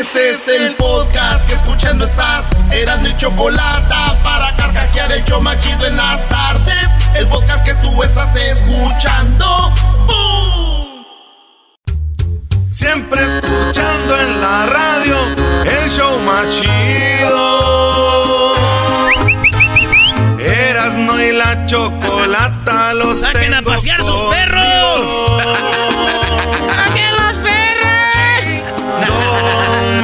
Este es el podcast que escuchando estás. Eran mi chocolate para carcajear el yo machido en las tardes. El podcast que tú estás escuchando. ¡Bum! Siempre escuchando en la radio el show machido. Eras no y la chocolata los ¡Saquen a pasear sus perros!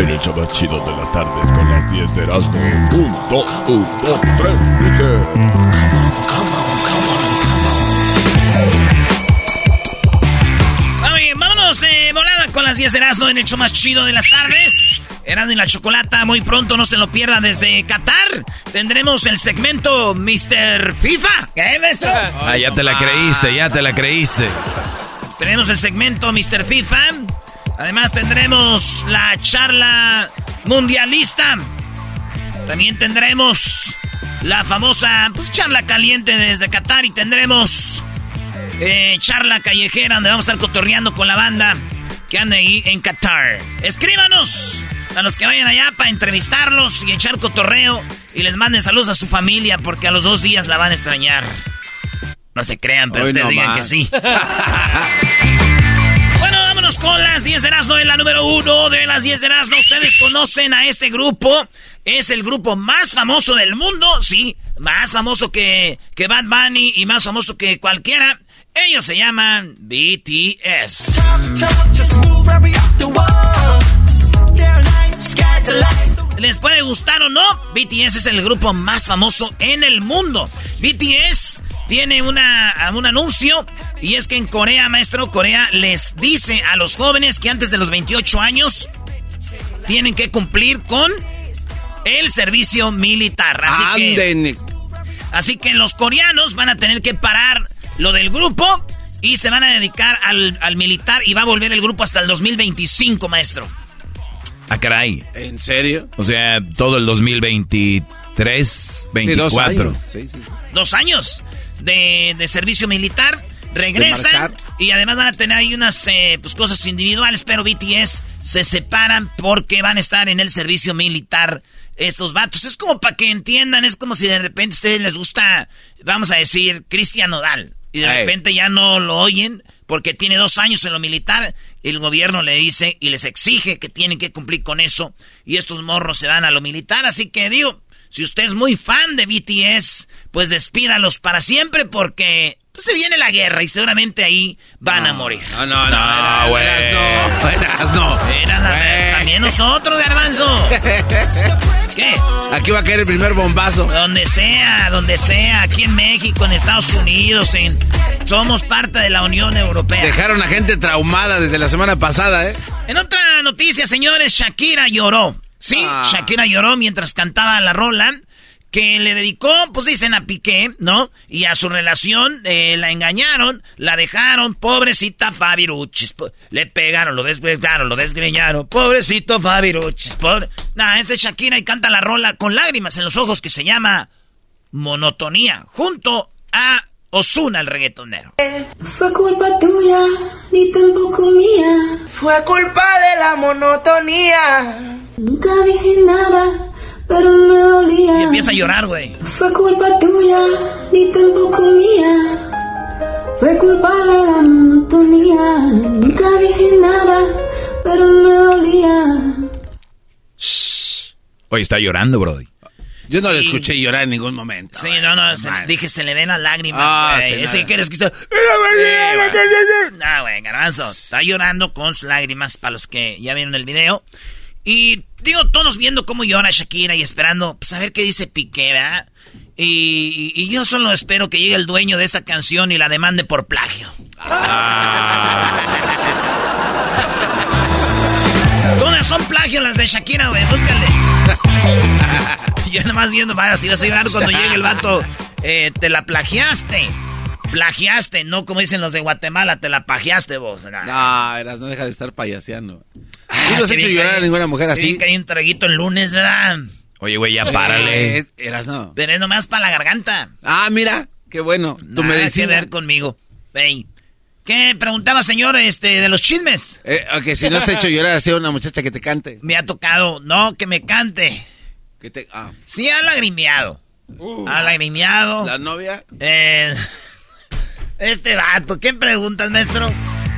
En el más chido de las tardes con las 10 de Erasmo. 1, 2, 1, 2, 3, dice. Vámonos de volada con las 10 de Erasmo en el show más chido de las tardes. Erasmo y la chocolata, muy pronto, no se lo pierdan desde Qatar. Tendremos el segmento Mr. FIFA. ¿Qué, maestro? Ah, ya te la creíste, ya te la creíste. Tenemos el segmento Mr. FIFA. Además tendremos la charla mundialista. También tendremos la famosa pues, charla caliente desde Qatar y tendremos eh, charla callejera donde vamos a estar cotorreando con la banda que anda ahí en Qatar. Escríbanos a los que vayan allá para entrevistarlos y echar cotorreo y les manden saludos a su familia porque a los dos días la van a extrañar. No se crean, pero Hoy ustedes no digan que sí. Con las 10 de Erasmo en la número uno de las 10 de Erasmo. Ustedes conocen a este grupo. Es el grupo más famoso del mundo. Sí, más famoso que, que Bad Bunny y más famoso que cualquiera. Ellos se llaman BTS. ¿Les puede gustar o no? BTS es el grupo más famoso en el mundo. BTS tiene una, un anuncio y es que en Corea, maestro, Corea les dice a los jóvenes que antes de los 28 años tienen que cumplir con el servicio militar. Así que, así que los coreanos van a tener que parar lo del grupo y se van a dedicar al, al militar y va a volver el grupo hasta el 2025, maestro. Ah, caray. ¿En serio? O sea, todo el 2023, Sí, dos 24. años. Sí, sí. dos años de, de servicio militar. Regresan y además van a tener ahí unas eh, pues, cosas individuales, pero BTS se separan porque van a estar en el servicio militar estos vatos. Es como para que entiendan, es como si de repente a ustedes les gusta, vamos a decir, Cristian Nodal. Y de repente ya no lo oyen porque tiene dos años en lo militar. El gobierno le dice y les exige que tienen que cumplir con eso. Y estos morros se van a lo militar. Así que digo, si usted es muy fan de BTS, pues despídalos para siempre porque pues, se viene la guerra y seguramente ahí van a morir. No, no, no. Güey. No, buenas, no. Era la- Güey. también nosotros, garbanzo. ¿Qué? Aquí va a caer el primer bombazo. Donde sea, donde sea, aquí en México, en Estados Unidos, en somos parte de la Unión Europea. Dejaron a gente traumada desde la semana pasada, ¿eh? En otra noticia, señores, Shakira lloró. Sí, Ah. Shakira lloró mientras cantaba la rola que le dedicó, pues dicen a Piqué, ¿no? Y a su relación eh, la engañaron, la dejaron, pobrecita Fabiruchis. po- le pegaron, lo desgreñaron, lo desgreñaron. Pobrecito Fabiruchis. Pobre... Nah, es de Shakira y canta la rola con lágrimas en los ojos que se llama Monotonía, junto a Osuna el reggaetonero. Fue culpa tuya, ni tampoco mía. Fue culpa de la monotonía. Nunca dije nada, pero me dolía. Y empieza a llorar, güey. Fue culpa tuya, ni tampoco mía. Fue culpa de la monotonía. Nunca dije nada, pero me dolía. Oye, está llorando, Brody. Yo no Sí. le escuché llorar en ningún momento. Sí, no, no, se- dije, se le ven las lágrimas, Ah, güey. Ese que quieres que está... No, güey, garbanzo. Está llorando con sus lágrimas para los que ya vieron el video. Y digo, todos viendo cómo llora Shakira y esperando, pues a ver qué dice Piqué, ¿verdad? Y, yo solo espero que llegue el dueño de esta canción y la demande por plagio. Todas son plagio las de Shakira, güey, búscale. Yo nada más viendo, vaya, si vas a llorar cuando llegue el vato, eh, te la plagiaste. Plagiaste, no como dicen los de Guatemala, te la pagiaste vos. Nah. No, eras, no deja de estar payaseando. Ah, Tú no has hecho llorar que- a ninguna mujer así. que hay un traguito el lunes, ¿verdad? Oye, güey, ya párale. Eh, eras, no. Pero es nomás para la garganta. Ah, mira, qué bueno. Tu Nada que ver conmigo. ¿Qué preguntaba, señor, este, de los chismes? Eh, ok, si no has hecho llorar así a una muchacha que te cante. Me ha tocado, no, que me cante. Que te, ah, Sí, ha lagrimeado. Ha lagrimeado. la novia. Eh, este vato, ¿qué preguntas, maestro?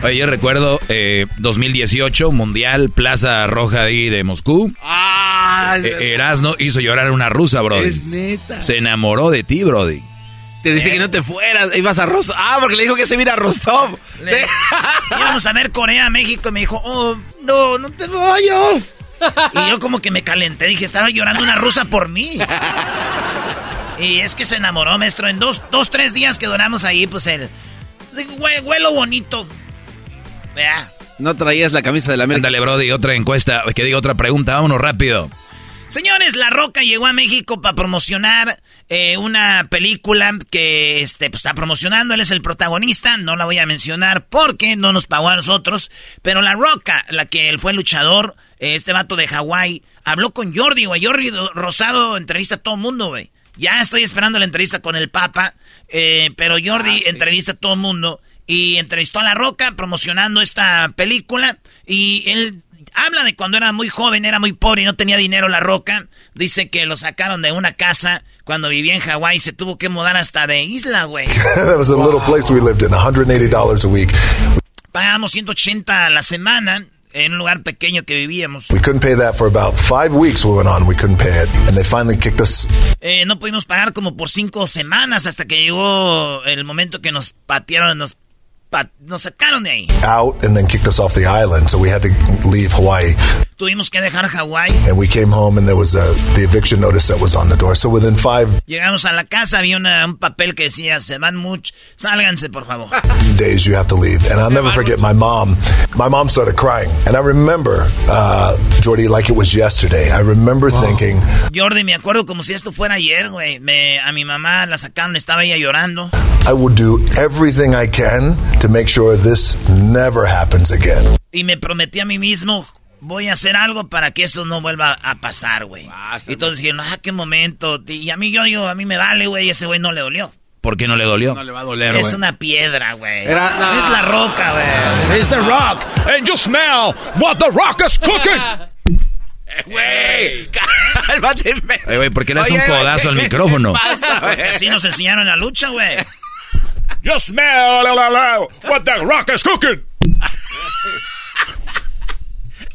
Oye, yo recuerdo eh, 2018, Mundial, Plaza Roja ahí de Moscú. Ah, Eh, Erasno hizo llorar a una rusa, Brody. es neta. Se enamoró de ti, Brody. Te dice que no te fueras, ibas a Rostov. Ah, porque le dijo que se mira a Rostov. Le- Íbamos a ver Corea, México, y me dijo, oh, no, no te vayas. Y yo como que me calenté, dije, estaba llorando una rusa por mí. Y es que se enamoró, maestro. En dos, dos tres días que duramos ahí, pues el... pues, hue- Huelo bonito. Vea. No traías la camisa de la América. Ándale, Brody, otra encuesta, que diga otra pregunta, vámonos rápido. Señores, La Roca llegó a México para promocionar eh, una película que este, pues, está promocionando. Él es el protagonista. No la voy a mencionar porque no nos pagó a nosotros. Pero La Roca, la que él fue luchador, eh, este vato de Hawái, habló con Jordi, güey. Jordi Rosado entrevista a todo el mundo, güey. Ya estoy esperando la entrevista con el Papa. eh, pero Jordi entrevista a todo el mundo. Y entrevistó a La Roca promocionando esta película. Y él habla de cuando era muy joven, era muy pobre y no tenía dinero La Roca. Dice que lo sacaron de una casa cuando vivía en Hawái. Se tuvo que mudar hasta de isla, güey. that was a little place we lived in, $180 a week. Pagábamos 180 a la semana en un lugar pequeño que vivíamos. We couldn't pay that for about five weeks. We went on. We couldn't pay it, and they finally kicked us Eh, no pudimos pagar como por cinco semanas hasta que llegó el momento que nos patearon, nos, nos sacaron de ahí. out, and then kicked us off the island. So we had to leave Hawaii, Tuvimos que dejar Hawái. and we came home, and there was a, the eviction notice that was on the door. So within five Llegamos a la casa, había una- un papel que decía, se van mucho, sálganse por favor. days, you have to leave. And I'll never forget my mom. My mom started crying, and I remember, uh, Jordy, like it was yesterday. I remember thinking, Jordi, me acuerdo como si esto fuera ayer, güey. A mi mamá la sacaron, estaba ella llorando. I will do everything I can to make sure this never happens again. Y me prometí a mí mismo, voy a hacer algo para que esto no vuelva a pasar, güey. Y entonces dijeron, ah, qué momento. Y a mí, yo digo, a mí me vale, güey, ese güey no le dolió. ¿Por qué no le dolió? No le va a doler, Es güey. una piedra, güey. No. Es la roca, güey. Es The Rock. And you smell what the rock is cooking. Güey, cálmate. Oye, güey, ¿por qué le un codazo al ¿qué- micrófono? qué pasa, güey? Así nos enseñaron en la lucha, güey. You smell what the rock is cooking.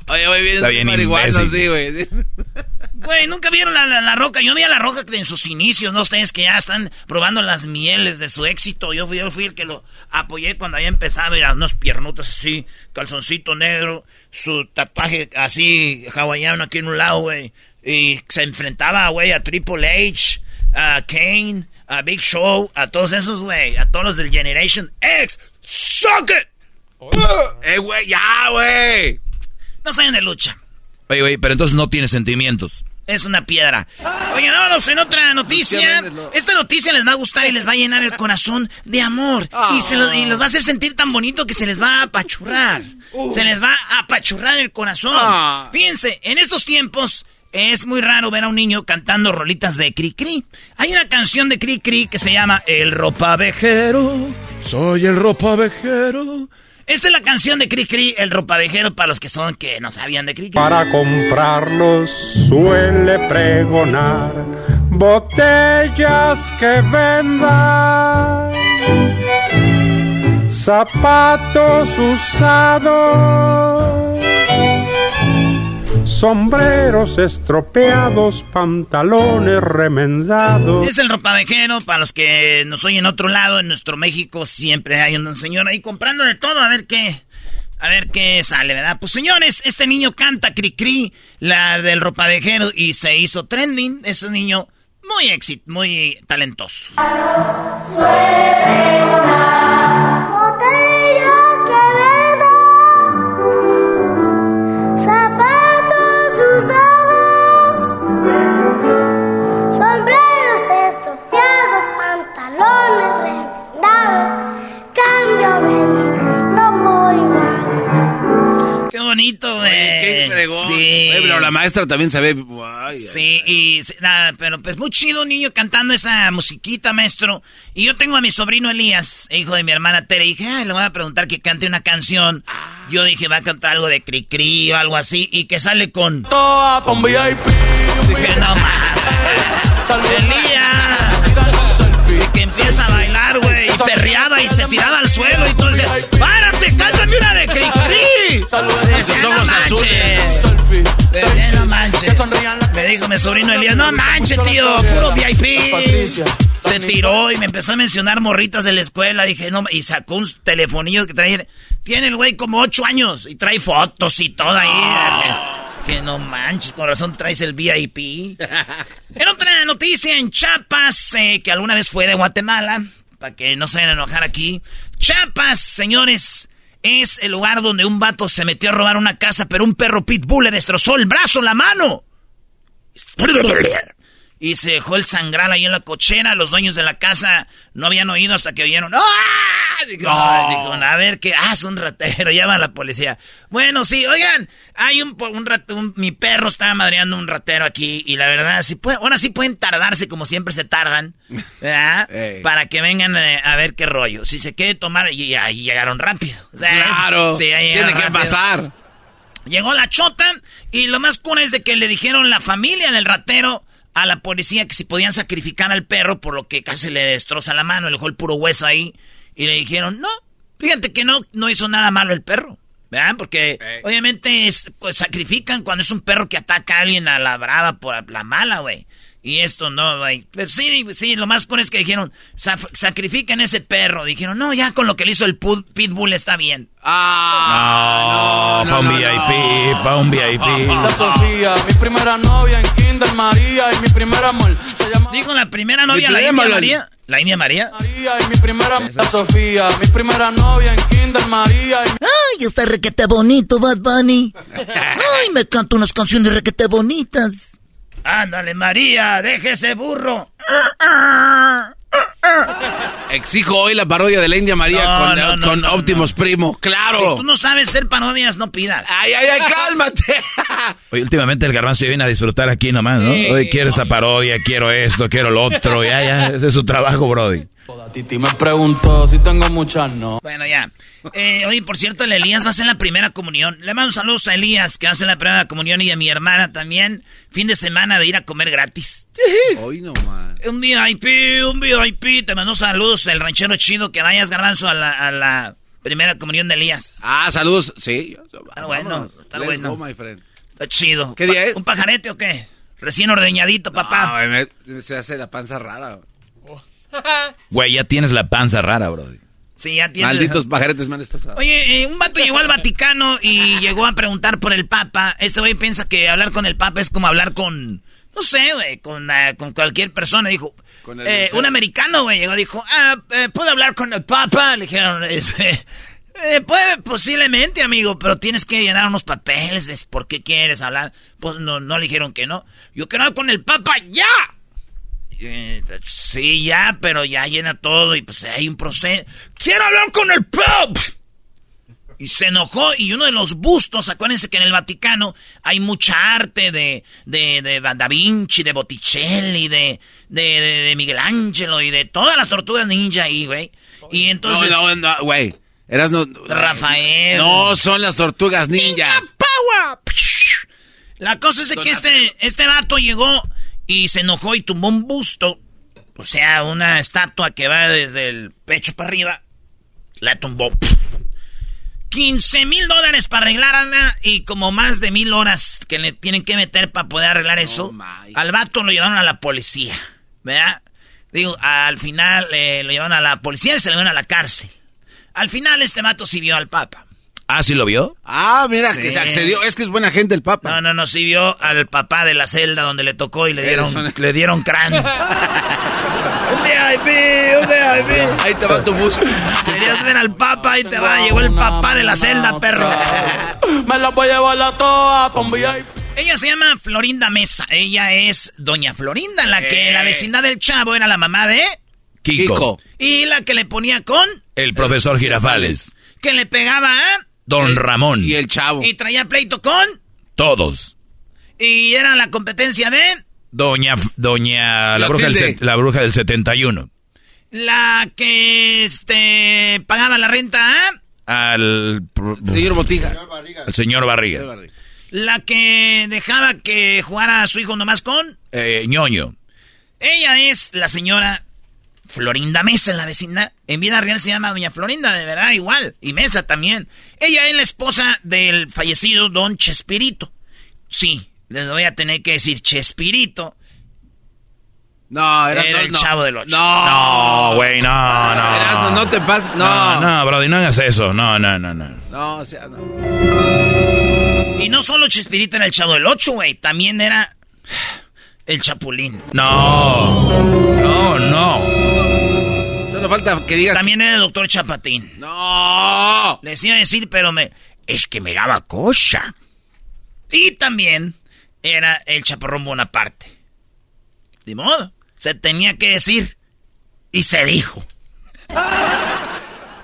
Oye, güey, vienes bien sí, güey. Güey, nunca vieron la, la, la roca. Yo vi a la roca en sus inicios, ¿no? Ustedes que ya están probando las mieles de su éxito. Yo fui, yo fui el que lo apoyé cuando había empezado. Mira, unos piernotas así, calzoncito negro, su tatuaje así, hawaiano aquí en un lado, güey. Y se enfrentaba, güey, a Triple H, a Kane, a Big Show, a todos esos, güey. A todos los del Generation X. ¡Suck it! Eh, güey, ya, güey. No saben de lucha. Oye, oye, pero entonces no tiene sentimientos. Es una piedra. Oye, vámonos en otra noticia. Esta noticia les va a gustar y les va a llenar el corazón de amor. Y, se y los va a hacer sentir tan bonito que se les va a apachurrar. Se les va a apachurrar el corazón. Fíjense, en estos tiempos es muy raro ver a un niño cantando rolitas de Cri Cri. Hay una canción de Cri Cri que se llama El ropavejero. Soy el ropavejero. Esta es la canción de Cri Cri, el ropavejero, para los que son que no sabían de Cri. Para comprarlos suele pregonar botellas que vendan, zapatos usados sombreros estropeados, pantalones remendados. Es el ropavejero, para los que nos oyen otro lado, en nuestro México siempre hay un señor ahí comprando de todo, a ver qué, a ver qué sale, ¿verdad? Pues señores, este niño canta cri cri, la del ropavejero, y se hizo trending, es un niño muy éxito, muy talentoso. Bonito, güey. Qué Sí. pero la maestra también se ve. sí, y nada, pero pues muy chido niño cantando esa musiquita, maestro. Y yo tengo a mi sobrino Elías, hijo de mi hermana Tere, y dije, ay, le voy a preguntar que cante una canción. Yo dije, va a cantar algo de cri cri o algo así, y que sale con. Toa con VIP. Dije, no mames. Elías que empieza a güey, y se tiraba al suelo y entonces, ¡párate, cántame una de cri-cri! Esos ojos azules. no manches. Me dijo mi sobrino Elías, no manches, tío, puro VIP. Se tiró y me empezó a mencionar morritas de la escuela. Dije, no, y sacó un telefonillo que trae. Tiene el güey como ocho años y trae fotos y todo ahí. Que no manches, con razón traes el VIP. en otra noticia, en Chiapas, eh, que alguna vez fue de Guatemala, para que no se vayan a enojar aquí. Chiapas, señores, es el lugar donde un vato se metió a robar una casa, pero un perro pitbull le destrozó el brazo, la mano y se dejó el sangral ahí en la cochera. Los dueños de la casa no habían oído hasta que oyeron. ¡Ah! Dijo, a ver qué. Ah, es un ratero. Llama a la policía. Bueno, sí, oigan, hay un, un ratero. Mi perro estaba madreando un ratero aquí. Y la verdad, sí puede, ahora sí pueden tardarse como siempre se tardan. ¿Verdad? Para que vengan eh, a ver qué rollo. Si se quiere tomar. Y ahí llegaron rápido. claro. tiene que pasar. Llegó la chota. Y lo más cura es de que le dijeron la familia del ratero a la policía que si podían sacrificar al perro, por lo que casi le destroza la mano, le dejó el puro hueso ahí. Y le dijeron, no, fíjate que no, no hizo nada malo el perro. ¿Verdad? Porque obviamente pues, sacrifican cuando es un perro que ataca a alguien a la brava por la mala, güey. Y esto no, güey. Pero sí, sí, lo más con es que dijeron, sacrifiquen ese perro. Dijeron, no, ya con lo que le hizo el pitbull está bien. Ah, no, pa' un VIP, pa' un VIP. La Sofía, mi primera novia en Kinder María y mi primer amor se llama... Dijo la primera novia, la India María. ¿La India María? María y mi primera... La Sofía, mi primera novia en Kinder María y... Ay, está requete bonito, Bad Bunny. Ay, me canto unas canciones requete bonitas. Ándale, María, déjese burro. Exijo hoy la parodia de la India María con, Optimus Primo, claro. Si tú no sabes ser parodias, no pidas. Ay, ay, ay, cálmate. Oye, últimamente el garbanzo viene a disfrutar aquí nomás, ¿no? Hoy quiero esa parodia, quiero esto, quiero lo otro, ya, ya, ese es su trabajo, Brody. Titi me preguntó si tengo muchas, no. Bueno, ya. Eh, oye, por cierto, el Elías va a hacer la primera comunión. Le mando saludos a Elías, que hace la primera comunión, y a mi hermana también. Fin de semana de ir a comer gratis. Hoy no, man. Un VIP, un VIP. Te mando saludos, el ranchero chido, que vayas, garbanzo, a la, primera comunión de Elías. Ah, saludos, sí. Está bueno, está bueno. Está chido. ¿Qué día es? ¿Un pajarete o qué? Recién ordeñadito, papá. se hace la panza rara. Güey, ya tienes la panza rara, bro. Sí, ya tienes. Malditos pajaretes me Oye, eh, un vato llegó al Vaticano y llegó a preguntar por el Papa. Este güey piensa que hablar con el Papa es como hablar con. No sé, güey, con, eh, con cualquier persona. Dijo. Eh, un americano, güey, llegó dijo, ah, ¿puedo hablar con el Papa? Le dijeron, este, Eh, puede, posiblemente, amigo, pero tienes que llenar unos papeles. ¿Por qué quieres hablar? Pues no, no le dijeron que no. Yo quiero hablar con el Papa ya. Eh, sí, ya, pero ya llena todo y pues hay un proceso. ¡Quiero hablar con el Papa! Y se enojó y uno de los bustos, acuérdense que en el Vaticano hay mucha arte de, de, de Da Vinci, de Botticelli, de, de, de, Miguel Ángelo y de todas las tortugas ninja ahí, güey. Y entonces... No, no, güey. Eras no... Rafael. No, son las tortugas ninjas. power! La cosa es que este, este vato llegó y se enojó y tumbó un busto. O sea, una estatua que va desde el pecho para arriba. La tumbó. 15 mil dólares para arreglar Ana y como más de mil horas que le tienen que meter para poder arreglar eso. al vato lo llevaron a la policía, ¿verdad? Digo, al final eh, lo llevaron a la policía y se lo llevaron a la cárcel. Al final este vato sí vio al Papa. ¿Ah, sí lo vio? Ah, mira, que se accedió. Es que es buena gente el Papa. No, no, no, sí vio al papá de la celda donde le tocó y le dieron, le dieron cráneo. un VIP, un VIP. Ahí te va tu bus. Querías ver al Papa, ahí te va. Llegó el papá de la celda, perro. Me la voy a llevar la toa pa' un VIP. Ella se llama Florinda Mesa. Ella es Doña Florinda, la que la vecindad del chavo era la mamá de... Kiko. Y la que le ponía con... El profesor Girafales. Que le pegaba a... Don Ramón. Y el chavo. Y traía pleito con. Todos. Y era la competencia de. Doña. Doña. La, bruja, del, la bruja del 71. La que. Este. Pagaba la renta a. Al. Señor Botija. El señor Barriga. La que dejaba que jugara a su hijo nomás con. Eh, ñoño. Ella es la señora Florinda Mesa en la vecindad. En vida real se llama Doña Florinda, de verdad, igual. Y Mesa también. Ella es la esposa del fallecido Don Chespirito. Sí, les voy a tener que decir Chespirito. No, era, el chavo del ocho. No, güey, no, no. no, te pases, no. No, no, Brody, no hagas eso. No, no, no, no. No, o sea, no. Y no solo Chespirito era el chavo del ocho, güey. También era el Chapulín. No. No, no falta que digas. También era el doctor Chapatín. No. Le decía decir, pero me. Es que me daba cosa. Y también era el chaparrón Bonaparte. De modo. Se tenía que decir. Y se dijo.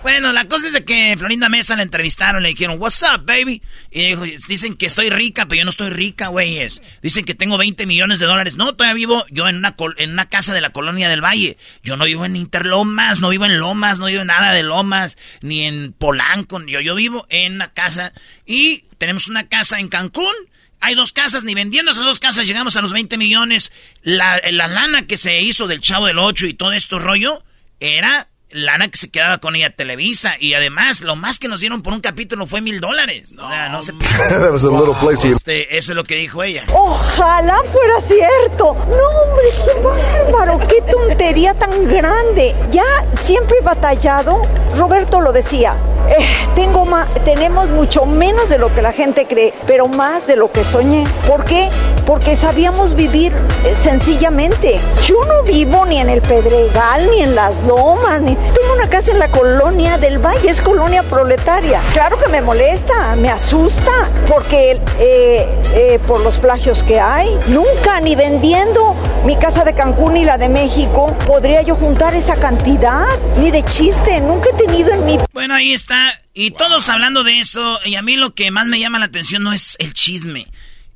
Bueno, la cosa es de que Florinda Mesa la entrevistaron, le dijeron, What's up, baby? Y dijo, dicen que estoy rica, pero yo no estoy rica, güeyes. Dicen que tengo 20 millones de dólares. No, todavía vivo yo en una, en una casa de la colonia del Valle. Yo no vivo en Interlomas, no vivo en Lomas, no vivo en nada de Lomas, ni en Polanco. Yo, yo vivo en una casa y tenemos una casa en Cancún. Hay dos casas, ni vendiendo esas dos casas llegamos a los 20 millones. La, la lana que se hizo del Chavo del Ocho y todo esto rollo era lana que se quedaba con ella Televisa. Y además, lo más que nos dieron por un capítulo fue mil dólares. No, o sea, no se este, Eso es lo que dijo ella. Ojalá fuera cierto. No, hombre, qué bárbaro. Qué tontería tan grande. Ya siempre he batallado. Roberto lo decía. Eh, tengo tenemos mucho menos de lo que la gente cree, pero más de lo que soñé. ¿Por qué? Porque sabíamos vivir eh, sencillamente. Yo no vivo ni en el Pedregal, ni en las lomas, ni tengo una casa en la colonia del Valle, es colonia proletaria. Claro que me molesta, me asusta, porque eh, eh, por los plagios que hay, nunca ni vendiendo mi casa de Cancún y la de México podría yo juntar esa cantidad, ni de chiste, nunca he tenido en mi... Bueno, ahí está, y todos hablando de eso, y a mí lo que más me llama la atención no es el chisme,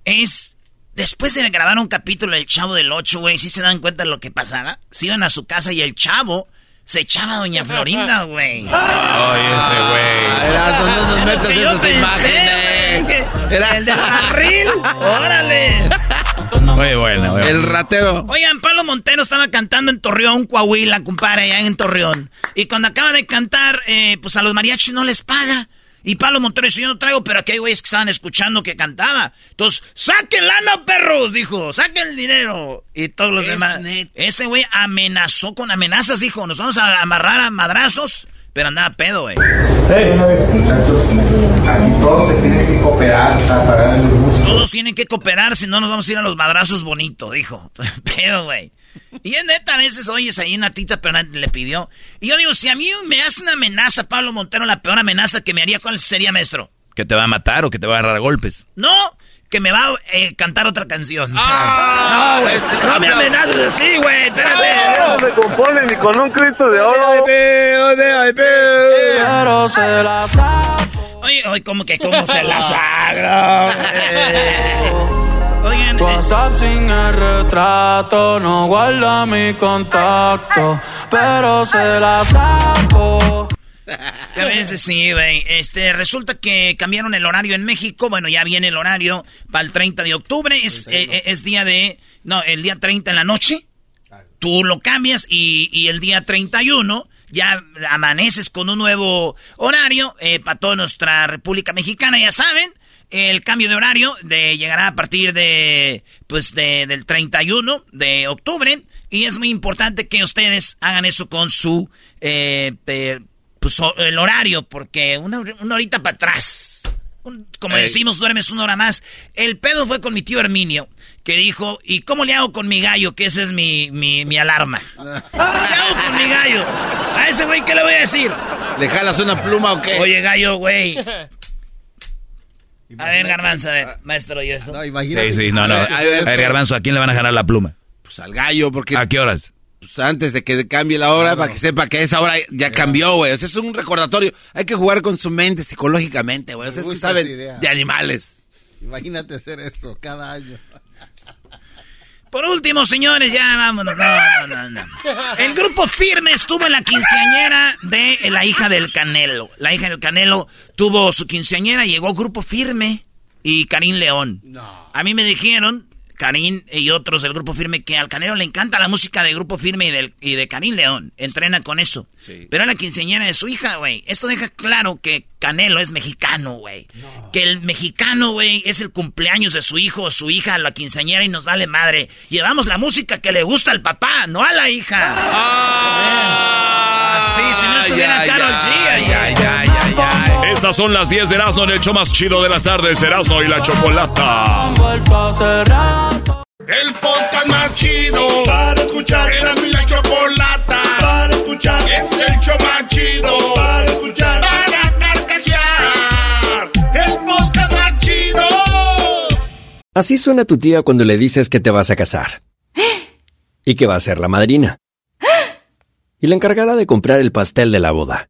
es Después de grabar un capítulo del Chavo del 8, güey, ¿sí se dan cuenta de lo que pasaba? Se iban a su casa y el Chavo se echaba a Doña Florinda, güey. Ay, este güey. Eras, no nos metas esas imágenes. Era el del barril. Órale. Muy bueno, güey. El ratero. Oigan, Pablo Montero estaba cantando en Torreón, Coahuila, compadre, allá en Torreón. Y cuando acaba de cantar, eh, pues a los mariachis no les paga. Y Pablo Montero dice, yo no traigo, pero aquí hay güeyes que estaban escuchando que cantaba. Entonces, ¡saquen lana, perros! Dijo, ¡saquen el dinero! Y todos los demás. Ese güey amenazó con amenazas, dijo, nos vamos a amarrar a madrazos. Pero andaba pedo, güey. aquí todos se tienen que cooperar para Todos tienen que cooperar, si no nos vamos a ir a los madrazos bonitos, dijo. pedo, güey. Y es neta, a veces oyes ahí Natita, pero nadie le pidió. Y yo digo, si a mí me hace una amenaza, Pablo Montero, la peor amenaza que me haría, ¿cuál sería, maestro? Que te va a matar o que te va a agarrar golpes. No, que me va a eh, cantar otra canción. Ah, no, güey. No me amenaces así, güey. Espérate. No se compone ni con un Cristo de oro. Pero se la Oye, oye, como que cómo se la sagra. Oigan, WhatsApp sin el retrato, no guarda mi contacto, pero se la saco. A veces sí, güey. Este, resulta que cambiaron el horario en México. Bueno, ya viene el horario para el 30 de octubre. Es, eh, es día de... No, el día 30 en la noche. Tú lo cambias y, y el día 31 ya amaneces con un nuevo horario eh, para toda nuestra República Mexicana, ya saben. El cambio de horario de, llegará a partir de, pues de, del 31 de octubre. Y es muy importante que ustedes hagan eso con su eh, pues, el horario, porque una, una horita para atrás. como decimos, duermes una hora más. El pedo fue con mi tío Herminio, que dijo, ¿y cómo le hago con mi gallo? Que esa es mi, mi, mi alarma. ¿Qué hago con mi gallo? A ese güey, ¿qué le voy a decir? ¿Le jalas una pluma o qué? Oye, gallo, güey. A ver, Garbanzo, a ver, maestro, ¿y esto? No, sí, sí, no, no. A ver, Garbanzo, ¿a quién le van a jalar la pluma? Pues al gallo, porque... ¿A qué horas? Pues antes de que cambie la hora, para que sepa que esa hora ya cambió, güey. O sea, es un recordatorio. Hay que jugar con su mente psicológicamente, güey. O sea, es que saben de animales. Imagínate hacer eso cada año. Por último, señores, ya vámonos. No, no, no, El grupo Firme estuvo en la quinceañera de la hija del Canelo. La hija del Canelo tuvo su quinceañera, llegó Grupo Firme y Karim León. A mí me dijeron Karim y otros del Grupo Firme que al Canelo le encanta la música de Grupo Firme y, del, y de Karim León. Entrena con eso. Pero a la quinceañera de su hija, güey. Esto deja claro que Canelo es mexicano, güey. Que el mexicano, güey, es el cumpleaños de su hijo o su hija a la quinceañera y nos vale madre. Llevamos la música que le gusta al papá, no a la hija. Ah, Así, si no estuviera Carol G. Estas son las 10 de Erasmo en el show más chido de las tardes, Erasmo y la Chocolata. El podcast más chido para escuchar. Erasmo y la Chocolata para escuchar. Es el show más chido para escuchar. Para carcajear. El podcast más chido. Así suena tu tía cuando le dices que te vas a casar. Y que va a ser la madrina. Y la encargada de comprar el pastel de la boda.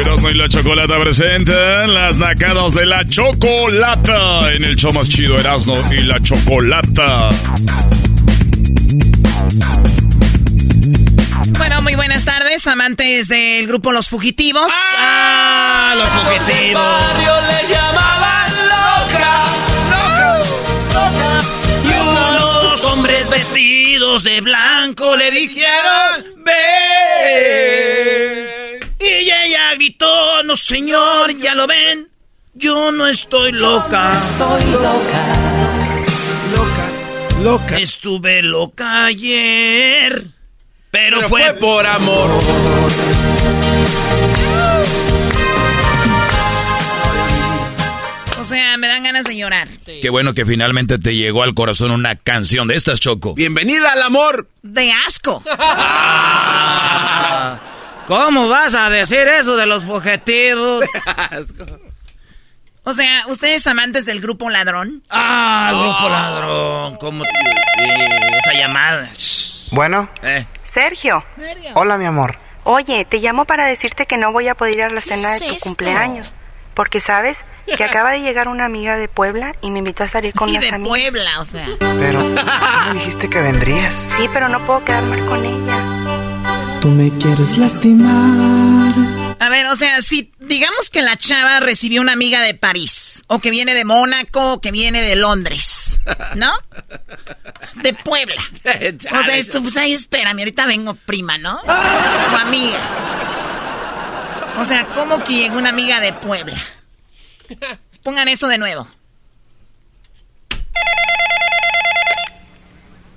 Erasmo y la Chocolata presentan las nacadas de la Chocolata en el show más chido Erasmo y la Chocolata. Bueno, muy buenas tardes, amantes del grupo Los Fugitivos. ¡Ah! Los Fugitivos. barrio le llamaban loca, loca, loca. Y unos hombres vestidos de blanco le dijeron, ven. No señor, ya lo ven, yo no estoy loca. Estoy loca, loca, loca. Estuve loca ayer, Pero, Pero fue, fue por amor. O sea, me dan ganas de llorar. Qué bueno que finalmente te llegó al corazón una canción de estas, Choco. Bienvenida al amor. De asco. ¿Cómo vas a decir eso de los fugitivos? O sea, ¿ustedes amantes del grupo Ladrón? Ah, el grupo ladrón. ¿Cómo? eh, esa llamada. Bueno, Eh. Sergio, hola mi amor. oye, te llamo para decirte que no voy a poder ir a la cena es de tu esto? cumpleaños. Porque sabes que acaba de llegar una amiga de Puebla y me invitó a salir con Y unas de amigas. Puebla, o sea. Pero tú me dijiste que vendrías. Sí, pero no puedo quedarme con ella. Tú me quieres lastimar. A ver, o sea, si digamos que la chava recibió una amiga de París, o que viene de Mónaco, o que viene de Londres, ¿no? De Puebla. O sea, esto, pues ahí espérame, ahorita vengo prima, ¿no? O amiga. O sea, ¿cómo que llegó una amiga de Puebla? Pongan eso de nuevo.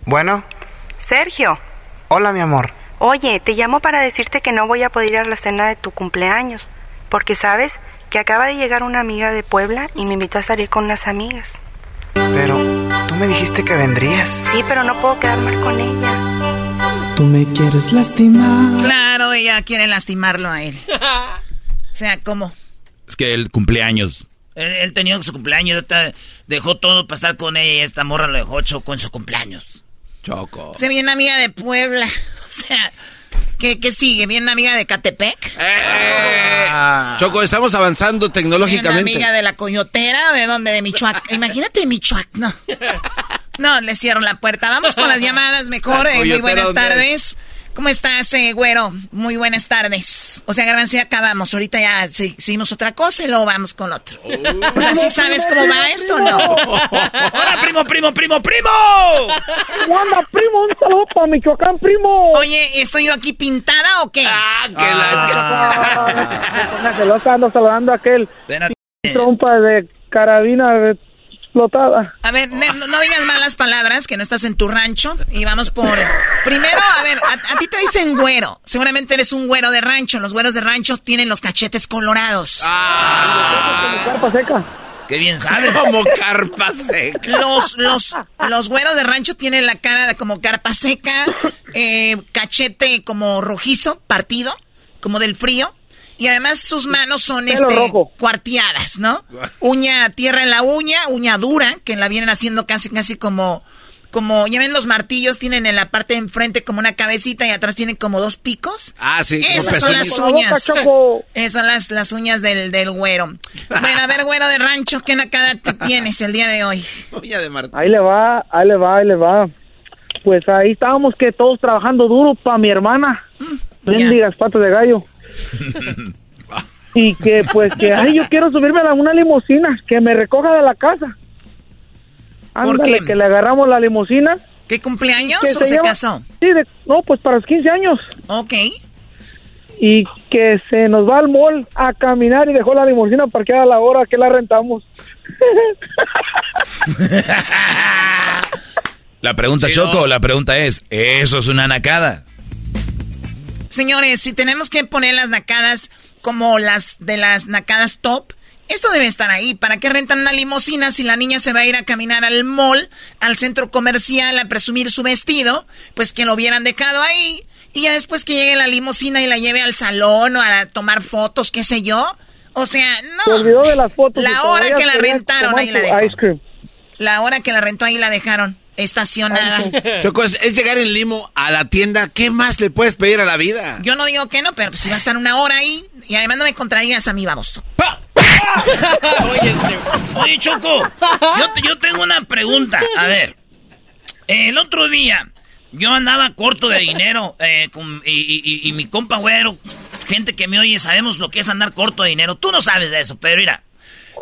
Bueno, Sergio, hola mi amor. Oye, te llamo para decirte que no voy a poder ir a la cena de tu cumpleaños. Porque sabes que acaba de llegar una amiga de Puebla y me invitó a salir con unas amigas. Pero tú me dijiste que vendrías. Sí, pero no puedo quedarme con ella. Tú me quieres lastimar. Claro, ella quiere lastimarlo a él. O sea, ¿cómo? Es que el cumpleaños. Él, él tenía su cumpleaños, dejó todo para estar con ella y esta morra lo dejó choco en su cumpleaños. Choco. Se viene una amiga de Puebla. O sea, ¿qué, qué sigue? ¿Viene una amiga de Catepec? Eh, Choco, estamos avanzando ¿Viene una tecnológicamente. amiga de la coyotera? ¿De dónde? ¿De Michoacán? Imagínate Michoacán. No. No, le cierro la puerta. Vamos con las llamadas mejor. La Eh, muy buenas ¿dónde tardes. ¿Cómo estás, eh, güero? Muy buenas tardes. O sea, Garbanzo, ya acabamos. Ahorita ya se- seguimos otra cosa y luego vamos con otro. O sea, ¿sí sabes cómo va esto o no? ¡Hola, primo, primo, primo, primo! ¿Cómo anda, primo? Un saludo para Michoacán, primo. Oye, ¿estoy yo aquí pintada o qué? Ah, que lo ando saludando a aquel trompa de carabina explotada. A ver, no, no digas malas palabras, que no estás en tu rancho. Y vamos por... Primero, a ver, a, a ti te dicen güero. Seguramente eres un güero de rancho. Los güeros de rancho tienen los cachetes colorados. Carpa seca. ¡Qué bien sabes! Como carpa seca. Los, los, los güeros de rancho tienen la cara de como carpa seca, eh, cachete como rojizo, partido, como del frío. Y además sus manos son este rojo. cuarteadas, ¿no? Uña, tierra en la uña, uña dura, que la vienen haciendo casi, casi como, como, ya ven los martillos, tienen en la parte de enfrente como una cabecita y atrás tienen como dos picos. Ah, sí. Esas son las la boca, uñas. Esas son las, las uñas del, del güero. Bueno, a ver, güero de rancho, ¿qué nacada te tienes el día de hoy? Uña de Martín. Ahí le va, ahí le va, ahí le va. Pues ahí estábamos que todos trabajando duro para mi hermana. Bendigas patas de gallo. y que pues que, ay, yo quiero subirme a una limusina, que me recoja de la casa. ¿Por Ándale, qué? que le agarramos la limusina. ¿Qué cumpleaños que o se lleva- casó? Sí, de- no, pues para los 15 años. Ok. Y que se nos va al mall a caminar y dejó la limusina parqueada a la hora que la rentamos. La pregunta, Choco, la pregunta es, ¿eso es una nacada? Señores, si tenemos que poner las nacadas como las de las nacadas top, esto debe estar ahí. ¿Para qué rentan una limusina si la niña se va a ir a caminar al mall, al centro comercial, a presumir su vestido? Pues que lo hubieran dejado ahí. Y ya después que llegue la limusina y la lleve al salón o a tomar fotos, qué sé yo. O sea, Se no. olvidó de las fotos. La hora que la rentaron, ahí la cream. La hora que la rentó ahí la dejaron estacionada. Choco, es, es llegar en limo a la tienda. ¿Qué más le puedes pedir a la vida? Yo no digo que no, pero pues si va a estar una hora ahí y además no me contradigas a mí, vamos. Oye, este- oye, Choco, yo, te- yo tengo una pregunta. A ver, el otro día yo andaba corto de dinero eh, con- y, y- y- y mi compa güero, gente que me oye, sabemos lo que es andar corto de dinero. Tú no sabes de eso, pero mira,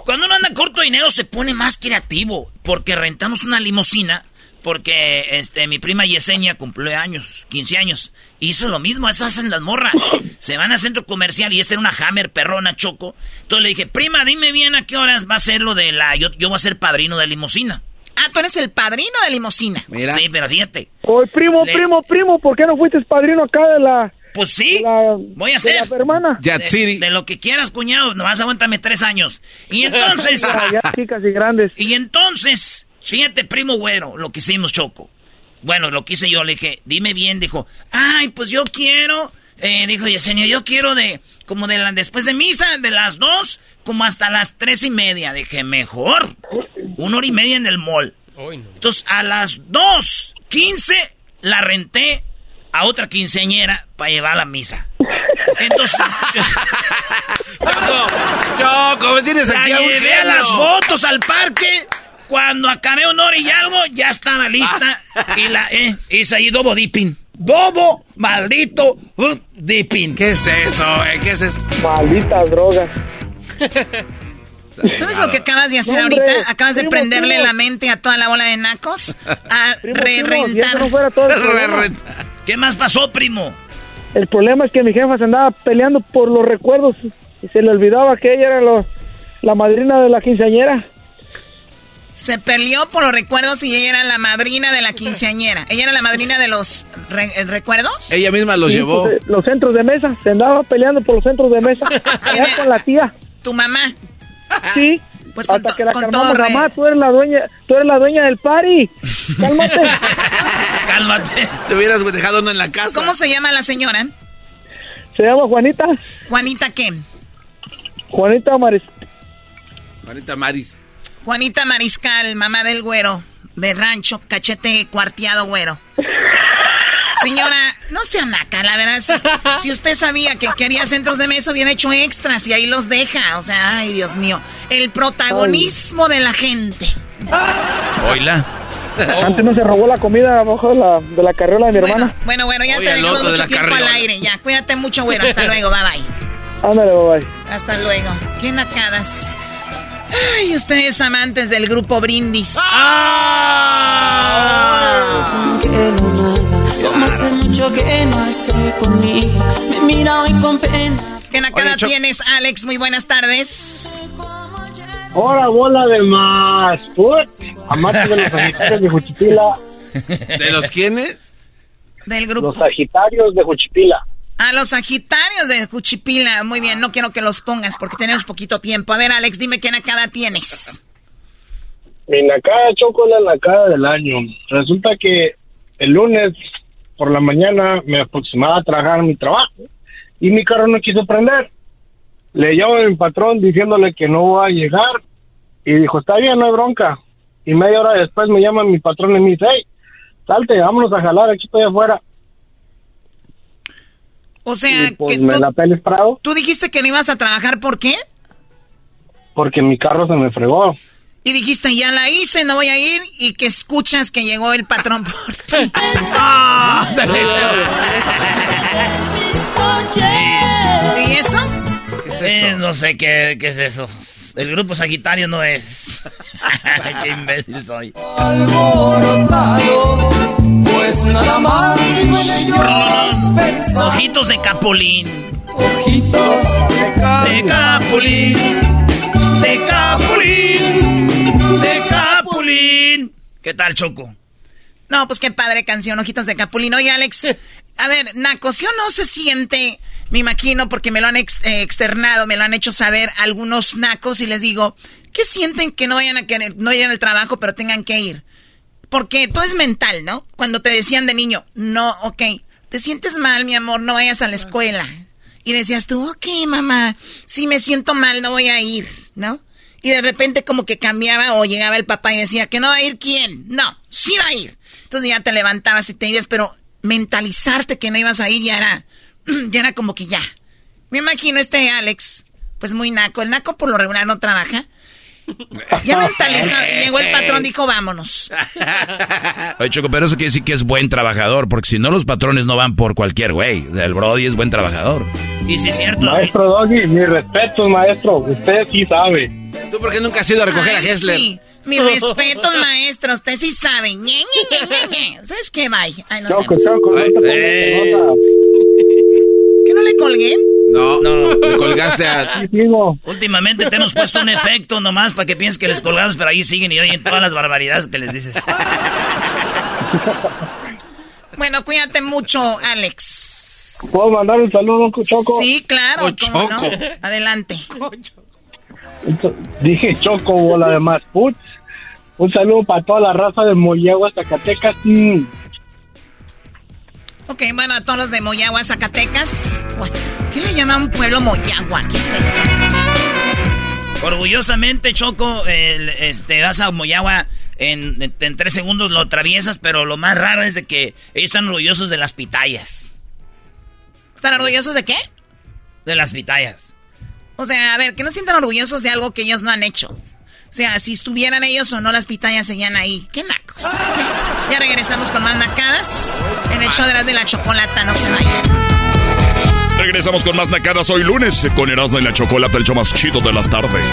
cuando uno anda corto de dinero se pone más creativo porque rentamos una limusina. Porque este, mi prima Yesenia cumplió años, 15 años. Hizo lo mismo, eso hacen las morras. Se van al centro comercial y esta era una Hammer perrona choco. Entonces le dije, prima, dime bien a qué horas va a ser lo de la. Yo, yo voy a ser padrino de limusina. Ah, tú eres el padrino de limosina. Mira. Sí, pero fíjate. Oye, primo, primo, primo, ¿por qué no fuiste padrino acá de la... Pues sí, voy a ser. hermana. De, de, lo que quieras, cuñado, nomás aguántame tres años. Y entonces... ya, chicas y grandes. Y entonces, fíjate, primo güero, lo que hicimos, Choco. Bueno, lo que hice yo, le dije, dime bien, dijo, ay, pues yo quiero, eh, dijo Yesenia, yo quiero de, como de la, después de misa, de las dos, como hasta las tres y media. Dije, mejor, una hora y media en el mall. Entonces, a las dos, quince, la renté a otra quinceañera para llevar a la misa. Entonces. Choco, Choco, me tienes aquí la llevé a las fotos al parque. Cuando acabé un hora y algo, ya estaba lista. y la eh, hice ahí dobo dipping. Dobo, maldito uh, dipping. ¿Qué es eso? Eh? ¿Qué es eso? Maldita droga. ¿Sabes lo que acabas de hacer ahorita? Acabas de prenderle la mente a toda la bola de nacos a re-rentar. ¿Qué más pasó, primo? El problema es que mi jefa se andaba peleando por los recuerdos y se le olvidaba que ella era la madrina de la quinceañera. Se peleó por los recuerdos y ella era la madrina de la quinceañera. ¿Ella era la madrina de los eh, recuerdos? Ella misma los llevó. Pues, eh, los centros de mesa. Se andaba peleando por los centros de mesa. Allá con la tía. ¿Tu mamá? Sí. Pues hasta que la calmamos, mamá, tú eres la dueña, tú eres la dueña del party. Cálmate. Cálmate. Te hubieras dejado uno en la casa. ¿Cómo se llama la señora? Se llama Juanita. ¿Juanita qué? Juanita Maris. Juanita Maris. Juanita Mariscal, mamá del güero, de rancho, cachete cuarteado güero. Señora, no sea naca, la verdad. Si, usted sabía que quería centros de mesa, hubiera hecho extras y ahí los deja. O sea, ay, Dios mío. El protagonismo de la gente. Oila. Antes no se robó la comida abajo de la, de la carriola de mi hermana. Bueno, bueno, ya te dejamos mucho tiempo al aire. Ya, cuídate mucho, güero. Hasta luego, bye bye. Ándale, bye bye. Hasta luego. Qué nacadas. Ay, ustedes amantes del grupo Brindis. ¡Ah! ¿Qué nacada tienes, Alex? Muy buenas tardes. Hola, bola de más. Amantes de los Sagitarios de Juchipila. ¿De los quiénes? Del grupo. Los Sagitarios de Juchipila. A los Sagitarios de Juchipila. Muy bien, no quiero que los pongas porque tenemos poquito tiempo. A ver, Alex, dime qué nacada tienes. Mi nacada choco la nacada del año. Resulta que el lunes por la mañana me aproximaba a trabajar en mi trabajo y mi carro no quiso prender. Le llamo a mi patrón diciéndole que no va a llegar y dijo, está bien, no hay bronca. Y media hora después me llama mi patrón y me dice, hey, salte, vámonos a jalar, aquí estoy afuera. O sea, pues me la peles Prado. ¿Tú dijiste que no ibas a trabajar por qué? Porque mi carro se me fregó. Y dijiste, ya la hice, no voy a ir. Y que escuchas que llegó el patrón por ti. ¡Ah! ¿Y eso? ¿Qué es eso? Eh, no sé qué, qué es eso. El grupo Sagitario no es. Qué imbécil soy. Pues nada más Ojitos de capulín. Ojitos de capulín. De capulín. De capulín. ¿Qué tal, Choco? No, pues qué padre canción, Ojitos de Capulín. Oye, Alex, a ver, Naco, ¿sí o no se siente me imagino porque me lo han eh, externado, me lo han hecho saber algunos nacos y les digo, ¿qué sienten que no vayan a que no vayan al trabajo pero tengan que ir? Porque todo es mental, ¿no? Cuando te decían de niño, no, ok, te sientes mal, mi amor, no vayas a la escuela. Y decías tú, ok, mamá, si me siento mal, no voy a ir, ¿no? Y de repente como que cambiaba o llegaba el papá y decía, ¿que no va a ir quién? No, sí va a ir. Entonces ya te levantabas y te ibas, pero mentalizarte que no ibas a ir ya era ya era como que ya. Me imagino este Alex, pues muy naco. El naco por lo regular no trabaja. Ya mentalizó, llegó el patrón, dijo vámonos. Oye, Choco, pero eso quiere decir que es buen trabajador, porque si no los patrones no van por cualquier güey. El Brody es buen trabajador. Y si es cierto. Maestro Doggy, mi respeto, maestro. Usted sí sabe. ¿Tú por qué nunca has ido a recoger a Hessler? Sí. Mi respeto, maestro. Usted sí sabe. ¿Sabes qué? Bye. choco, choco. ¿Que no le colgué? No, no, le colgaste a... Últimamente te hemos puesto un efecto nomás para que pienses que les colgamos, pero ahí siguen y oyen todas las barbaridades que les dices. bueno, cuídate mucho, Alex. ¿Puedo mandar un saludo, Choco? Sí, claro. Choco. Adelante. Dije Choco, bola de más putz. Un saludo para toda la raza de Moyagua, Zacatecas. Mm. Ok, bueno, a todos los de Moyagua, Zacatecas. ¿Qué le llama a un pueblo Moyagua? ¿Qué es eso? Orgullosamente, Choco, este, vas a Moyagua, en, tres segundos lo atraviesas, pero lo más raro es de que ellos están orgullosos de las pitayas. ¿Están orgullosos de qué? De las pitayas. O sea, a ver, que no sientan orgullosos de algo que ellos no han hecho. O sea, si estuvieran ellos o no, las pitayas seguían ahí. ¡Qué nacos! Ya regresamos con más nacadas en el show de las de la chocolata. No se vayan. Regresamos con más nacadas hoy lunes con Erasmo y la Chocolata, el show más chido de las tardes.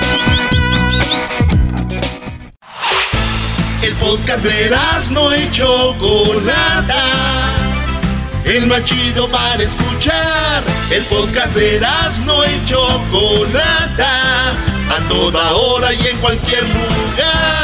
El podcast de Erasmo y Chocolata. El más chido para escuchar. El podcast de Erasmo y Chocolata a toda hora y en cualquier lugar.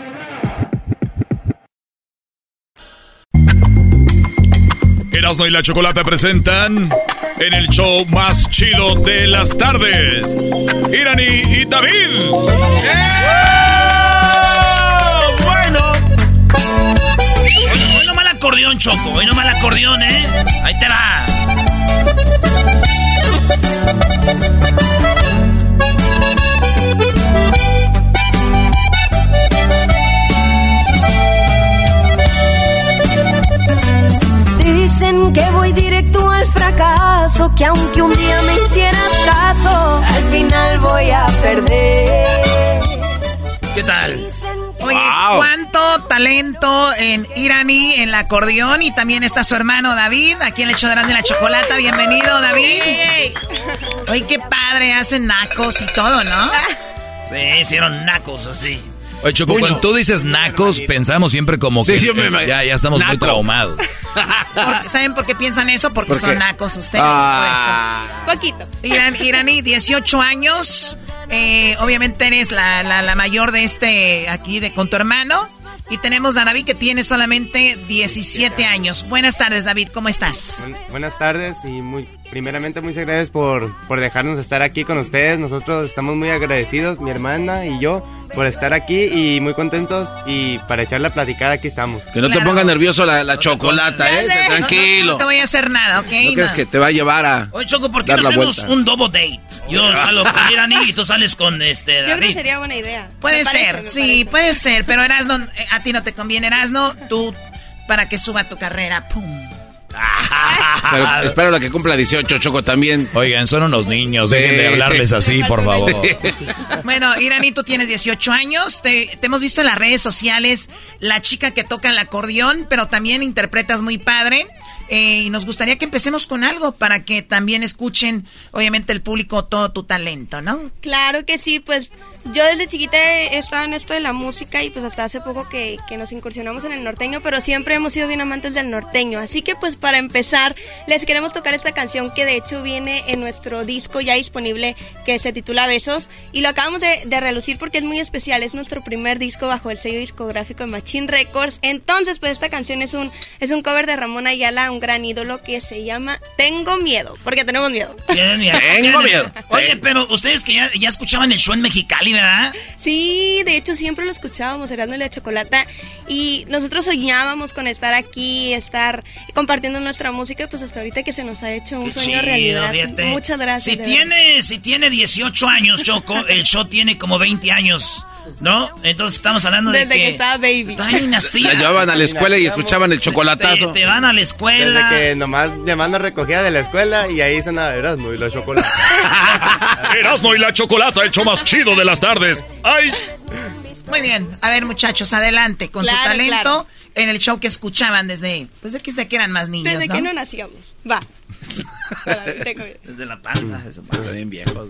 Erasmo y la Chocolata presentan en el show más chido de las tardes, Irani y David. Bueno. Hoy no mal acordeón, Choco. Hoy no mal acordeón, ¿eh? Ahí te va. Dicen que voy directo al fracaso, que aunque un día me hicieras caso, al final voy a perder. ¿Qué tal? Oye, cuánto talento en Irani, en el acordeón, y también está su hermano David, aquí en el hecho de la chocolata. Bienvenido, David. Oye, qué padre, hacen nacos y todo, ¿no? Sí, hicieron nacos así. Oye, Choco, cuando tú dices nacos, pensamos siempre como que eh, ya, ya estamos muy traumados. ¿Saben por qué piensan eso? Porque son nacos ustedes. Ah. Poquito. Irani, 18 años. Eh, obviamente eres la, la, la, mayor de este aquí de con tu hermano. Y tenemos a David que tiene solamente 17 años. Buenas tardes, David, ¿cómo estás? buenas tardes y muy primeramente muchas gracias por, por dejarnos estar aquí con ustedes. Nosotros estamos muy agradecidos, mi hermana y yo, por estar aquí y muy contentos y para echar la platicada aquí estamos. Que no te ponga nervioso la, la chocolata, ¿eh? Tranquilo. No, te voy a hacer nada, ¿ok? No crees que te va a llevar a. Oye, Choco, ¿por qué no hacemos un double date? Yo salgo con Irani y tú sales con este David. Yo creo que sería buena idea. Puede ser, sí, puede ser, pero Erasno, eh, a ti no te conviene, Erasno, tú para que suba tu carrera, pum. Pero espero la que cumpla 18, Choco, también. Oigan, son unos niños, dejen de hablarles así, por favor. Bueno, Irani, tú tienes 18 años, te, te, hemos visto en las redes sociales, la chica que toca el acordeón, pero también interpretas muy padre. Eh, y nos gustaría que empecemos con algo para que también escuchen, obviamente, el público todo tu talento, ¿no? Claro que sí, pues Yo desde chiquita he estado en esto de la música y pues hasta hace poco que, nos incursionamos en el norteño, pero siempre hemos sido bien amantes del norteño. Así que pues para empezar les queremos tocar esta canción que de hecho viene en nuestro disco ya disponible que se titula Besos y lo acabamos de, de relucir porque es muy especial. Es nuestro primer disco bajo el sello discográfico de Machine Records. Entonces pues esta canción es un, es un cover de Ramón Ayala, un gran ídolo que se llama Tengo Miedo, porque tenemos miedo. Tengo miedo. Oye, pero ustedes que ya, ya escuchaban el show en Mexicali, ¿verdad? Sí, de hecho siempre lo escuchábamos, Erasmo y la Chocolata, y nosotros soñábamos con estar aquí, estar compartiendo nuestra música, pues hasta ahorita que se nos ha hecho un Qué sueño chido, realidad. fíjate. Muchas gracias. Si tiene, si tiene 18 años, Choco, el show tiene como 20 años, ¿no? Entonces estamos hablando verdad. de Desde que, estaba baby. La llevaban a la escuela y escuchaban el chocolatazo. Te, te van a la escuela. Desde que nomás llamando recogida de la escuela y ahí sonaba Erasmo y la chocolate. Erasmo y la chocolata, el show más chido de las tardes. ¡Ay! Muy bien. A ver, muchachos, adelante con su talento claro. en el show que escuchaban desde, pues desde que, desde que eran más niños, Desde ¿no? que no nacíamos. Va. Desde la panza. eso. Está bien viejos.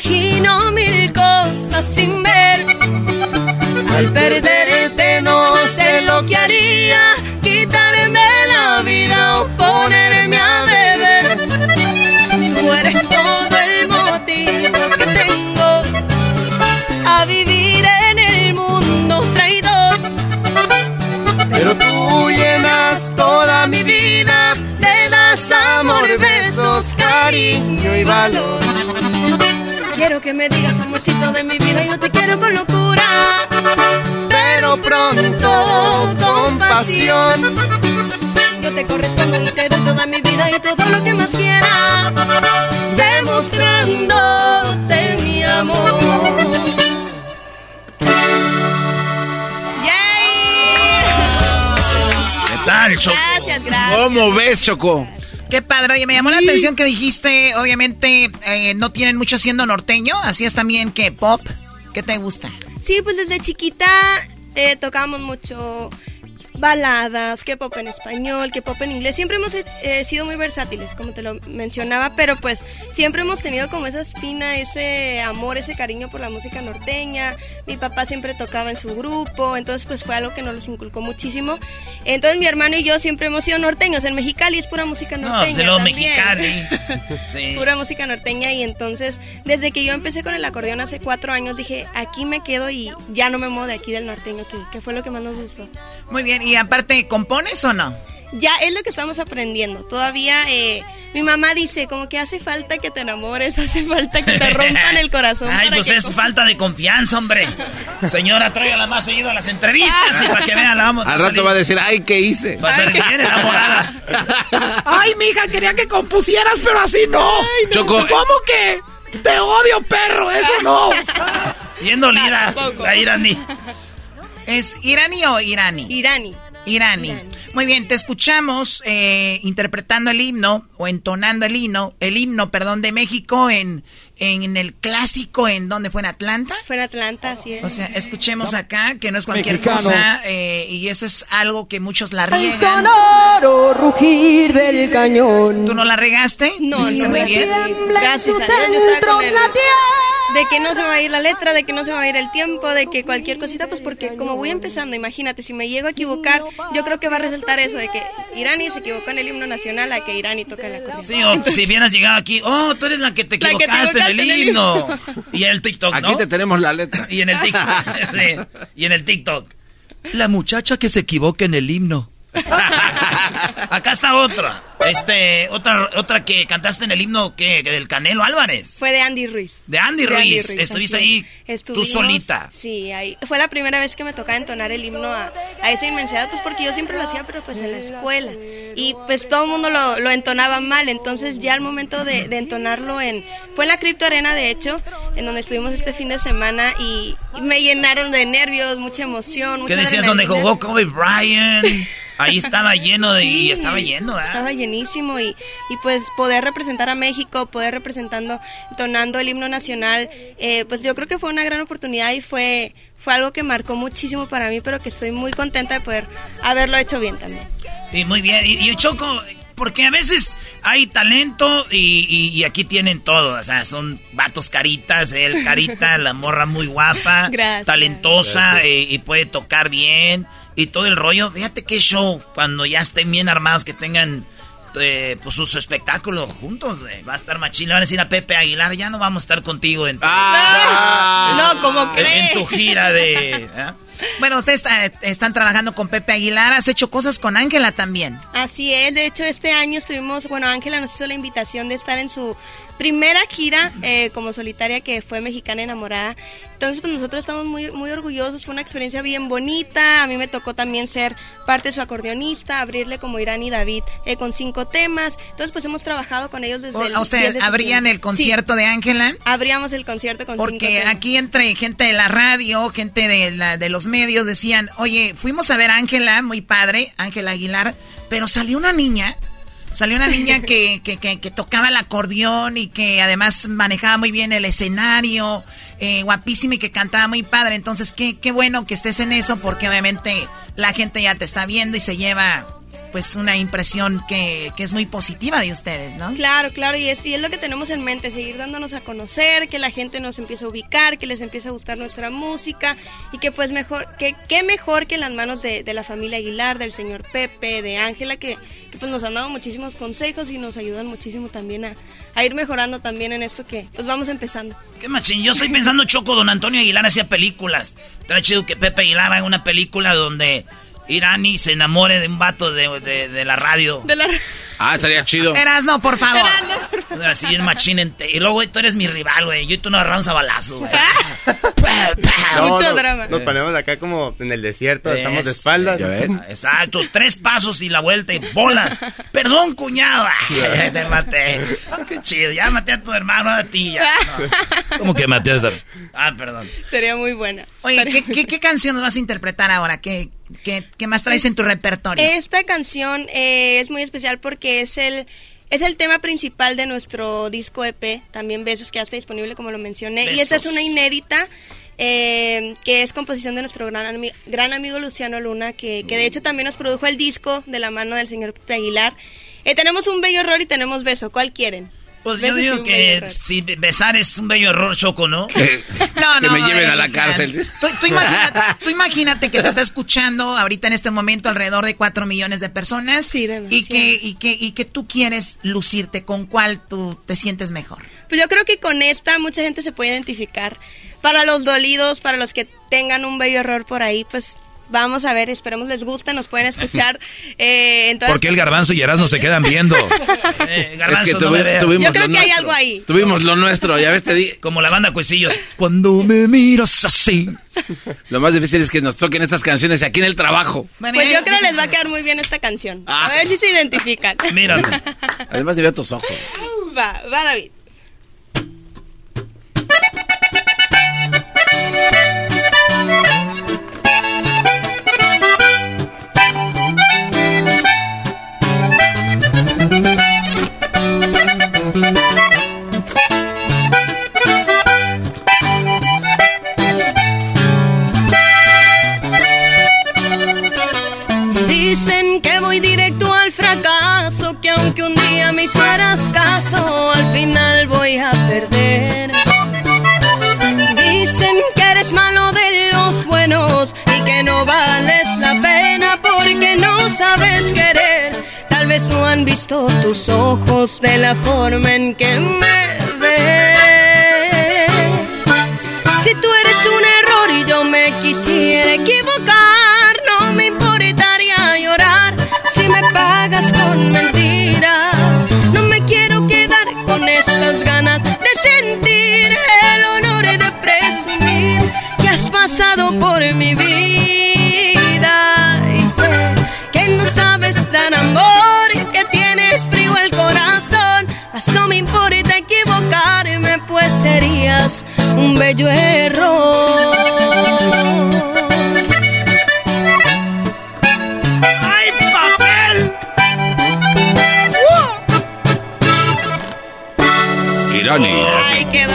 imagino mil cosas sin ver. Al perderte no sé lo que haría. Quitarme la vida o ponerme a beber. Tú eres todo el motivo que tengo a vivir en el mundo traidor. Pero tú llenas toda mi vida, me das amor, besos, cariño y valor. Quiero que me digas, amorcito de mi vida, yo te quiero con locura, pero pronto con pasión. Yo te correspondo y te doy toda mi vida y todo lo que más quiera, demostrándote mi amor. ¿Qué tal, Choco? Gracias, gracias. ¿Cómo ves, Choco? Qué padre. Oye, me llamó la atención que dijiste, obviamente, eh, no tienen mucho siendo norteño. Así es también que pop. ¿Qué te gusta? Sí, pues desde chiquita eh, tocamos mucho baladas, que pop en español, que pop en inglés. Siempre hemos eh, sido muy versátiles, como te lo mencionaba, pero pues siempre hemos tenido como esa espina, ese amor, ese cariño por la música norteña. Mi papá siempre tocaba en su grupo, entonces pues fue algo que nos los inculcó muchísimo. Entonces mi hermano y yo siempre hemos sido norteños. En Mexicali es pura música No, norteña. lo también. Mexicali. Sí. pura música norteña y entonces desde que yo empecé con el acordeón hace cuatro años dije aquí me quedo y ya no me muevo de aquí del norteño que, que fue lo que más nos gustó Muy bien. ¿Y aparte, compones o no? ya es lo que estamos aprendiendo todavía eh, mi mamá dice como que hace falta que te enamores hace falta que te rompan el corazón Ay, para pues que es falta de confianza, hombre. Señora, tráigala más seguido a las entrevistas y para que vean la vamos. Al rato va a decir, ay, ¿qué hice? Va a ser bien enamorada. Ay, mija, quería que compusieras, pero así no. Choco. ¿Cómo que? Te odio, perro, eso no. Bien dolida, la iraní. ¿Es iraní o irani? Irani. Irani. Muy bien, te escuchamos eh, interpretando el himno o entonando el himno, el himno, perdón, de México en, en, el clásico, ¿en dónde fue? ¿En Atlanta? fue en Atlanta así es O sea, escuchemos acá, que no es cualquier cosa, eh, y eso es algo que muchos la El riegan. sonoro rugir del cañón. ¿Tú no la regaste? no, ¿Lo hiciste no, muy bien? gracias a Dios yo estaba con el de que no se me va a ir la letra, de que no se me va a ir el tiempo, de que cualquier cosita, pues porque como voy empezando, imagínate, si me llego a equivocar, yo creo que va a resaltar eso de que Irani se equivocó en el himno nacional a que Irani toca la acordeón. Sí, o si hubieras llegado aquí, oh, tú eres la que te La que te equivocaste en el equivocaste en el himno. himno. Y en el TikTok, ¿no? Aquí te tenemos la letra. Y en el TikTok. sí, y en el TikTok. La muchacha que se equivoca en el himno. Acá está otra. Este, otra, otra que cantaste en el himno que, del Canelo Álvarez. Fue de Andy Ruiz. De Andy, Ruiz. Estuviste ahí tú solita. Sí, ahí. Fue la primera vez que me tocaba entonar el himno a, esa inmensidad, pues porque yo siempre lo hacía, pero pues en la escuela. Y pues todo el mundo lo, lo entonaba mal. Entonces ya al momento de, de, entonarlo en... Fue en la Cripto Arena, de hecho, en donde estuvimos este fin de semana y, me llenaron de nervios, mucha emoción. ¿Qué decías? Donde jugó Kobe Bryant. Ahí estaba lleno de, y estaba lleno, ¿eh? Estaba llenísimo y, y pues poder representar a México, poder representando, entonando el himno nacional, eh, pues yo creo que fue una gran oportunidad y fue, fue algo que marcó muchísimo para mí, pero que estoy muy contenta de poder haberlo hecho bien también. Sí, muy bien. Y, y Choco, porque a veces hay talento y, y, aquí tienen todo. O sea, son vatos caritas, el carita, la morra muy guapa, talentosa eh, y puede tocar bien y todo el rollo. Fíjate qué show cuando ya estén bien armados, que tengan eh, pues sus espectáculos juntos, Va a estar machín. Le van a decir a Pepe Aguilar, ya no vamos a estar contigo en tu, ah, no, como en, tu gira de... ¿eh? Bueno, ustedes eh, están trabajando con Pepe Aguilar, has hecho cosas con Ángela también. Así es, de hecho este año estuvimos, bueno, Ángela nos hizo la invitación de estar en su primera gira eh, como solitaria que fue Mexicana Enamorada. Entonces, pues nosotros estamos muy, muy orgullosos, fue una experiencia bien bonita. A mí me tocó también ser parte de su acordeonista, abrirle como Irán y David eh, con cinco temas. Entonces, pues hemos trabajado con ellos desde el. ¿Ustedes abrían el concierto de Ángela? Abríamos el concierto con Porque cinco temas. aquí entre gente de la radio, gente de, la, de los medios decían, oye, fuimos a ver a Ángela, muy padre, Ángela Aguilar, pero salió una niña Salió una niña que, que, que, tocaba el acordeón y que además manejaba muy bien el escenario, eh, guapísima y que cantaba muy padre. Entonces, qué, qué bueno que estés en eso porque obviamente la gente ya te está viendo y se lleva pues una impresión que, que, es muy positiva de ustedes, ¿no? Claro, claro, y es, y es lo que tenemos en mente, seguir dándonos a conocer, que la gente nos empiece a ubicar, que les empiece a gustar nuestra música y que pues mejor, que qué mejor que en las manos de, de, la familia Aguilar, del señor Pepe, de Ángela, que, que, pues nos han dado muchísimos consejos y nos ayudan muchísimo también a, a, ir mejorando también en esto que pues vamos empezando. Qué machín, yo estoy pensando Choco, don Antonio Aguilar hacía películas, trae chido que Pepe Aguilar haga una película donde Irani se enamore de un vato de, de, de la radio. De la Ah, estaría chido. Erasno, por favor. Erasno, por favor. Así en machín. Y luego, güey, tú eres mi rival, güey. Yo y tú nos agarramos a balazos, güey. no, Mucho no, drama. Nos ponemos acá como en el desierto, estamos de espaldas. Exacto, tres pasos y la vuelta y bolas. Perdón, cuñado. te maté. Qué chido. Ya maté a tu hermano, a ti. Ya. No. ¿Cómo que maté a tu Ah, perdón. Sería muy buena. Oye, ¿qué, qué, qué canción nos vas a interpretar ahora? ¿Qué, qué, qué más traes en tu repertorio? Esta canción eh, es muy especial porque es el es el tema principal de nuestro disco EP, también Besos, que ya está disponible como lo mencioné. Besos. Y esta es una inédita eh, que es composición de nuestro gran, ami gran amigo Luciano Luna, que, que, de hecho también nos produjo el disco de la mano del señor Aguilar. Eh, tenemos un bello error y tenemos beso. ¿Cuál quieren? Pues yo digo que si besar es un bello error, Choco, ¿no? Que, no, no, que me lleven a la cárcel. Tú, tú, imagínate, tú, imagínate, que te está escuchando ahorita en este momento alrededor de 4 millones de personas sí, y, que, y, que, y que tú quieres lucirte. ¿Con cuál tú te sientes mejor? Pues yo creo que con esta mucha gente se puede identificar. Para los dolidos, para los que tengan un bello error por ahí, pues Vamos a ver, esperemos les guste, nos pueden escuchar. Eh, en todas Porque el garbanzo y Erasmo se quedan viendo. eh, garbanzo, es que no tuvi, tuvimos Yo creo lo que nuestro. hay algo ahí. Tuvimos lo nuestro, ya ves, te di. Como la banda Cuisillos. Cuando me miras así. Lo más difícil es que nos toquen estas canciones aquí en el trabajo. Pues yo creo que les va a quedar muy bien esta canción. Ah. A ver si se identifican. Míralo. Además de ver tus ojos. Va, va David. Dicen que voy directo al fracaso, que aunque un día me hicieras caso, al final voy a perder. Dicen que eres malo de los buenos y que no vales la pena porque no sabes querer. Vez no han visto tus ojos de la forma en que me ves. Si tú eres un error y yo me quisiera equivocar, no me importaría llorar si me pasa juegas con mentiras. No me quiero quedar con estas ganas de sentir el honor de presumir que has pasado por mi vida. Un bello error. ¡Ay, papel! Irani. Ahí quedó.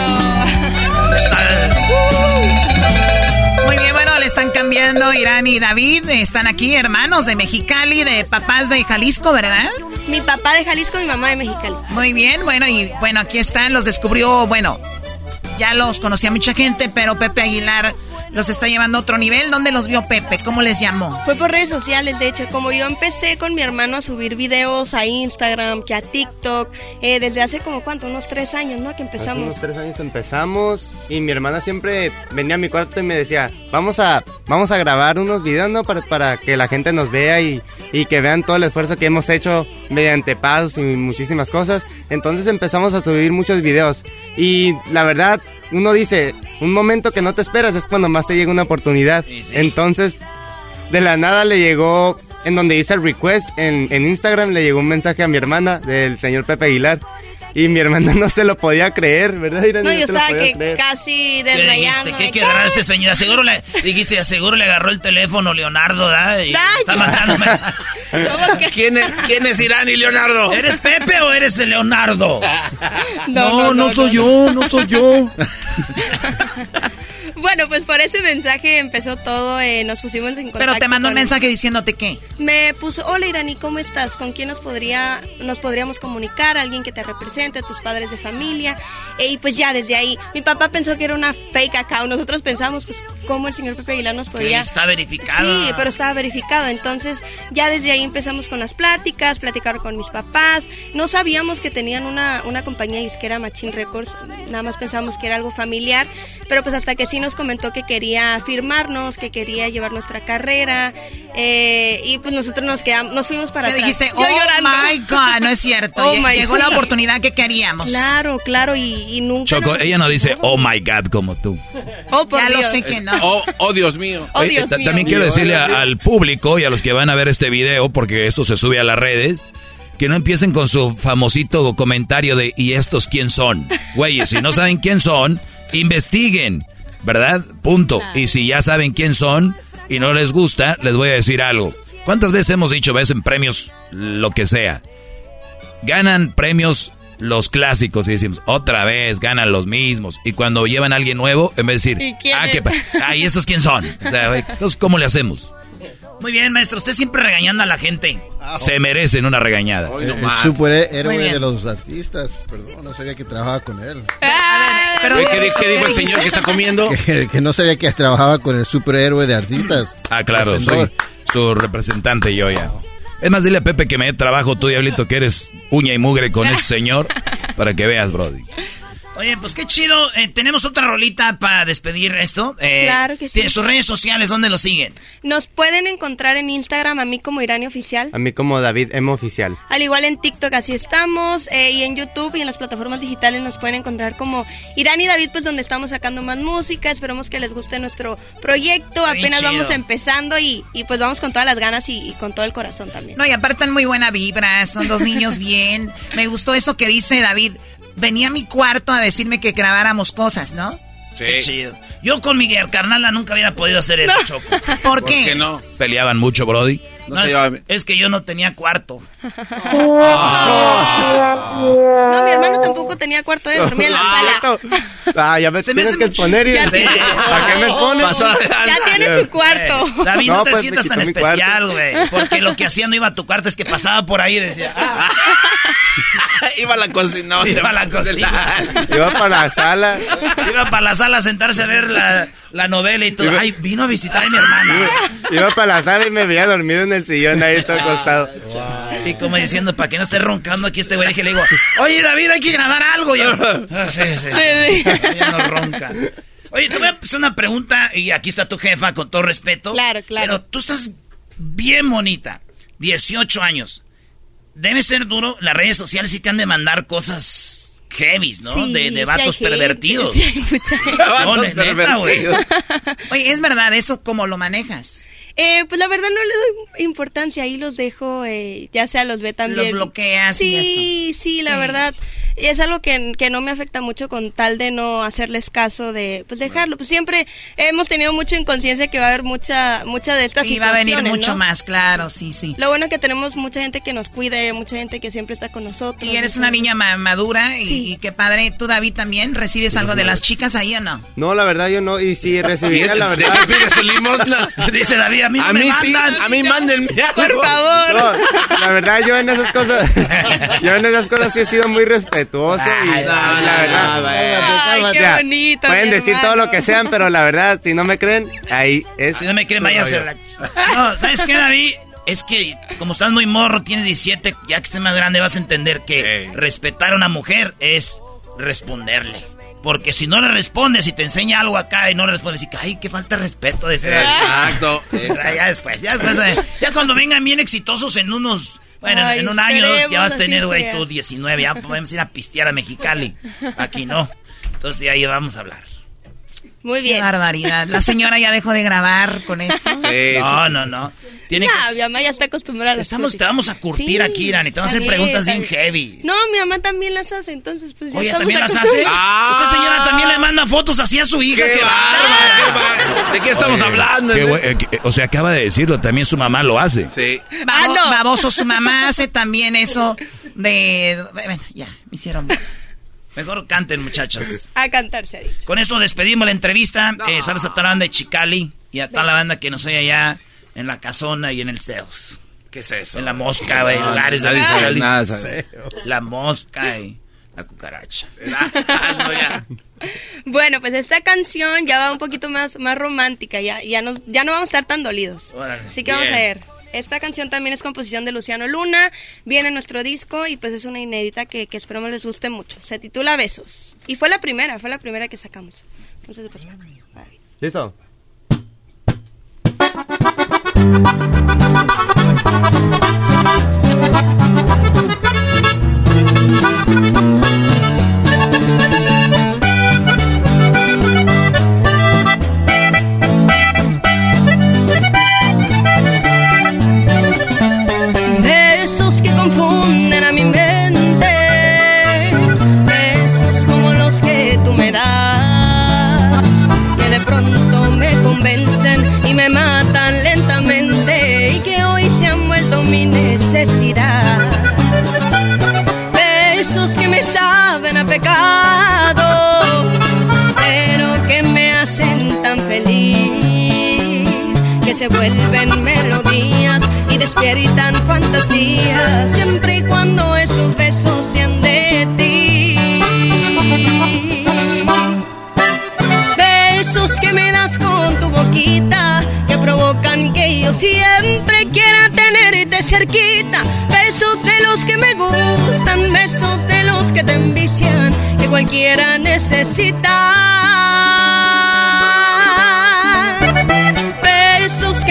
Muy bien, bueno, le están cambiando Irán y David. Están aquí, hermanos de Mexicali, de papás de Jalisco, ¿verdad? Mi papá de Jalisco, mi mamá de Mexicali. Muy bien, bueno, y bueno, aquí están, los descubrió, bueno, ya los conocía mucha gente, pero Pepe Aguilar los está llevando a otro nivel. ¿Dónde los vio Pepe? ¿Cómo les llamó? Fue por redes sociales, de hecho, como yo empecé con mi hermano a subir videos a Instagram, que a TikTok, eh, desde hace como cuánto, unos tres años, ¿no? Que Hace empezamos. unos tres años empezamos y mi hermana siempre venía a mi cuarto y me decía, vamos a, vamos a grabar unos videos, ¿no? Para, para que la gente nos vea y, y que vean todo el esfuerzo que hemos hecho mediante pasos y muchísimas cosas. Entonces empezamos a subir muchos videos y la verdad, uno dice, un momento que no te esperas es cuando más te llega una oportunidad. Entonces, de la nada le llegó, en donde hice el request, en, en Instagram le llegó un mensaje a mi hermana del señor Pepe Aguilar. Y mi hermana no se lo podía creer, ¿verdad? Irani? No, yo se lo estaba que creer. casi ¿Qué desmayando. dijiste? ¿Qué de quedará este señor? Seguro le dijiste, seguro le agarró el teléfono Leonardo, ¿verdad? Y está ya. mandándome. ¿Quién es, ¿Quién es Irán y Leonardo? ¿Eres Pepe o eres el Leonardo? No, no, no, soy no, yo, no soy yo. Bueno, pues por ese mensaje empezó todo, eh, nos pusimos en contacto. Pero te mandó un mensaje diciéndote qué. Me puso, hola Irani, ¿cómo estás? ¿Con quién nos podría, nos podríamos comunicar? Alguien que te represente, tus padres de familia. E, y pues ya desde ahí, mi papá pensó que era una fake account. Nosotros pensamos, pues, cómo el señor Pepe Aguilar nos Que podría... está verificado. Sí, pero estaba verificado. Entonces, ya desde ahí empezamos con las pláticas, platicar con mis papás. No sabíamos que tenían una, una compañía disquera Machine Records. Nada más pensamos que era algo familiar. Pero pues hasta que sí nos comentó que quería firmarnos, que quería llevar nuestra carrera. eh, y pues nosotros nos quedamos, nos fuimos para Te atrás. dijiste, oh llorando. my God, no es cierto. Oh Llegó la oportunidad que queríamos. Claro, claro, y, y nunca. Choco, nos- ella no dice, oh my God, como tú. Oh, por Ya lo sé que no. Oh, oh, Dios mío. Oh, Dios mío. También quiero decirle a- al público y a los que van a ver este video, porque esto se sube a las redes, que no empiecen con su famosito comentario de ¿y estos quién son? Güey, si no saben quién son, investiguen, ¿verdad? Punto. Y si ya saben quién son y no les gusta, les voy a decir algo. ¿Cuántas veces hemos dicho, ves en premios lo que sea? Ganan premios los clásicos y decimos, otra vez ganan los mismos. Y cuando llevan a alguien nuevo, en vez de decir, ¿Y quién ah, qué pa- ah, ¿y estos quién son? O sea, güey, entonces, ¿cómo le hacemos? Muy bien, maestro, usted siempre regañando a la gente. Se merecen una regañada. El nomás. superhéroe de los artistas. Perdón, no sabía que trabajaba con él. Oye, ¿Qué, di- qué dijo el señor que está comiendo? Que, que no sabía que trabajaba con el superhéroe de artistas. Ah, claro, soy su representante yo ya. Es más, dile a Pepe que me dé trabajo tú, diablito, que eres uña y mugre con ese señor, para que veas, Brody. Oye, pues qué chido. Eh, Tenemos otra rolita para despedir esto. Eh, Claro que sí. Sus redes sociales, ¿dónde lo siguen? Nos pueden encontrar en Instagram a mí como Irani Oficial. A mí como David M. Oficial. Al igual en TikTok así estamos. eh, y en YouTube y en las plataformas digitales nos pueden encontrar como Irani David, pues donde estamos sacando más música. Esperemos que les guste nuestro proyecto. Bien Apenas chido. vamos empezando y, y pues vamos con todas las ganas y, y con todo el corazón también. No, y aparte están muy buena vibra, son dos niños bien. Me gustó eso que dice David. Venía a mi cuarto a decirme que grabáramos cosas, ¿no? Qué chido. Yo con Miguel Carnala nunca hubiera podido hacer eso, Choco. ¿Por ¿Por qué? qué no? Peleaban mucho, Brody. No, No, se es, que yo no tenía cuarto. No, mi hermano tampoco tenía cuarto de dormir en la sala. Ah, ya me Se me tienes que exponer y Ya sé. ¿Para qué me expones? Ya tiene su cuarto. Eh, David, no, No, te pues, sientas tan especial, cuarto. güey. Porque lo que hacía no iba a tu cuarto, es que pasaba por ahí y decía, ah, Iba a la cocina. no, Iba a la cocina. Iba para la sala. iba para la sala a sentarse a ver la, la novela y todo. Iba- Ay, vino a visitar a mi hermana. Iba para la sala y me veía dormido en el sillón ahí todo acostado. Y como diciendo, para que no esté roncando aquí este güey, que le digo, oye David, hay que grabar algo. Y yo, "Ah, sí, sí. Ya no ronca. Oye, te voy a hacer una pregunta y aquí está tu jefa, con todo respeto. Claro, claro. Pero tú estás bien bonita, 18 años. debe ser duro. Las redes sociales sí te han de mandar cosas heavy, ¿no? Sí, de, de vatos pervertidos. sí neta, güey. Oye, es verdad, eso cómo lo manejas. Eh, pues la verdad no le doy importancia, ahí los dejo, eh, ya sea los ve también. Los bloqueas sí, y eso. Sí, la Sí. verdad. Y es algo que, que no me afecta mucho con tal de no hacerles caso de, pues dejarlo. Pues siempre hemos tenido mucho inconsciencia que va a haber mucha, mucha de estas Y va a venir situaciones, mucho ¿no? más, claro, sí, sí. Lo bueno es que tenemos mucha gente que nos cuide, mucha gente que siempre está con nosotros. Y eres una niña ma- madura y, Sí. y qué padre. ¿Tú, David, también recibes algo de las chicas ahí o no? No, la verdad yo no. Y si recibiría, la ¿De verdad. pides limosna? Dice David, a mí no A me mí sí, mandan. a mí mándenme algo. Por favor. No, la verdad yo en esas cosas, yo en esas cosas sí he sido muy respetuoso y no, la verdad. Ay, qué bonito. Pueden decir todo lo que sean, pero la verdad, si no me creen, ahí es. Si no me creen, vaya a hacerla. No, ¿sabes qué, David? Es que como estás muy morro, tienes 17, ya que estés más grande vas a entender que respetar a una mujer es responderle. Porque si no le respondes y te enseña algo acá y no le respondes, y que, ay, qué falta de respeto de ese. Exacto. Ya después, ya después, eh, ya cuando vengan bien exitosos en unos, bueno, en- Ay, en un año, dos, ya vas a tener, güey, tú 19, ya podemos ir a pistear a Mexicali. Aquí no. Entonces ahí vamos a hablar. Muy Qué bien. barbaridad. La señora ya dejó de grabar con esto. No, no, no. Tiene No, que... mi mamá ya está acostumbrada a Estamos, te vamos a curtir Sí, aquí, Irán, y te vamos a hacer preguntas bien está heavy. No, mi mamá también las hace, entonces pues ya Oye, ¿también las hace? Ah. Esta señora también le manda fotos así a su hija. ¡Qué ¡Qué bárbaro! ¿De qué estamos Oye, hablando? qué eh, que- o sea, acaba de decirlo, también su mamá lo hace. Sí. Babo- Ah, no. Baboso, su mamá hace también eso de... Bueno, ya, me hicieron... Mejor canten, muchachos. A cantar se ha dicho. Con esto despedimos la entrevista. Eh, saludos a toda la banda de Chicali y a toda la banda que nos oye allá en la casona y en el Zeus. ¿Qué es eso? En la mosca, güey, No, lugares de nadie sabe Chicali. nada, sabe. La mosca y la cucaracha. Ah, no, ya. Bueno, pues esta canción ya va un poquito más, más romántica, ya, ya, no, ya no vamos a estar tan dolidos. Órale. Así que vamos a Bien. ver. Esta canción también es composición de Luciano Luna, viene en nuestro disco y pues es una inédita que, que esperamos les guste mucho. Se titula Besos. Y fue la primera, fue la primera que sacamos. Entonces, pues, va. ¿Listo? se vuelven melodías y despiertan fantasías siempre y cuando esos besos sean de ti. Besos que me das con tu boquita que provocan que yo siempre quiera tenerte cerquita. Besos de los que me gustan, besos de los que te envician, que cualquiera necesita.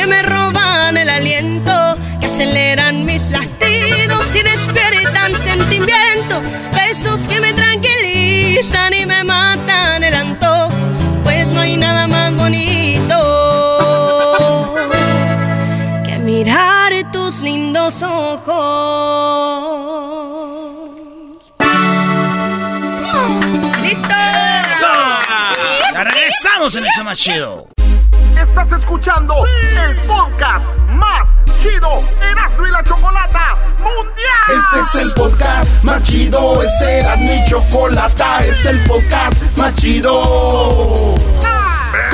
Que me roban el aliento, que aceleran mis latidos y despiertan sentimiento. Besos que me tranquilizan y me matan el antojo, regresamos en el show más chido. Estás escuchando el podcast más chido Erasmo y la Chocolata Mundial. Este es el podcast más chido, este era mi chocolata, este es el podcast más chido.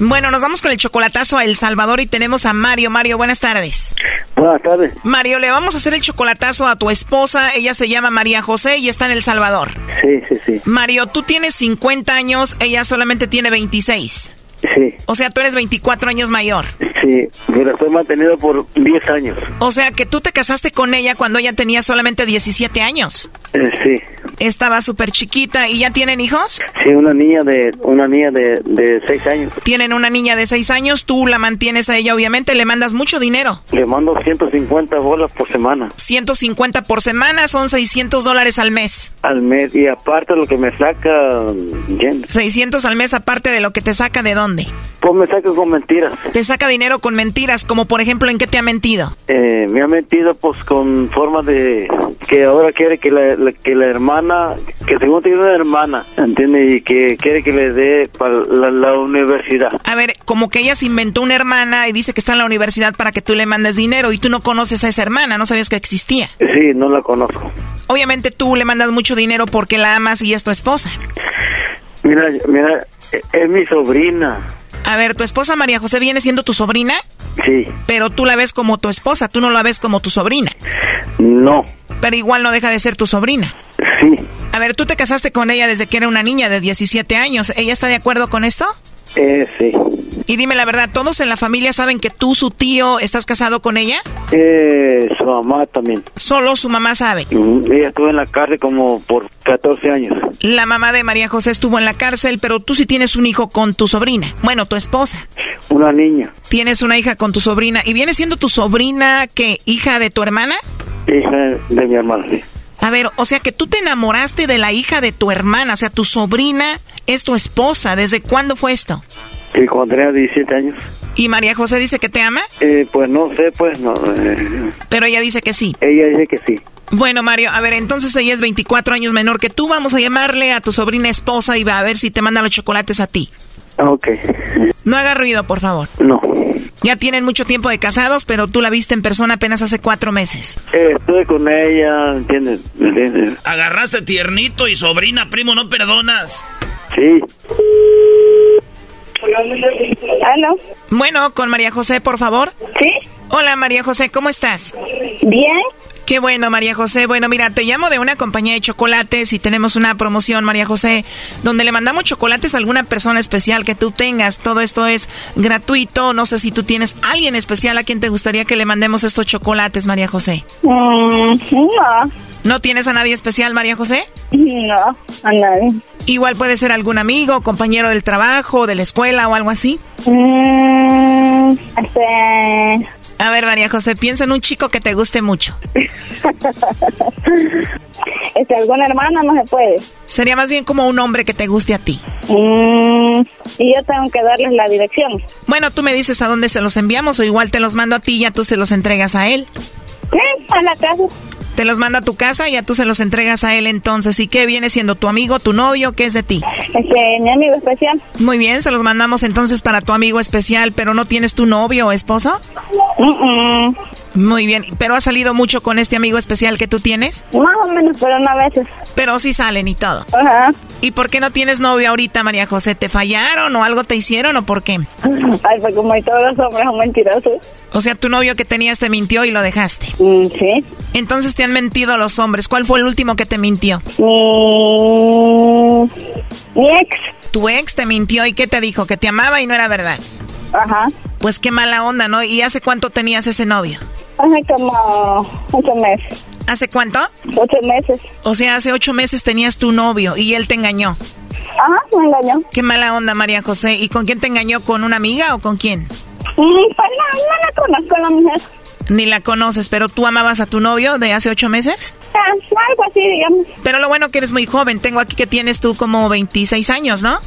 Bueno, nos vamos con el chocolatazo a El Salvador y tenemos a Mario. Mario, buenas tardes. Buenas tardes. Mario, le vamos a hacer el chocolatazo a tu esposa. Ella se llama María José y está en El Salvador. Sí, sí, sí. Mario, tú tienes 50 años, ella solamente tiene 26. Sí. O sea, tú eres 24 años mayor. Sí, me la estoy manteniendo por 10 años. O sea, que tú te casaste con ella cuando ella tenía solamente 17 años. Eh, sí. Estaba súper chiquita. ¿Y ya tienen hijos? Sí, una niña de una niña de, de 6 años. Tienen una niña de 6 años. Tú la mantienes a ella, obviamente. Le mandas mucho dinero. Le mando 150 bolas por semana. 150 por semana son 600 dólares al mes. Al mes. Y aparte lo que me saca... Jen, 600 al mes aparte de lo que te saca de dónde? Pues me saca con mentiras. Te saca dinero con mentiras, como por ejemplo, ¿en qué te ha mentido? Eh, me ha mentido pues con forma de que ahora quiere que la, la- que la hermana, que según tiene una hermana, ¿entiendes? Y que quiere que le dé para la, la universidad. A ver, como que ella se inventó una hermana y dice que está en la universidad para que tú le mandes dinero y tú no conoces a esa hermana, no sabías que existía. Sí, no la conozco. Obviamente tú le mandas mucho dinero porque la amas y es tu esposa. Mira, mira, eh, es mi sobrina. A ver, tu esposa María José viene siendo tu sobrina, Sí, pero tú la ves como tu esposa, tú no la ves como tu sobrina. no, Pero igual no deja de ser tu sobrina. Sí, A ver, tú te casaste con ella desde que era una niña de 17 años. ¿Ella está de acuerdo con esto? eh, sí. Y dime la verdad, ¿todos en la familia saben que tú, su tío, estás casado con ella? Eh, su mamá también. Solo su mamá sabe. Mm, Ella estuvo en la cárcel como por 14 años. La mamá de María José estuvo en la cárcel, pero tú sí tienes un hijo con tu sobrina. Bueno, tu esposa. Una niña, Tienes una hija con tu sobrina. ¿Y viene siendo tu sobrina que hija de tu hermana? hija de mi hermana, sí. A ver, o sea que tú te enamoraste de la hija de tu hermana, o sea, tu sobrina es tu esposa. ¿Desde cuándo fue esto? Y cuando tenía 17 años. ¿Y María José dice que te ama? Eh, pues no sé, pues no. eh, Pero ella dice que sí. ella dice que sí. Bueno, Mario, a ver, entonces ella es 24 años menor que tú. Vamos a llamarle a tu sobrina esposa y va a ver si te manda los chocolates a ti. Ok. No haga ruido, por favor. No. Ya tienen mucho tiempo de casados, pero tú la viste en persona apenas hace cuatro meses. Eh, estuve con ella, ¿entiendes? ¿Entiendes? Agarraste tiernito y sobrina, primo, no perdonas. Sí. ¿Aló? Bueno, con María José, por favor. Sí. Hola, María José, ¿cómo estás? Bien. Qué bueno, María José. Bueno, mira, te llamo de una compañía de chocolates y tenemos una promoción, María José, donde le mandamos chocolates a alguna persona especial que tú tengas. Todo esto es gratuito. No sé si tú tienes alguien especial a quien te gustaría que le mandemos estos chocolates, María José. Mm, no. ¿No tienes a nadie especial, María José? No, a nadie. Igual puede ser algún amigo, compañero del trabajo, de la escuela o algo así. Mm, este... A ver, María José, piensa en un chico que te guste mucho. este, alguna hermana no se puede. Sería más bien como un hombre que te guste a ti. Mm, y yo tengo que darles la dirección. Bueno, tú me dices a dónde se los enviamos o igual te los mando a ti y ya tú se los entregas a él. Sí, a la casa. Te los manda a tu casa y ya tú se los entregas a él entonces. ¿Y qué viene siendo tu amigo, tu novio? ¿Qué es de ti? Este, mi amigo especial. Muy bien, se los mandamos entonces para tu amigo especial, pero ¿no tienes tu novio o esposo? Muy bien, ¿pero has salido mucho con este amigo especial que tú tienes? Más o menos, pero no a veces. Pero sí salen y todo. Ajá. ¿Y por qué no tienes novio ahorita, María José? ¿Te fallaron o algo te hicieron o por qué? Ay, pues como todos los hombres son mentirosos. O sea, tu novio que tenías te mintió y lo dejaste. Mm, sí. Entonces te han mentido los hombres. ¿Cuál fue el último que te mintió? Mi... Mi ex. Tu ex te mintió y ¿qué te dijo? Que te amaba y no era verdad. Ajá. Pues qué mala onda, ¿no? ¿Y hace cuánto tenías ese novio? Hace como ocho meses. ¿Hace cuánto? Ocho meses. O sea, hace ocho meses tenías tu novio y él te engañó. Ajá, me engañó. Qué mala onda, María José. ¿Y con quién te engañó? ¿Con una amiga o con quién? Pues no, no la conozco la mujer. Ni la conoces, pero tú amabas a tu novio de hace ocho meses? Ah, algo así, digamos. Pero lo bueno que eres muy joven. Tengo aquí que tienes tú como 26 años, ¿no?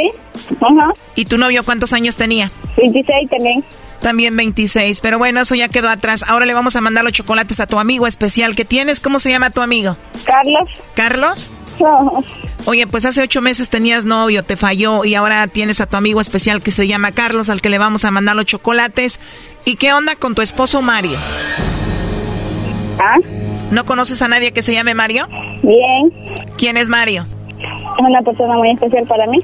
Sí, ajá. ¿Y tu novio cuántos años tenía? 26 también. También 26, pero bueno, eso ya quedó atrás. Ahora le vamos a mandar los chocolates a tu amigo especial que tienes. ¿Cómo se llama tu amigo? Carlos. ¿Carlos? No. Oye, pues hace ocho meses tenías novio, te falló y ahora tienes a tu amigo especial que se llama Carlos, al que le vamos a mandar los chocolates. ¿Y qué onda con tu esposo Mario? ¿Ah? ¿No conoces a nadie que se llame Mario? Bien. ¿Quién es Mario? Es una persona muy especial para mí.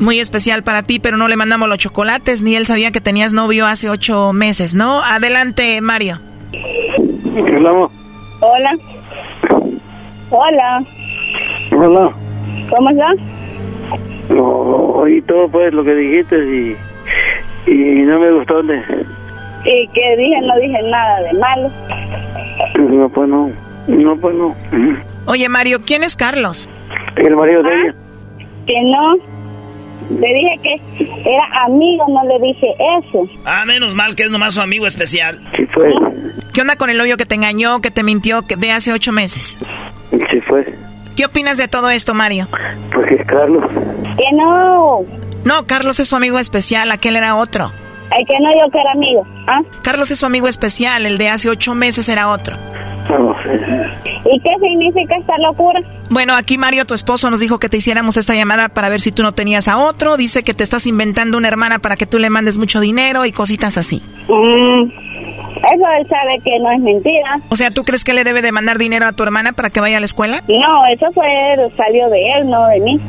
Muy especial para ti, pero no le mandamos los chocolates, ni él sabía que tenías novio hace ocho meses, ¿no? Adelante, Mario. Hola. Hola. Hola. Hola. ¿Cómo estás? No, oí todo pues lo que dijiste y, y no me gustó. De, ¿Y qué dije? No dije nada de malo. no, pues no. No, pues no. Oye, Mario, ¿quién es Carlos? El marido de ella. Que no. Le dije que era amigo, no le dije eso. Ah, menos mal que es nomás su amigo especial. Sí fue. ¿Qué onda con el novio que te engañó, que te mintió que de hace ocho meses? Sí fue. ¿Qué opinas de todo esto, Mario? Pues que es Carlos. Que no. No, Carlos es su amigo especial, aquel era otro. El que no yo que era amigo. ¿Ah? Carlos es su amigo especial, el de hace ocho meses era otro. ¿Y qué significa esta locura? Bueno, aquí Mario, tu esposo, nos dijo que te hiciéramos esta llamada para ver si tú no tenías a otro. Dice que te estás inventando una hermana para que tú le mandes mucho dinero y cositas así. Mm, eso él sabe que no es mentira. O sea, ¿tú crees que le debe de mandar dinero a tu hermana para que vaya a la escuela? No, eso fue, salió de él, no de mí.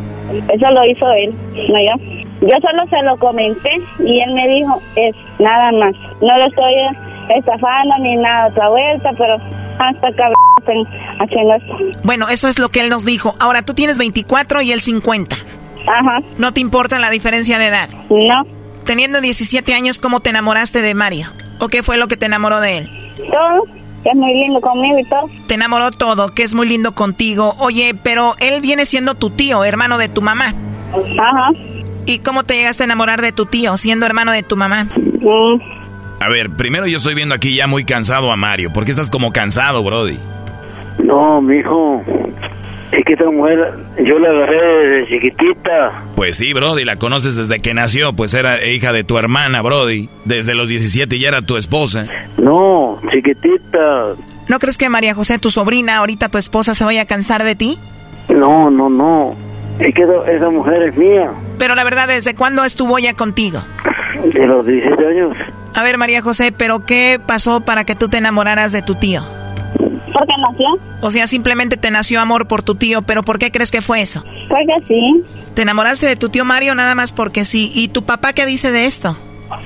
Eso lo hizo él, no yo. Yo solo se lo comenté y él me dijo, es nada más. No lo estoy estafando ni nada otra vuelta, pero hasta esto. Bueno, eso es lo que él nos dijo. Ahora, tú tienes 24 y él 50. Ajá. ¿No te importa la diferencia de edad? No. Teniendo 17 años, ¿cómo te enamoraste de Mario? ¿O qué fue lo que te enamoró de él? Todo, que es muy lindo conmigo y todo. Te enamoró todo, que es muy lindo contigo. Oye, pero él viene siendo tu tío, hermano de tu mamá. Ajá. ¿Y cómo te llegaste a enamorar de tu tío, siendo hermano de tu mamá? Mm, A ver, primero yo estoy viendo aquí ya muy cansado a Mario. ¿Por qué estás como cansado, Brody? No, mijo. Es que esta mujer, yo la agarré desde chiquitita. Pues sí, Brody, la conoces desde que nació, pues era hija de tu hermana, Brody. Desde los 17 ya era tu esposa. No, chiquitita. ¿No crees que María José, tu sobrina, ahorita tu esposa, se vaya a cansar de ti? No, no, no. Es que esa- esa mujer es mía. Pero la verdad, ¿desde cuándo estuvo ya contigo? De los 17 años. A ver, María José, ¿pero qué pasó para que tú te enamoraras de tu tío? ¿Por qué nació? O sea, simplemente te nació amor por tu tío, pero ¿por qué crees que fue eso? Porque sí. ¿Te enamoraste de tu tío Mario nada más porque sí? ¿Y tu papá qué dice de esto?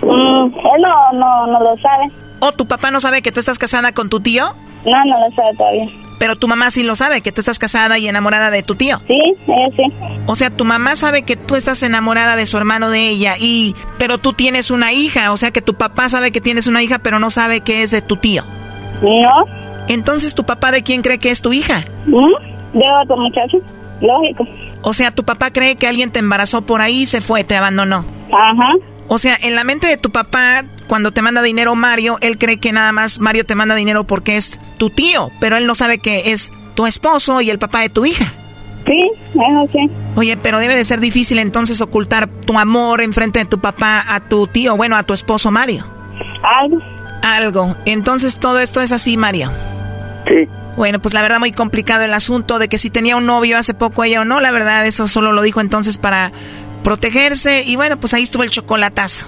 Mm, él no, no, no lo sabe. ¿O tu papá no sabe que tú estás casada con tu tío? No, no lo sabe todavía. Pero tu mamá sí lo sabe, que tú estás casada y enamorada de tu tío. Sí, ella sí. O sea, tu mamá sabe que tú estás enamorada de su hermano de ella y pero tú tienes una hija, o sea que tu papá sabe que tienes una hija, pero no sabe que es de tu tío. No. Entonces, ¿tu papá de quién cree que es tu hija? ¿Mm? De otro muchacho. Lógico. O sea, tu papá cree que alguien te embarazó por ahí y se fue, te abandonó. Ajá. O sea, en la mente de tu papá, cuando te manda dinero Mario, él cree que nada más Mario te manda dinero porque es tu tío, pero él no sabe que es tu esposo y el papá de tu hija. Sí, eso sí. Oye, pero debe de ser difícil entonces ocultar tu amor enfrente de tu papá a tu tío, bueno, a tu esposo Mario. Algo. Algo. Entonces todo esto es así, Mario. Sí. Bueno, pues la verdad muy complicado el asunto de que si tenía un novio hace poco ella o no, la verdad eso solo lo dijo entonces para protegerse y bueno, pues ahí estuvo el chocolatazo.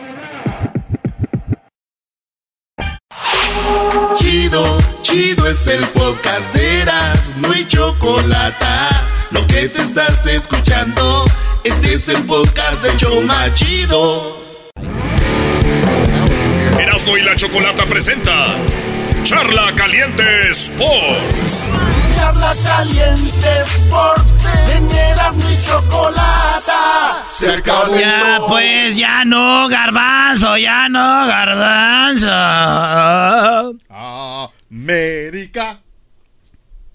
Chido, chido es el podcast de Eras, no hay chocolate. Lo que te estás escuchando, este es el podcast de Choma Chido. Erasmo y la Chocolata presenta Charla Caliente Sports. Charla caliente Sports. Y chocolata. Se acabó. Ya, pues, ya no, garbanzo, ya no, garbanzo. América.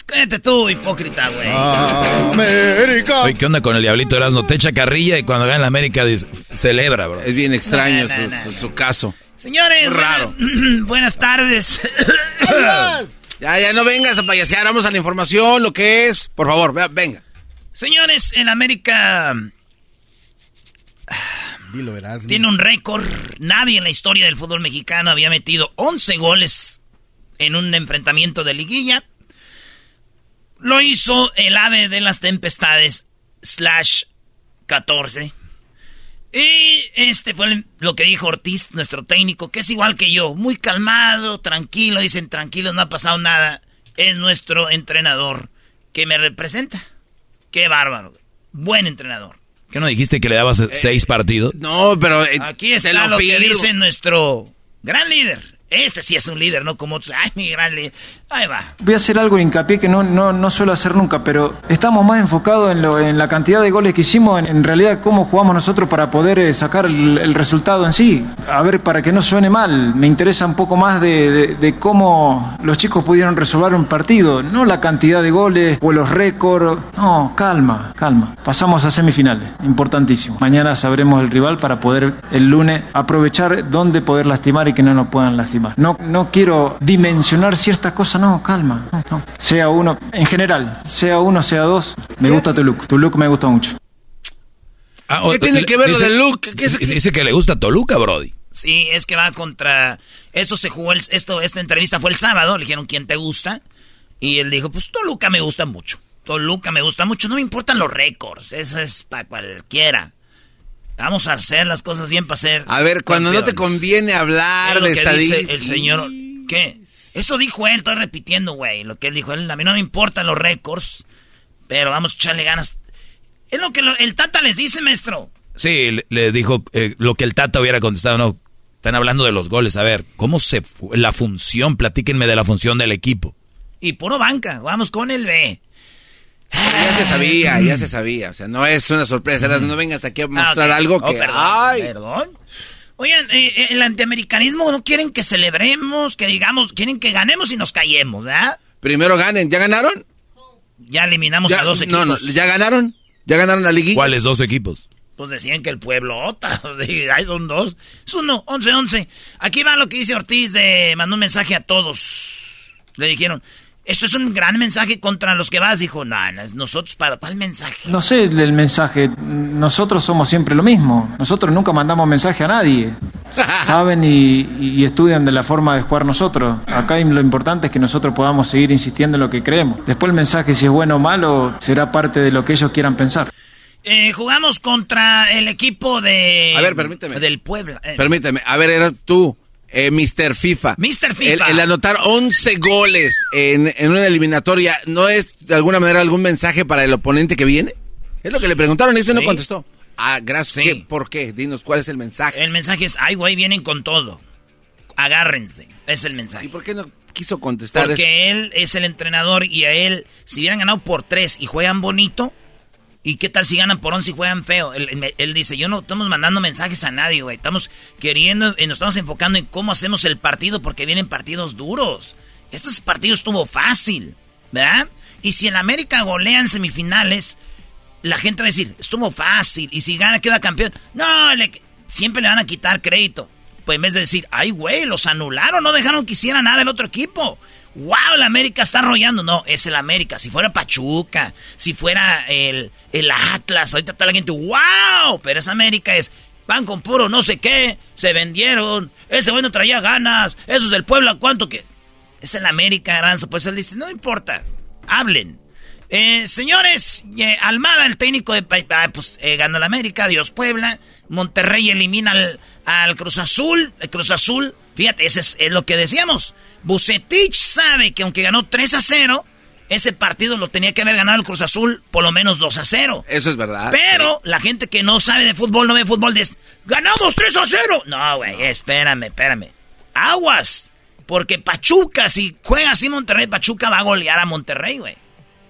Cállate tú, hipócrita, güey. América. Oye, ¿qué onda con el diablito Erasmo? Te echa carrilla y cuando gana la América dice, celebra, bro. Es bien extraño No, no, su, no, su- su caso. Señores, Raro. buena- buenas tardes. Ya, ya no vengas a payasear, vamos a la información, lo que es. Por favor, vea, venga. Señores, en América Dilo, verás. tiene un récord. Nadie en la historia del fútbol mexicano había metido 11 goles en un enfrentamiento de liguilla. Lo hizo el ave de las tempestades, slash 14. Y este fue lo que dijo Ortiz, nuestro técnico, que es igual que yo, muy calmado, tranquilo, dicen tranquilos, no ha pasado nada. Es nuestro entrenador que me representa. Qué bárbaro. Buen entrenador. ¿Qué no dijiste que le dabas seis partidos? No, pero... eh, Aquí está lo lo, que dice nuestro gran líder. Ese sí es un líder, no como. Ay, mi gran líder. Ahí va. Voy a hacer algo de hincapié que no, no, no suelo hacer nunca, pero estamos más enfocados en, lo- en la cantidad de goles que hicimos, en, en realidad cómo jugamos nosotros para poder eh, sacar el, el resultado en sí. A ver, para que no suene mal, me interesa un poco más de, de- de cómo los chicos pudieron resolver un partido, no la cantidad de goles o los récords. No, calma, calma. Pasamos a semifinales, importantísimo. Mañana sabremos el rival para poder el lunes aprovechar dónde poder lastimar y que no nos puedan lastimar. No, no quiero dimensionar ciertas cosas, no, calma. no, no. Sea uno, en general, sea uno, sea dos, me gusta tu look. Tu look me gusta mucho. Ah, o- ¿Qué tiene que ver lo dice- del look? ¿Qué es- Dice que le gusta Toluca, Brody. Sí, es que va contra. Esto se jugó. el- esto, esta entrevista fue el sábado. Le dijeron quién te gusta. Y él dijo: Pues Toluca me gusta mucho. Toluca me gusta mucho. No me importan los récords. Eso es para cualquiera. Vamos a hacer las cosas bien para hacer. A ver, cuando no te conviene hablar Es lo de estadísticas... el señor. ¿Qué? Eso dijo él, estoy repitiendo, güey. Lo que él dijo, él, a mí no me importan los récords, pero vamos a echarle ganas. Es lo que lo- el Tata les dice, maestro. Sí, le, le dijo eh, lo que el Tata hubiera contestado. No, están hablando de los goles. A ver, ¿cómo se... fu- La función, platíquenme de la función del equipo. Y puro banca, vamos con el B. Ya se sabía, ya se sabía. O sea, no es una sorpresa. No vengas aquí a mostrar Ah, ok. algo Oh, que... perdón, ¡Ay! perdón. Oigan, eh, eh, el antiamericanismo no quieren que celebremos, que digamos, quieren que ganemos y nos callemos, ¿verdad? Primero ganen. ¿Ya ganaron? Ya eliminamos Ya- a dos equipos. No, no, ¿ya ganaron? ¿Ya ganaron la liguilla? ¿Cuáles dos equipos? Pues decían que el pueblo ota. Ahí son dos. Es uno, once, once. Aquí va lo que dice Ortiz de mandó un mensaje a todos. Le dijeron, esto es un gran mensaje contra los que vas. Dijo, no, no, es nosotros para ¿cuál mensaje? No sé el mensaje, nosotros somos siempre lo mismo, nosotros nunca mandamos mensaje a nadie. Saben y, y estudian de la forma de jugar nosotros. Acá lo importante es que nosotros podamos seguir insistiendo en lo que creemos. Después el mensaje, si es bueno o malo, será parte de lo que ellos quieran pensar. Eh, jugamos contra el equipo de... A ver, permíteme. Del Puebla. Eh, Permíteme. A ver, eras tú, eh, Mr. FIFA. Mr. FIFA. El, el anotar 11 goles en, en una eliminatoria, ¿no es de alguna manera algún mensaje para el oponente que viene? Es lo que le preguntaron y este no contestó. Ah, gracias. Sí. ¿Qué? ¿Por qué? Dinos, ¿cuál es el mensaje? El mensaje es, ay, güey, vienen con todo. Agárrense. Es el mensaje. ¿Y por qué no quiso contestar eso? Porque él es el entrenador y a él, si hubieran ganado por tres y juegan bonito, ¿y qué tal si ganan por once y juegan feo? Él, dice, yo no estamos mandando mensajes a nadie, güey. Estamos queriendo, nos estamos enfocando en cómo hacemos el partido porque vienen partidos duros. Estos partidos estuvo fácil, ¿verdad? Y si en América golean semifinales, la gente va a decir, estuvo fácil. Y si gana, queda campeón. No, le- siempre le van a quitar crédito. equipo en vez de decir, ay, güey, los anularon, no dejaron que hiciera nada el otro equipo. ¡Wow! El América está arrollando. No, es el América. Si fuera Pachuca, si fuera el, el Atlas, ahorita está la gente, ¡wow! Pero es América, es van con puro no sé qué, se vendieron, ese bueno traía ganas, eso es del pueblo, ¿cuánto que? Es el América, Aranza, pues él dice, no importa, hablen. Eh, señores, eh, Almada, el técnico de... Ah, pues eh, ganó el América, Dios Puebla, Monterrey elimina al, al Cruz Azul, el Cruz Azul, fíjate, ese es, es lo que decíamos. Bucetich sabe que aunque ganó 3 a 0, ese partido lo tenía que haber ganado el Cruz Azul por lo menos 2 a 0. Eso es verdad. Pero la gente que no sabe de fútbol, no ve fútbol, dice, ¡ganamos 3 a 0! No, güey, espérame, espérame. Aguas. Porque Pachuca, si juega así Monterrey, Pachuca va a golear a Monterrey, güey.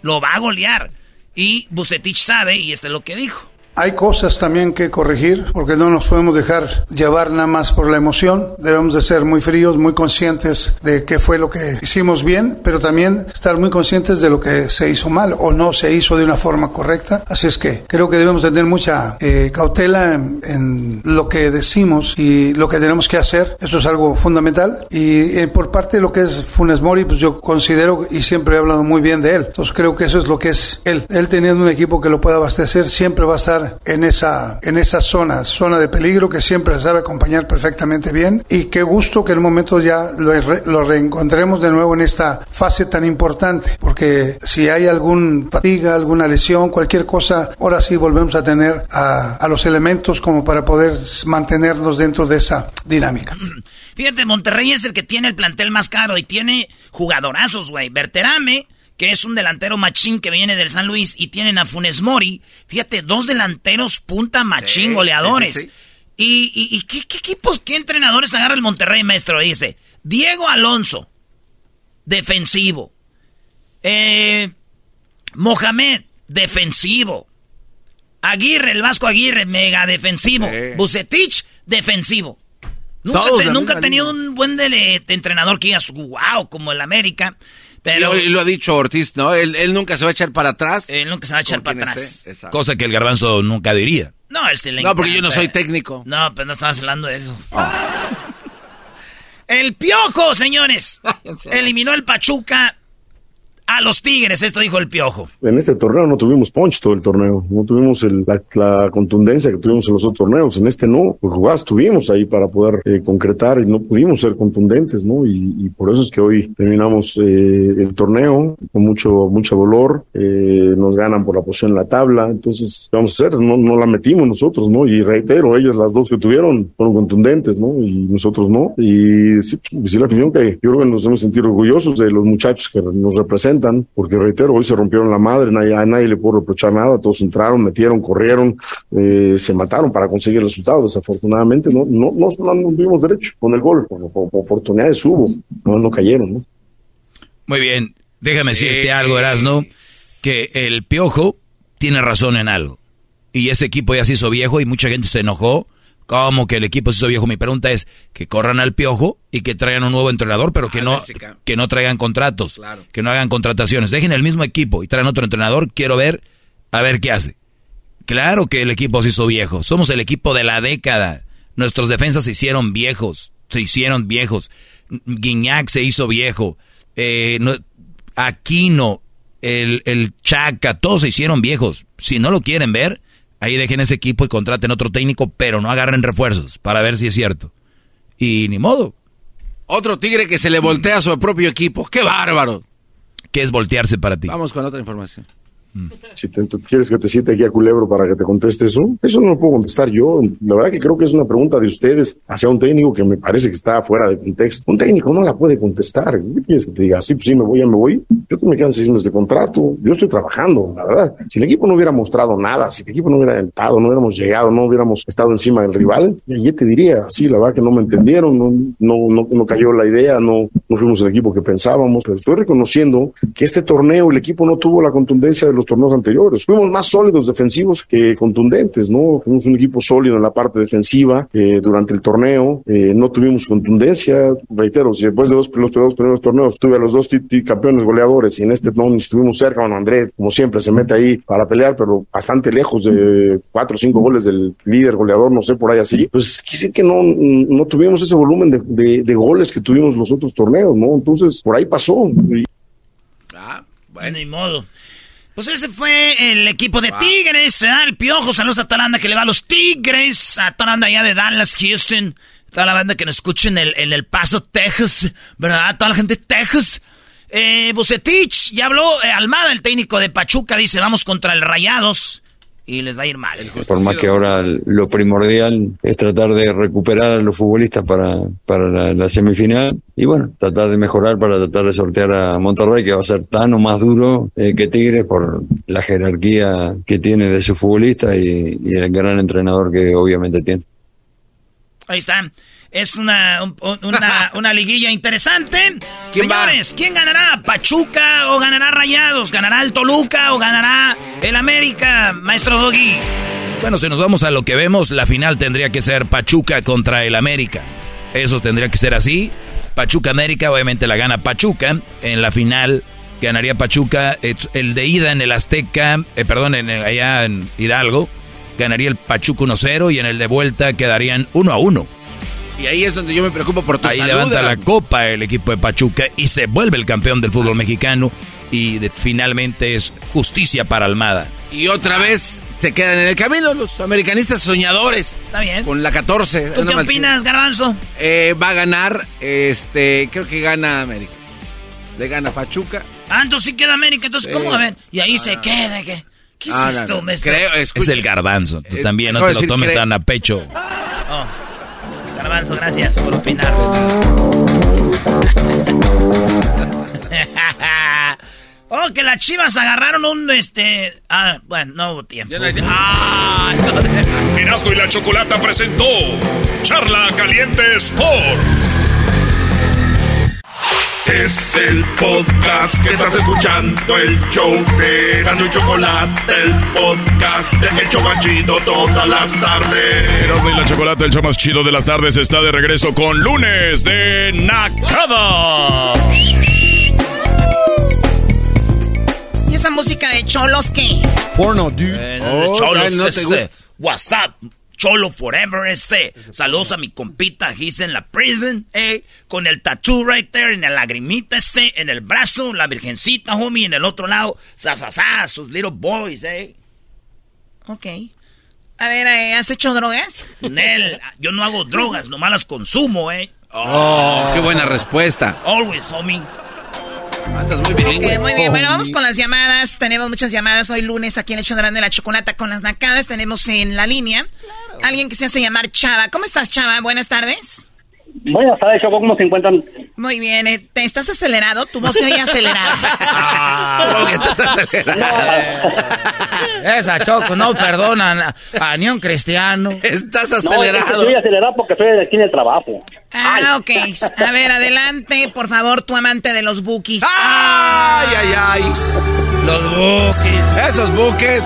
Lo va a golear. Y Bucetich sabe, y este es lo que dijo. Hay cosas también que corregir porque no nos podemos dejar llevar nada más por la emoción. Debemos de ser muy fríos, muy conscientes de qué fue lo que hicimos bien, pero también estar muy conscientes de lo que se hizo mal o no se hizo de una forma correcta. Así es que creo que debemos tener mucha eh, cautela en, lo que decimos y lo que tenemos que hacer. Eso es algo fundamental. Y eh, por parte de lo que es Funes Mori, pues yo considero y siempre he hablado muy bien de él. Entonces creo que eso es lo que es él. Él teniendo un equipo que lo pueda abastecer siempre va a estar en esa, en esa zona, zona de peligro que siempre sabe acompañar perfectamente bien y qué gusto que en un momento ya lo, reencontremos de nuevo en esta fase tan importante, porque si hay algún fatiga, alguna lesión, cualquier cosa, ahora sí volvemos a tener a, a los elementos como para poder mantenernos dentro de esa dinámica. Fíjate, Monterrey es el que tiene el plantel más caro y tiene jugadorazos, güey. Berterame que es un delantero machín que viene del San Luis, y tienen a Funes Mori. Fíjate, dos delanteros punta machín, goleadores. ¿Y, qué, equipos, qué entrenadores agarra el Monterrey, maestro? Dice, Diego Alonso, defensivo. Eh, Mohamed, defensivo. Aguirre, el Vasco Aguirre, mega defensivo. Bucetich, defensivo. Nunca, ha tenido un buen entrenador que digas, wow, como el América. Pero, y lo ha dicho Ortiz, ¿no? Él, nunca se va a echar para atrás. Él nunca se va a echar para atrás. Cosa que el garbanzo nunca diría. No, él se le No, porque yo no soy técnico. No, pero no estamos hablando de eso. El Piojo, señores. Eliminó el Pachuca a los Tigres, esto dijo el Piojo. En este torneo no tuvimos punch todo el torneo, no tuvimos la, contundencia que tuvimos en los otros torneos, en este no, pues jugadas tuvimos ahí para poder eh, concretar y no pudimos ser contundentes, ¿no? Y, por eso es que hoy terminamos eh, el torneo con mucho, mucho dolor, eh, nos ganan por la posición en la tabla, entonces, ¿qué vamos a hacer? No, no la metimos nosotros, ¿no? Y reitero, ellos las dos que tuvieron fueron contundentes, ¿no? Y nosotros no. Y sí, pues, sí la opinión que yo creo que nos hemos sentido orgullosos de los muchachos que nos representan porque reitero, hoy se rompieron la madre, nadie, a nadie le puedo reprochar nada, todos entraron, metieron, corrieron, eh, se mataron para conseguir el resultado. Desafortunadamente no, no, no, no tuvimos derecho con el gol, oportunidades hubo, no, no cayeron. ¿no? Muy bien, déjame decirte algo, Erasno, que el Piojo tiene razón en algo. Y ese equipo ya se hizo viejo y mucha gente se enojó ¿Cómo que el equipo se hizo viejo? Mi pregunta es que corran al piojo y que traigan un nuevo entrenador, pero que, no, que no traigan contratos, que no hagan contrataciones. Dejen el mismo equipo y traigan otro entrenador. Quiero ver, a ver qué hace. Claro que el equipo se hizo viejo. Somos el equipo de la década. Nuestros defensas se hicieron viejos. Se hicieron viejos. Guiñac se hizo viejo. Eh, Aquino, el, el Chaca, todos se hicieron viejos. Si no lo quieren ver, Ahí dejen ese equipo y contraten otro técnico, pero no agarren refuerzos para ver si es cierto. Y ni modo. Otro tigre que se le voltea a su propio equipo. ¡Qué bárbaro! ¿Qué es voltearse para ti? Vamos con otra información. Si te, quieres que te cite aquí a Culebro para que te conteste eso, eso no lo puedo contestar yo. La verdad que creo que es una pregunta de ustedes hacia un técnico que me parece que está fuera de contexto. Un técnico no la puede contestar. ¿Qué quieres que te diga? Sí, pues sí, me voy, ya me voy. Yo me quedan seis meses de contrato. Yo estoy trabajando, la verdad. Si el equipo no hubiera mostrado nada, si el equipo no hubiera entrado, no hubiéramos llegado, no hubiéramos estado encima del rival, ya te diría, sí, la verdad que no me entendieron, no, no, no, no cayó la idea, no, no fuimos el equipo que pensábamos. Pero estoy reconociendo que este torneo el equipo no tuvo la contundencia de los los torneos anteriores. Fuimos más sólidos defensivos que contundentes, ¿no? Fuimos un equipo sólido en la parte defensiva eh, durante el torneo, eh, no tuvimos contundencia, reitero, si después de dos, los dos primeros torneos tuve a los dos campeones goleadores y en este no estuvimos cerca, bueno, Andrés, como siempre, se mete ahí para pelear, pero bastante lejos de cuatro o cinco goles del líder goleador, no sé, por ahí así, pues quise que no, no tuvimos ese volumen de, de, de goles que tuvimos los otros torneos, ¿no? Entonces, por ahí pasó. Ah, bueno, ni modo. Pues ese fue el equipo de Tigres, ¿eh? el Piojo, saludos a toda la banda que le va a los Tigres, a toda la banda allá de Dallas, Houston, toda la banda que nos escucha en el, en el Paso, Texas, ¿verdad? Toda la gente de Texas. Eh, Bucetich, ya habló eh, Almada, el técnico de Pachuca, dice, vamos contra el Rayados y les va a ir mal. Por más que ahora lo primordial es tratar de recuperar a los futbolistas para, para la, semifinal y bueno, tratar de mejorar para tratar de sortear a Monterrey, que va a ser tan o más duro eh, que Tigres por la jerarquía que tiene de su futbolista y, y el gran entrenador que obviamente tiene. Ahí está. Es una, una, una liguilla interesante. Señores, ¿quién ganará? ¿Pachuca o ganará Rayados? ¿Ganará el Toluca o ganará el América, maestro Doggy? Bueno, si nos vamos a lo que vemos, la final tendría que ser Pachuca contra el América. Eso tendría que ser así. Pachuca América, obviamente la gana Pachuca. En la final ganaría Pachuca. El de ida en el Azteca, eh, perdón, en, allá en Hidalgo, ganaría el Pachuca 1-0 y en el de vuelta quedarían 1-1. Y ahí es donde yo me preocupo por tu Ahí levanta la copa el equipo de Pachuca y se vuelve el campeón del fútbol mexicano y finalmente es justicia para Almada. Y otra vez se quedan en el camino los americanistas soñadores. Está bien. Con la 14. ¿Tú qué opinas, Garbanzo? Eh, va a ganar, este, creo que gana América. Le gana Pachuca. Ah, entonces sí queda América. Entonces, ¿cómo? A ver, y ahí se queda. ¿qué? ¿Qué es esto, Creo, Es el garbanzo. Tú también no te lo tomes tan a pecho. Oh. Garbanzo, gracias por opinar. oh, que las chivas agarraron un este. Ah, bueno, no hubo tiempo. Ah, y la Chocolata presentó Charla Caliente Sports. Es el podcast que estás escuchando, el show de Gano y Chocolate, el podcast de El Chocachito todas las tardes. Erasmo y la Chocolate, el show más chido de las tardes, está de regreso con lunes de Nakada. ¿Y esa música de cholos qué? Porno, dude. Eh, oh, cholos, no te gusta. WhatsApp. Cholo Forever, este. Saludos a mi compita, he's en la prison, eh. Con el tattoo right there, en la lagrimita, este, en el brazo, la virgencita, homie, en el otro lado, sa, sa, sus little boys, eh. Ok. A ver, eh, ¿has hecho drogas? Nel, yo no hago drogas, nomás las consumo, eh. Oh, qué buena respuesta. Always, homie. Andas muy bien. muy bien. Bueno, vamos con las llamadas. Tenemos muchas llamadas hoy lunes aquí en el show de la chocolata con las nacadas. Tenemos en la línea alguien que se hace llamar Chava. ¿Cómo estás, Chava? Buenas tardes. Buenas tardes, Choco. ¿Cómo se encuentran? Muy bien. Eh, ¿Te estás acelerado? Tu voz se oye acelerada. ah, estás acelerado? Esa Choco no perdona a, ni un cristiano. Estás acelerado. No, estoy acelerado porque estoy de aquí en el trabajo. Ah, ok. A ver, adelante, por favor, tu amante de los bookies. ¡Ay, ay, ay! Los bookies. Esos buques.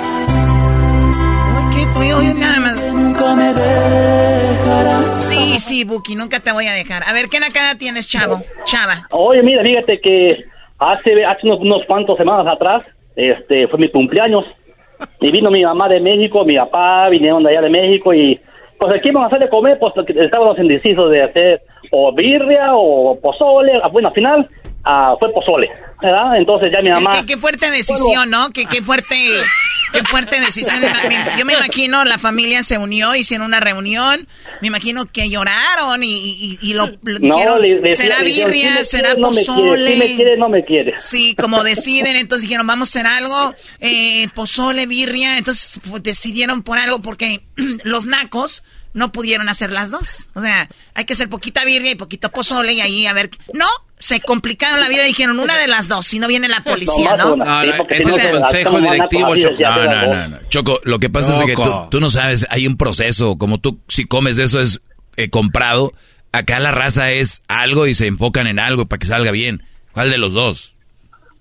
¿Qué? Tú y nada más. Nunca me dejarás. Sí, sí, Buki, nunca te voy a dejar. A ver, ¿qué nacada tienes, chavo? Chava. Oye, mira, fíjate que hace, hace unos, unos cuantos semanas atrás, este, fue mi cumpleaños. Y vino mi mamá de México, mi papá vinieron de allá de México y pues aquí vamos a hacer de comer, pues estábamos indecisos de hacer o birria o pozole. Bueno, al final ah, fue pozole, ¿verdad? Entonces ya mi mamá... Qué, qué fuerte decisión, ¿no? Qué, qué fuerte... Qué fuerte decisión. Yo me imagino la familia se unió, hicieron una reunión. Me imagino que lloraron y, y, lo, dijeron, será birria, será pozole. si me quiere, no me quiere. Sí, como deciden, entonces dijeron, vamos a hacer algo, eh, pozole, birria. Entonces pues, decidieron por algo porque los nacos no pudieron hacer las dos. O sea, hay que hacer poquita birria y poquito pozole y ahí a ver. No, se complicaron la vida y dijeron una de las dos, si no viene la policía, ¿no? No, no, ese es el consejo directivo, Choco. No, no, no, no. Choco, lo que pasa es que tú, no sabes, hay un proceso, como tú, si comes de eso es eh, comprado, acá la raza es algo y se enfocan en algo para que salga bien. ¿Cuál de los dos?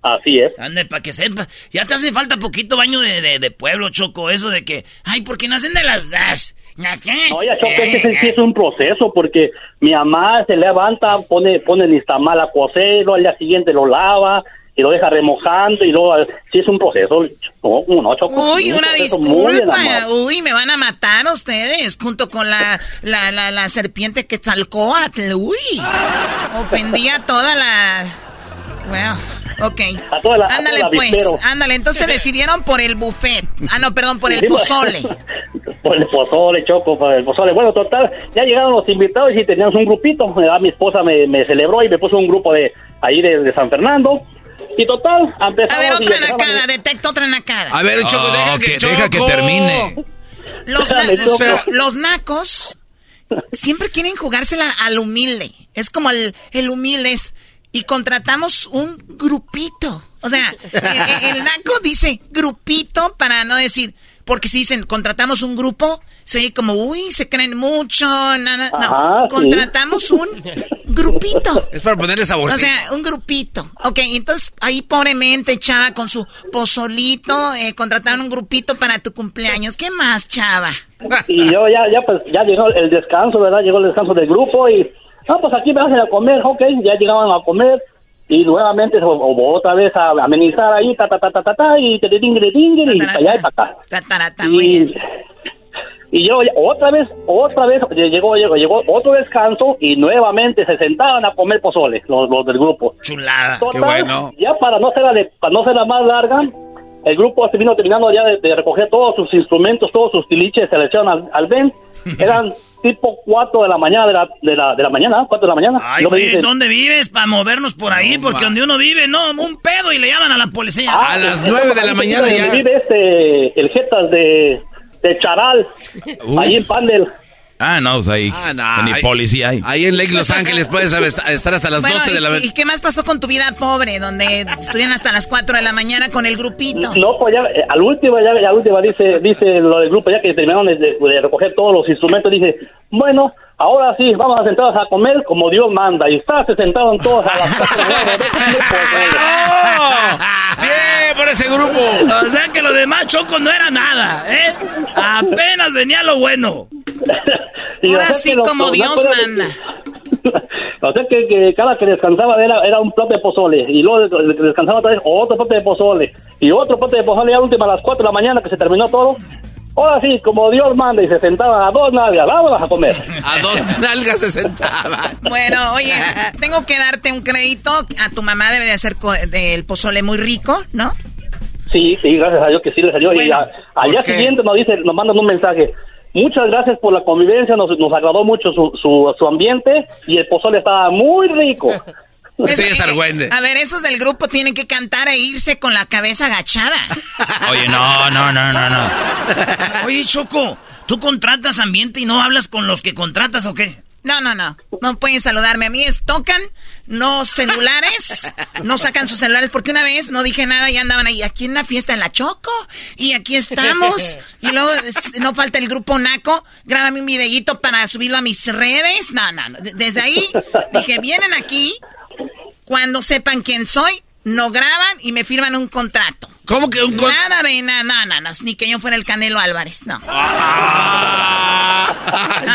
Así es. Ande, para que sepa. Ya te hace falta poquito baño de, de, de pueblo, Choco. Eso de que, ay, ¿por qué nacen de las das? No, ya Choco, es que sí- sí es un proceso porque mi mamá se levanta, pone, pone el a cocer, luego al día siguiente lo lava y lo deja remojando y luego sí es un proceso. No, ¿cómo no, Choco. Uy, Un una disculpa. Uy, me van a matar ustedes junto con la, la, la, la serpiente Quetzalcóatl. Uy, ofendí a toda la... Bueno, ok. A toda la- a ándale toda la pues, ándale. Entonces decidieron por el buffet. Ah, no, perdón, por el pues. pozole. Por el pozole, Choco, por el pozole. Bueno, total, ya llegaron los invitados y teníamos un grupito. Eh, Mi esposa me, me celebró y me puso un grupo de ahí de, de San Fernando. Y total, empezamos... A ver, otra nacada, detecto otra nacada. A ver, Choco, deja que, deja que termine. Los, na- los nacos siempre quieren jugársela al humilde. Es como el, el humilde es. Y contratamos un grupito. O sea, el, el naco dice grupito para no decir. Porque si dicen contratamos un grupo, se oye como, uy, se creen mucho. na, na". No, sí. contratamos un grupito. Es para ponerle sabor. O sea, un grupito. Ok, entonces ahí pobremente, Chava, con su pozolito, eh, contrataron un grupito para tu cumpleaños. ¿Qué más, Chava? Y yo ya, ya, pues, ya llegó el descanso, ¿verdad? Llegó el descanso del grupo y, ah, pues aquí me hacen a comer, ok, ya llegaban a comer y nuevamente o, o otra vez a amenizar ahí, ta, ta, ta, ta, ta, ta, y te dingue, dingue, y para allá y para acá. Y, bien. y yo otra vez, otra vez llegó, llegó, llegó otro descanso y nuevamente se sentaban a comer pozole, los, los del grupo. Chulada. Total, Ya para no ser la de, para no ser la más larga, el grupo se vino terminando ya de, de recoger todos sus instrumentos, todos sus tiliches, se le echaron al, al Ben. Eran tipo 4 de la mañana de la, de la, de la mañana, 4 de la mañana. Ay, güey, dicen, ¿dónde vives? Para movernos por ahí, porque donde uno vive, no, un pedo y le llaman a la policía. "Ah, donde vive este, el Jetas de, de Charal, ahí en Pandel. Ah, no, pues ahí. Ah, no, Ni ahí- policía hay. Ahí en Lake Los Ángeles puedes estar hasta las Bueno, 12 de la ¿y, y qué más pasó con tu vida pobre, donde estuvieron hasta las 4 de la mañana con el grupito? No, pues ya, eh, al último, ya, ya al último dice, dice lo del grupo, ya que terminaron de, de recoger todos los instrumentos, dice, bueno, ahora sí, vamos a sentarnos a comer como Dios manda. Y está, se sentaron todos a las de la mañana. ¡Bien por ese grupo! O sea que lo demás Choco no era nada, ¿eh? Apenas venía lo bueno. Y Ahora o sea sí, como Dios manda. O sea que, que cada que descansaba era, era un plato de pozole. Y luego el descansaba otra vez otro plato de pozole. Y otro plato de pozole ya última a las 4 de la mañana que se terminó todo. Ahora sí, como Dios manda y se sentaban a dos nalgas, vámonos a comer. A dos nalgas se sentaban. Bueno, oye, tengo que darte un crédito. A tu mamá debe de hacer del pozole muy rico, ¿no? Sí, sí, gracias a Dios que sí le salió. y Bueno, a- al día siguiente nos dice, nos mandan un mensaje. Muchas gracias por la convivencia, nos, nos agradó mucho su, su, su ambiente y el pozole estaba muy rico. Pues, eh, A ver, esos del grupo tienen que cantar e irse con la cabeza agachada. Oye, no, no, no, no, no. Oye, Choco, ¿tú contratas ambiente y no hablas con los que contratas o qué? No, no, no. No pueden saludarme. A mí es tocan, no celulares, no sacan sus celulares, porque una vez no dije nada y andaban ahí, aquí en la fiesta en la Choco, y aquí estamos, y luego no falta el grupo Naco, grábame un videíto para subirlo a mis redes. No, no, no. De- Desde ahí dije, vienen aquí, cuando sepan quién soy, no graban y me firman un contrato. ¿Cómo que un contrato? Nada de nada, no, no, no, ni que yo fuera el Canelo Álvarez, no.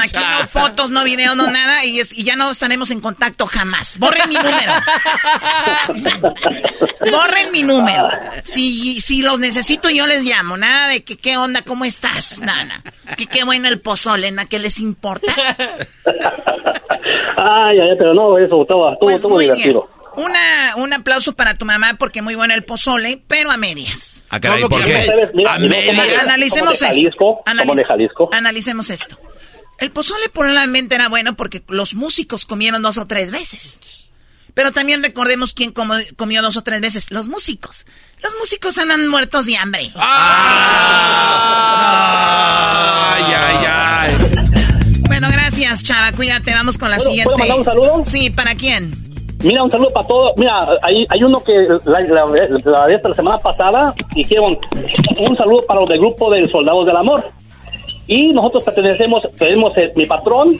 Aquí no fotos, no videos, no nada, y, es- y ya no estaremos en contacto jamás. Borren mi número. Borren mi número. Si, si los necesito, yo les llamo. Nada de que qué onda, cómo estás. Nada. Que qué bueno el pozole, ¿na? ¿Qué les importa? Ay, ay, pero no, eso estaba, estuvo, Pues estuvo muy bien. Una, un aplauso para tu mamá porque muy bueno el pozole, pero a medias. Ah, caray, ¿Cómo ¿por qué? a medias? A Analicemos esto. Jalisco, como Analiz- de Jalisco. Analicemos esto. El pozole probablemente era bueno porque los músicos comieron dos o tres veces. Pero también recordemos quién como- comió dos o tres veces. Los músicos. Los músicos andan muertos de hambre. Ay, ay, ay. Bueno, gracias, Chava. Cuídate. Vamos con la ¿Puedo- siguiente. puedo mandar un saludo? Sí, ¿para quién? Mira, un saludo para todos. Mira, hay, hay uno que la, la, la, de esta semana pasada hicieron un saludo para los del grupo de Soldados del Amor. Y nosotros pertenecemos, tenemos eh, mi patrón,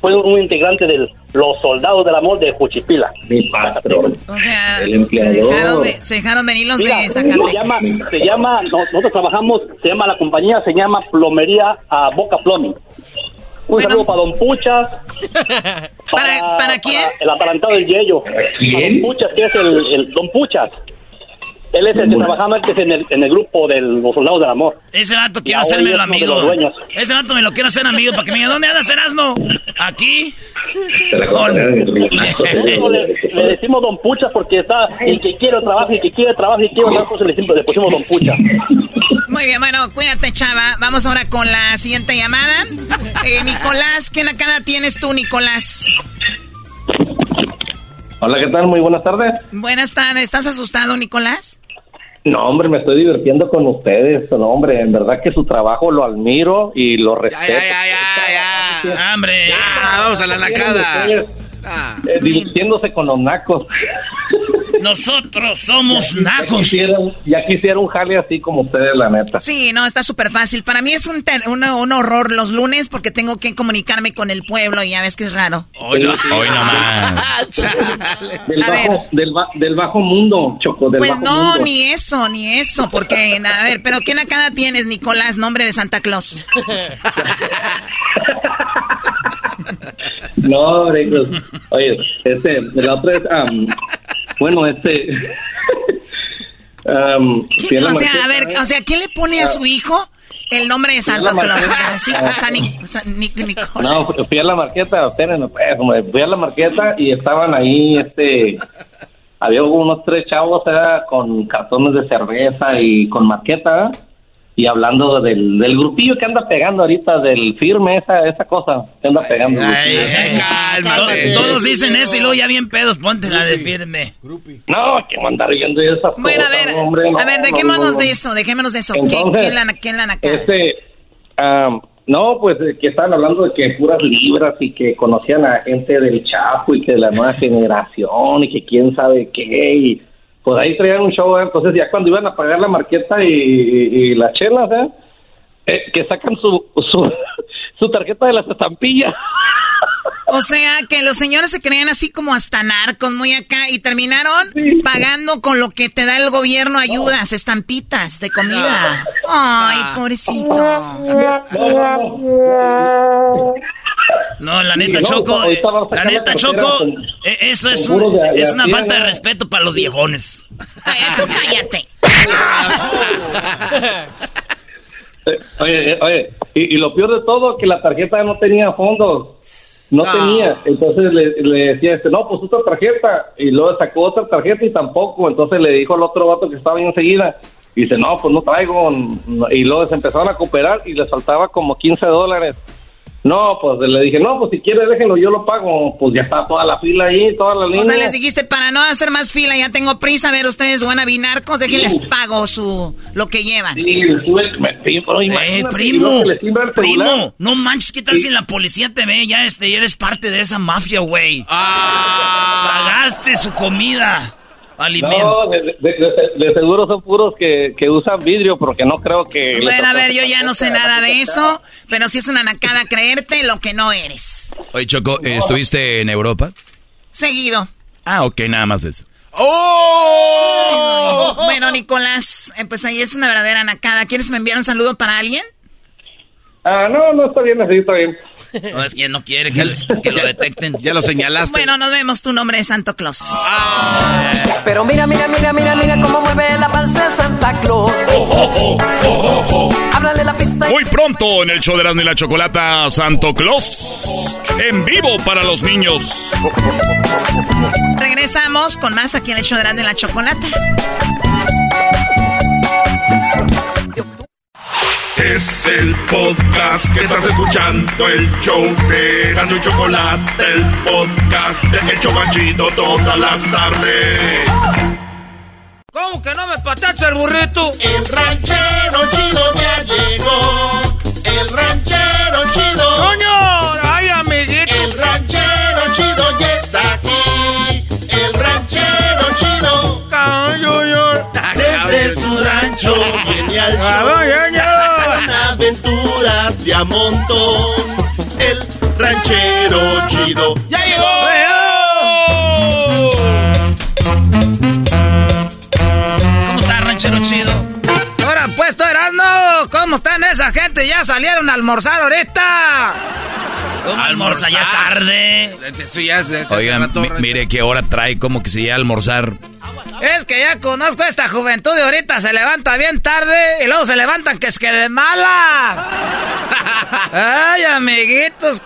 fue un integrante de los soldados del amor de Juchipila. Mi patrón. O sea, El se dejaron, ve- se dejaron venir los Mira, de se Zacatecas. llama, se llama, no- nosotros trabajamos, se llama la compañía, se llama Plomería a Boca Plumbing. Un saludo para Don Puchas. ¿Para, para quién? el atalantado del Yello. Para Don Puchas, que es el, el Don Puchas. Él es el que trabajaba antes en el, en el grupo de los soldados del amor. Ese vato quiero hacerme el de amigo. Ese vato me lo quiero hacer amigo para que me diga, ¿dónde andas, Erasmo? ¿Aquí? Le, le decimos Don Puchas porque está, y que quiere trabajo, y que quiere trabajo, y quiere trabajo, le, decimos- le pusimos Don Puchas. Muy bien, bueno, cuídate, chava. Vamos ahora con la siguiente llamada. Eh, Nicolás, ¿qué nacada tienes tú, Nicolás? Hola, ¿qué tal? Muy buenas tardes. Buenas tardes. ¿Estás asustado, Nicolás? No, hombre, me estoy divirtiendo con ustedes. No, hombre, en verdad que su trabajo lo admiro y lo respeto. ¡Hombre! vamos a la nacada. Eh, divirtiéndose con los nacos. Nosotros somos Ya nacos. ya quisiera un jale así como ustedes, la neta. Sí, no, está súper fácil. Para mí es un, ter- un, un horror los lunes porque tengo que comunicarme con el pueblo y ya ves que es raro. Hoy no, Hoy nomás. del, bajo, del, ba- del bajo mundo, Choco, del Pues bajo no, mundo. ni eso, ni eso, porque, a ver, pero ¿qué nacada tienes, Nicolás? Nombre de Santa Claus. No, pues, oye, este, la otra es, am, bueno, este, la O sea, a ver, o sea, ¿qué le pone a su hijo el nombre de Santa la Claus? San San Nicolás. No, fu- fui a la marqueta, espérenme, pues, fui a la marqueta y estaban ahí, este, había unos tres chavos, era con cartones de cerveza y con marqueta. Y hablando del, del grupillo que anda pegando ahorita, del firme, esa, esa cosa que anda pegando. Ay, ay, to- Todos dicen eso y luego ya bien pedos, ponte la de firme. No, que mandar viendo esas Bueno, a ver, hombre, no, a ver, no, dejémonos no, de eso, dejémonos de eso. ¿Qué, Entonces, qué es la, qué? Este, am, no, pues eh, que estaban hablando de que puras libras y que conocían a gente del Chapo y que de la nueva generación y que quién sabe qué y pues ahí traían un show, ¿eh? entonces ya cuando iban a pagar la marqueta y, y, y las chelas, ¿eh? Eh, que sacan su, su, su tarjeta de las estampillas. O sea, que los señores se creían así como hasta narcos, muy acá, y terminaron pagando con lo que te da el gobierno ayudas, estampitas de comida. Ay, pobrecito. No, la neta, no, Choco, eh, la neta, Choco, con- eh, eso es, un- de- es de una falta de respeto para los viejones. Ay, tú cállate. Eh, Oye, oye, y, y lo peor de todo, que la tarjeta no tenía fondos. No No. tenía. Entonces le, le decía este, no, pues otra tarjeta. Y luego sacó otra tarjeta y tampoco. Entonces le dijo al otro vato que estaba ahí enseguida. Y dice, no, pues no traigo. Y luego se empezaron a cooperar y les faltaba como 15 dólares. No, pues le dije, no, pues si quiere déjenlo, yo lo pago. Pues ya está toda la fila ahí, toda la línea. O sea, les dijiste, para no hacer más fila, ya tengo prisa, a ver, ustedes van a binarcos, déjenles pago su, lo que llevan. Sí, le sube el- me- sí, pero Eh, primo, que celular. primo, no manches, ¿qué tal si la policía te ve? Ya este, ya eres parte de esa mafia, güey. Pagaste su comida, alimento. No, de, de- de- de seguro son puros que, que usan vidrio, porque no creo que... Bueno, a ver, yo ya no sé nada de eso, pero si es una nacada creerte lo que no eres. Oye, Choco, eh, ¿estuviste en Europa? Seguido. Ah, ok, nada más eso. Bueno, Nicolás, eh, pues ahí es una verdadera nacada. ¿Quieres me enviar un saludo para alguien? Ah, no, no, está bien, así está bien. No, es que no quiere que, que lo detecten. Ya lo señalaste. Bueno, nos vemos tu nombre de Santo Claus. Pero mira, mira, mira, mira, mira cómo mueve la panza de Santa Claus. Háblale la pista. Muy pronto en el show de Erasmo y la Chocolata, Santo Claus. En vivo para los niños. Regresamos con más aquí en el show de Erasmo y la Chocolata. Es el podcast que estás escuchando, el show de Erasmo y Chocolate, el podcast de El Chobachito todas las tardes. ¿Cómo que no me patacha el burrito? El ranchero chido ya llegó. El ranchero chido. ¡Coño! ¡Ay, amiguito! El ranchero chido ya está aquí. El ranchero chido. Desde su rancho viene al show. Con aventuras de a montón. El ranchero chido ya llegó. ¿Cómo está, ranchero chido? Ahora, pues, Erasmo, ¿cómo están esa gente? ¿Ya salieron a almorzar ahorita? ¿Cómo almorzar? Ya es tarde. Oigan, mire qué hora trae, como que se ya a almorzar. Es que ya conozco a esta juventud de ahorita, se levanta bien tarde y luego se levantan que es que de malas. Ay, amiguitos,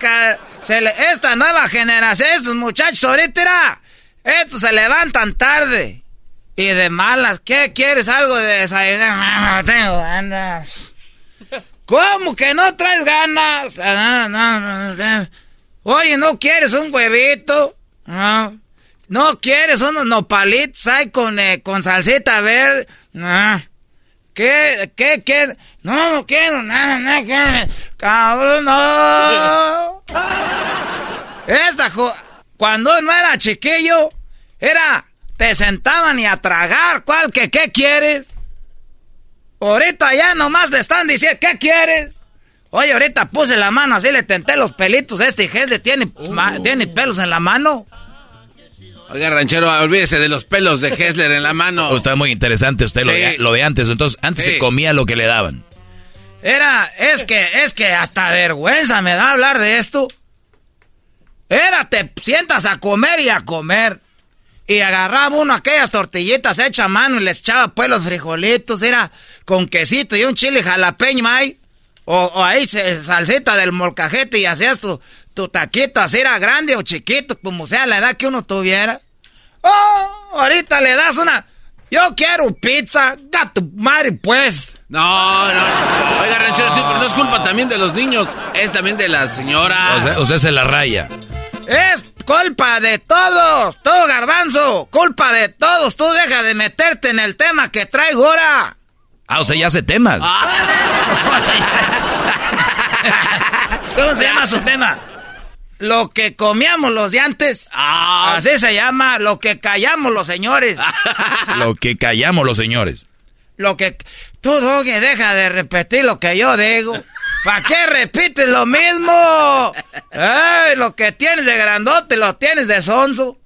se le- esta nueva generación, estos muchachos ahorita, era, estos se levantan tarde y de malas. ¿Qué quieres? ¿Algo de desayunar? No, tengo ganas. ¿Cómo que no traes ganas? Ah, no, no. Oye, ¿no quieres un huevito? No. ¿No quieres unos nopalitos ahí con, eh, con salsita verde? No. ¿Qué, qué, qué? No, no quiero nada, nada. Cabrón, no. Esta, jo- cuando no era chiquillo, era, te sentaban y a tragar, ¿cuál que qué quieres? Ahorita ya nomás le están diciendo, ¿qué quieres? Oye, ahorita puse la mano así, le tenté los pelitos. Este Gesle tiene, ma- tiene pelos en la mano. Oiga, ranchero, olvídese de los pelos de Hessler en la mano. Oh, está muy interesante usted lo, de, lo de antes. Entonces, antes Sí. se comía lo que le daban. Era, es que, es que hasta vergüenza me da hablar de esto. Era, te sientas a comer y a comer. Y agarraba uno aquellas tortillitas hechas a mano y les echaba pues los frijolitos, era con quesito y un chile jalapeño ahí. O, o ahí se- salsita del molcajete y hacías tu, tu taquito así era grande o chiquito, como sea la edad que uno tuviera. Oh, ahorita le das una... Yo quiero pizza, gato madre pues. No, no. Oiga, ranchero, sí, pero no es culpa también de los niños, es también de la señora. O sea, usted se la raya. Es culpa de todos, tú garbanzo, culpa de todos, tú deja de meterte en el tema que traigo ahora. Ah, usted ya hace temas. ¿Cómo se llama su tema? Lo que comíamos los de antes. Ah. Así se llama, lo que callamos los señores. Lo que callamos los señores. Lo que... Tú, Doggy, deja de repetir lo que yo digo. ¿Para qué repites lo mismo? Ay, lo que tienes de grandote lo tienes de sonso.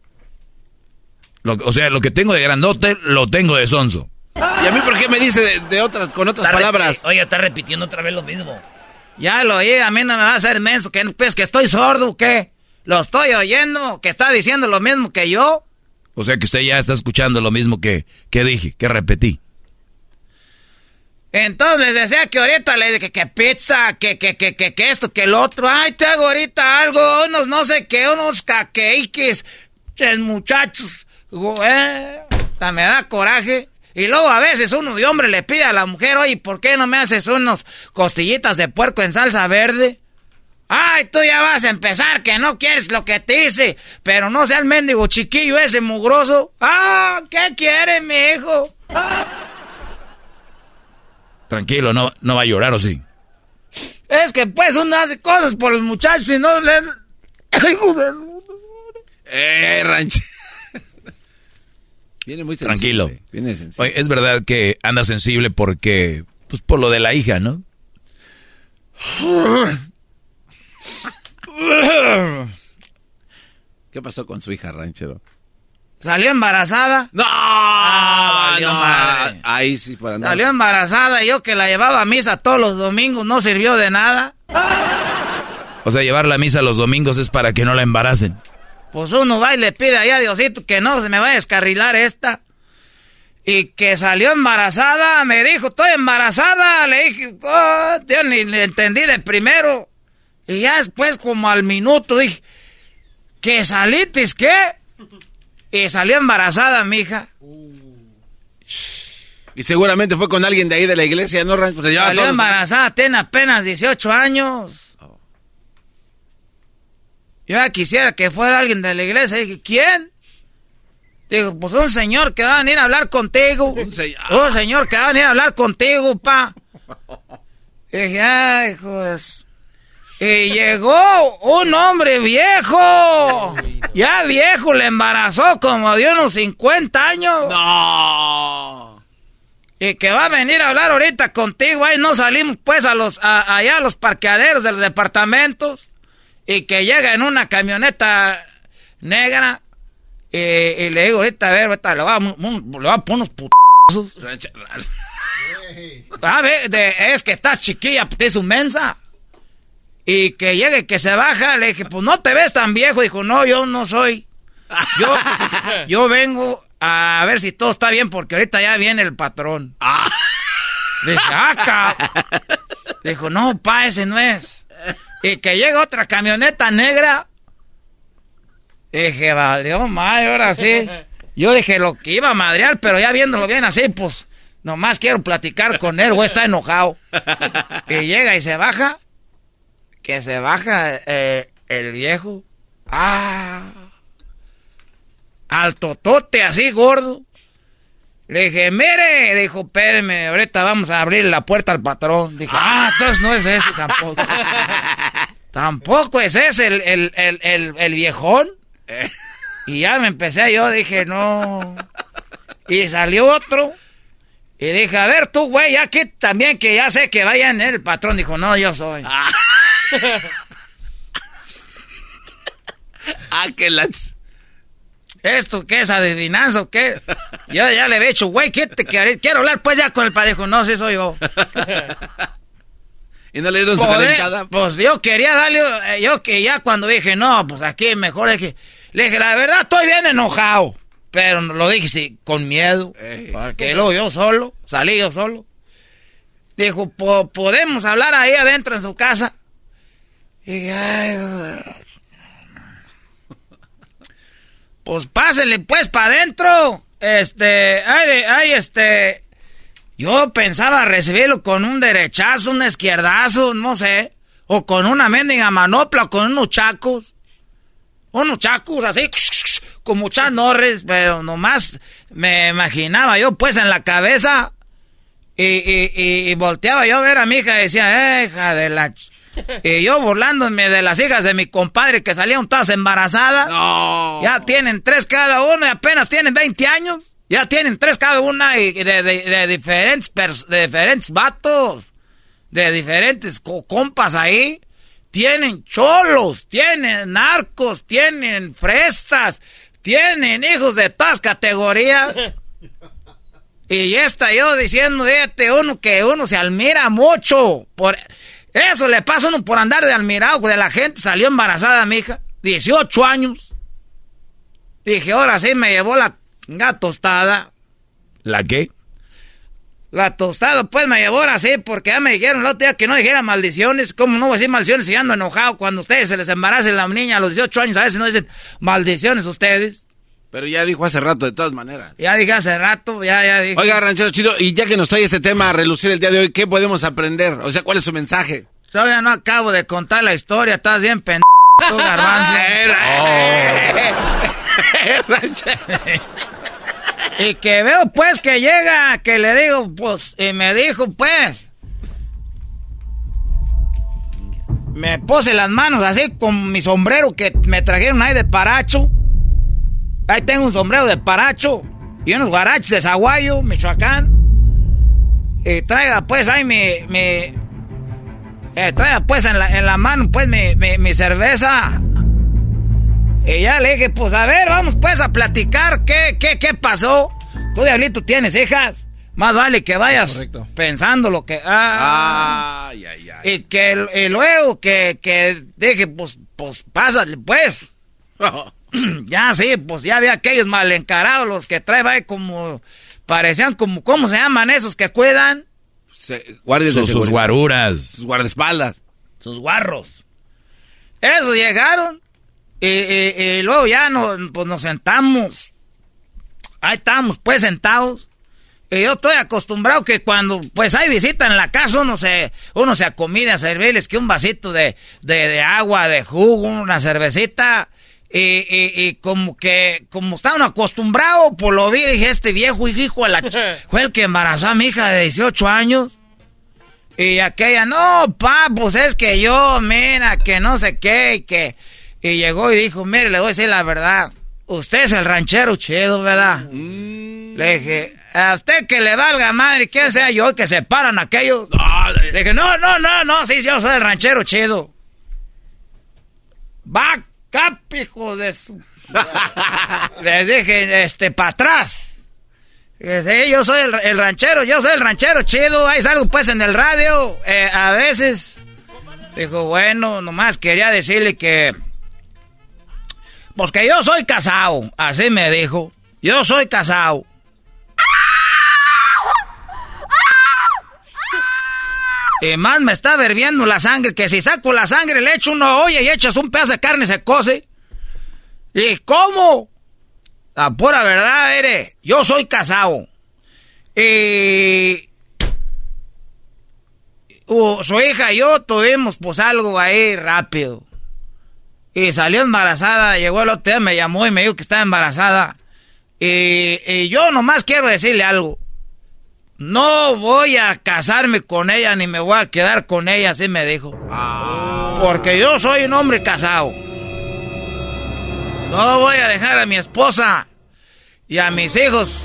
Lo- o sea, lo que tengo de grandote, lo tengo de sonso. ¿Y a mí por qué me dice de, de otras, con otras Está palabras? Oye, está repitiendo otra vez lo mismo. Ya lo oí, a mí no me va a hacer menso, que pues que estoy sordo, ¿o ¿qué? Lo estoy oyendo, que está diciendo lo mismo que yo. O sea que usted ya está escuchando lo mismo que, que dije, que repetí. Entonces les decía que ahorita le dije que pizza, que, que, que, que, que esto, que el otro. Ay, te hago ahorita algo, unos no sé qué, unos caqueiques, muchachos. Eh, me da coraje. Y luego a veces uno de hombre le pide a la mujer, oye, ¿por qué no me haces unos costillitas de puerco en salsa verde? Ay, tú ya vas a empezar que no quieres lo que te hice, pero no sea el mendigo chiquillo ese mugroso. Ah, ¿qué quiere mi hijo? Tranquilo, no, no va a llorar o sí. Es que pues uno hace cosas por los muchachos y no de... Eh, ranchero. Viene muy sensible. Tranquilo. Viene sensible. Oye, es verdad que anda sensible porque, pues por lo de la hija, ¿no? ¿Qué pasó con su hija, ranchero? Salió embarazada. ¡No! Ah, no, madre. ahí sí por andar. Salió embarazada y yo que la llevaba a misa todos los domingos no sirvió de nada. O sea, llevar la misa los domingos es para que no la embaracen. Pues uno va y le pide ahí a Diosito que no se me vaya a descarrilar esta. Y que salió embarazada, me dijo, estoy embarazada. Le dije, oh, yo ni le entendí de primero. Y ya después, como al minuto, dije, ¿que salitis qué? Y salió embarazada, mija. Y seguramente fue con alguien de ahí de la iglesia, ¿no? Pues Salió embarazada, tiene apenas 18 años. Yo ya quisiera que fuera alguien de la iglesia. Dije, ¿quién? Digo, pues un señor que va a venir a hablar contigo. Un, señor que va a venir a hablar contigo, pa. Dije, ay, joder. Y llegó un hombre viejo. Ya viejo, le embarazó como de unos 50 años. No. Y que va a venir a hablar ahorita contigo. Ahí no salimos pues a los, a- allá a los parqueaderos de los departamentos. Y que llega en una camioneta negra y, le digo, ahorita, a ver, ahorita le voy a, le voy a poner unos putazos. A ver, es que estás chiquilla, es un mensa. Y que llegue, que se baja, le dije, pues no te ves tan viejo. Dijo, no, yo no soy. Yo, yo vengo a ver si todo está bien porque ahorita ya viene el patrón. Ah. Dije, ah, Dijo, no, pa, ese no es. Y que llega otra camioneta negra. Dije, valió madre, ahora sí. Yo dije lo que iba a madrear, pero ya viéndolo bien así, pues, nomás quiero platicar con él, güey, está enojado. Y llega y se baja. Que se baja eh, el viejo. Ah. Al totote así gordo. Le dije, mire, dijo, espéreme, ahorita vamos a abrir la puerta al patrón. Dije, ah, entonces no es ese tampoco. tampoco es ese el, el, el, el, viejón. Y ya me empecé yo, dije, no. Y salió otro. Y dije, a ver tú, güey, ya que también que ya sé que vayan el patrón. Dijo, no, yo soy. ah, ah que las... ¿Esto qué es adivinanza o qué? Yo ya le he hecho, güey, ¿qué te quiero hablar pues ya con el parejo. No, sí soy yo. ¿Y no le dieron su pues, calentada? Pues yo quería darle, eh, yo que ya cuando dije, no, pues aquí mejor es que... Le dije, la verdad, estoy bien enojado. Pero lo dije sí, con miedo. Porque luego yo solo, salí yo solo. Dijo, ¿podemos hablar ahí adentro en su casa? Y dije, ay, pues pásele pues para adentro. Este, ay, ay, este. Yo pensaba recibirlo con un derechazo, un izquierdazo, no sé. O con una mendiga manopla, con unos chacos. Unos chacos así, como Chuck Norris, pero nomás me imaginaba yo pues en la cabeza. Y, y, y, volteaba yo a ver a mi hija y decía, eh, hija de la... Y yo burlándome de las hijas de mi compadre que salían todas embarazadas. Ya tienen tres cada una y apenas tienen 20 años. Ya tienen tres cada una y de, diferentes de diferentes vatos. De diferentes compas ahí. Tienen cholos, tienen narcos, tienen fresas, tienen hijos de todas categorías. Y está yo diciendo, fíjate, uno que uno se admira mucho. Por, eso le pasa a uno por andar de admirado de la gente. Salió embarazada mi hija, 18 años. Dije, ahora sí me llevó la, tostada. ¿La qué? La tostada, pues me llevó ahora sí, porque ya me dijeron el otro día que no dijera maldiciones. ¿Cómo no voy a decir maldiciones si ando enojado cuando ustedes se les embarace la niña a los 18 años? A veces no dicen maldiciones ustedes. Pero ya dijo hace rato, de todas maneras. Ya dije hace rato, ya, ya dije. Oiga, ranchero chido, y ya que nos trae este tema a relucir el día de hoy, ¿qué podemos aprender? O sea, ¿cuál es su mensaje? Todavía no acabo de contar la historia, estás bien pendejo, garbanzo. Y que veo, pues, que llega, que le digo, pues, y me dijo, pues... Me puse las manos así con mi sombrero que me trajeron ahí de paracho. Ahí tengo un sombrero de paracho y unos guaraches de Zaguayo, Michoacán. Y traiga pues ahí mi... mi eh, traiga pues en la, en la mano pues mi, mi, cerveza. Y ya le dije, pues a ver, vamos pues a platicar qué, qué, qué pasó. Tú, Diablito, tienes hijas. Más vale que vayas pensando lo que... Ah, ay, ay, ay. Y que y luego que, que dije, pues, pues pásale pues. ya sí, pues ya había aquellos mal encarados, los que trae ahí como, parecían como, ¿cómo se llaman esos que cuidan? sus, guaruras. Sus guardaespaldas. Sus guarros. Esos llegaron y, luego ya nos, pues nos sentamos. Ahí estamos pues sentados. Y yo estoy acostumbrado que cuando pues hay visita en la casa uno se, uno se acomida a servirles que un vasito de, de, de agua, de jugo, una cervecita y, como que, como estaban acostumbrados, por lo vi, dije, este viejo hijo la fue el que embarazó a mi hija de 18 años. Y aquella, no, pa, pues es que yo, mira, que no sé qué, y que... Y llegó y dijo, mire, le voy a decir la verdad. Usted es el ranchero chido, ¿verdad? Mm. Le dije, a usted que le valga madre, quién sea yo, que se paran aquellos. le dije, no, no, no, no, sí, yo soy el ranchero chido. vaca, hijo de su... Les dije, este, para atrás. Sí, yo soy el, ranchero, yo soy el ranchero chido, ahí salgo pues en el radio, eh, a veces. Dijo, bueno, nomás quería decirle que... Pues que yo soy casado, así me dijo. Yo soy casado. Y más me está verbiendo la sangre, que si saco la sangre le echo una olla y echas un pedazo de carne se cose. ¿Y cómo? La pura verdad, eres, yo soy casado. Y su hija y yo tuvimos pues algo ahí rápido. Y salió embarazada, llegó el otro día, me llamó y me dijo que estaba embarazada. Y, yo nomás quiero decirle algo. No voy a casarme con ella ni me voy a quedar con ella, así me dijo. Ah. Porque yo soy un hombre casado. No voy a dejar a mi esposa y a mis hijos.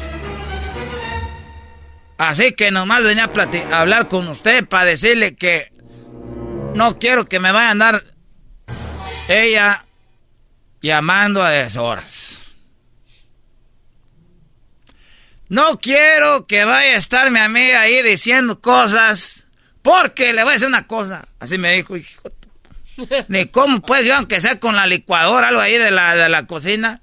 Así que nomás venía a, hablar con usted para decirle que no quiero que me vaya a andar ella llamando a deshoras. No quiero que vaya a estar mi amiga ahí diciendo cosas, porque le voy a decir una cosa. Así me dijo, hijo ni cómo, pues, yo, aunque sea con la licuadora, algo ahí de la, de la cocina.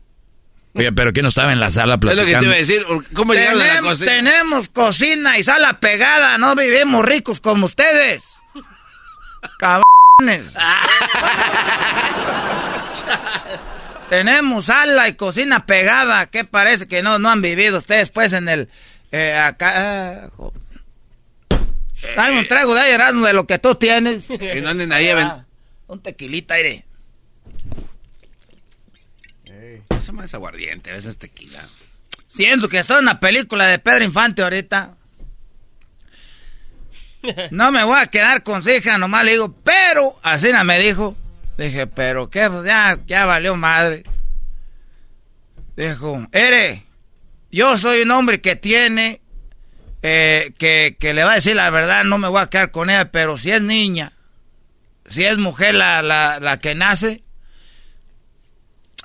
Oye, pero que no estaba en la sala platicando. Es lo que te iba a decir. ¿Cómo llegaron a la cocina? Tenemos cocina y sala pegada. No vivimos ricos como ustedes. tenemos sala y cocina pegada. ¿Qué parece que no, no han vivido ustedes, pues, en el... Eh, acá... Ah, Dame un trago de aire de lo que tú tienes. Que no anden ahí a un tequilita, aire. Eso más aguardiente, eso es tequila. Siento que estoy en una película de Pedro Infante ahorita. No me voy a quedar con su hija, nomás le digo, pero, así me dijo. Dije, pero qué, pues ya, ya valió madre. Dijo, Ere, yo soy un hombre que tiene, eh, que, que le va a decir la verdad, no me voy a quedar con ella, pero si es niña, si es mujer la, la, que nace,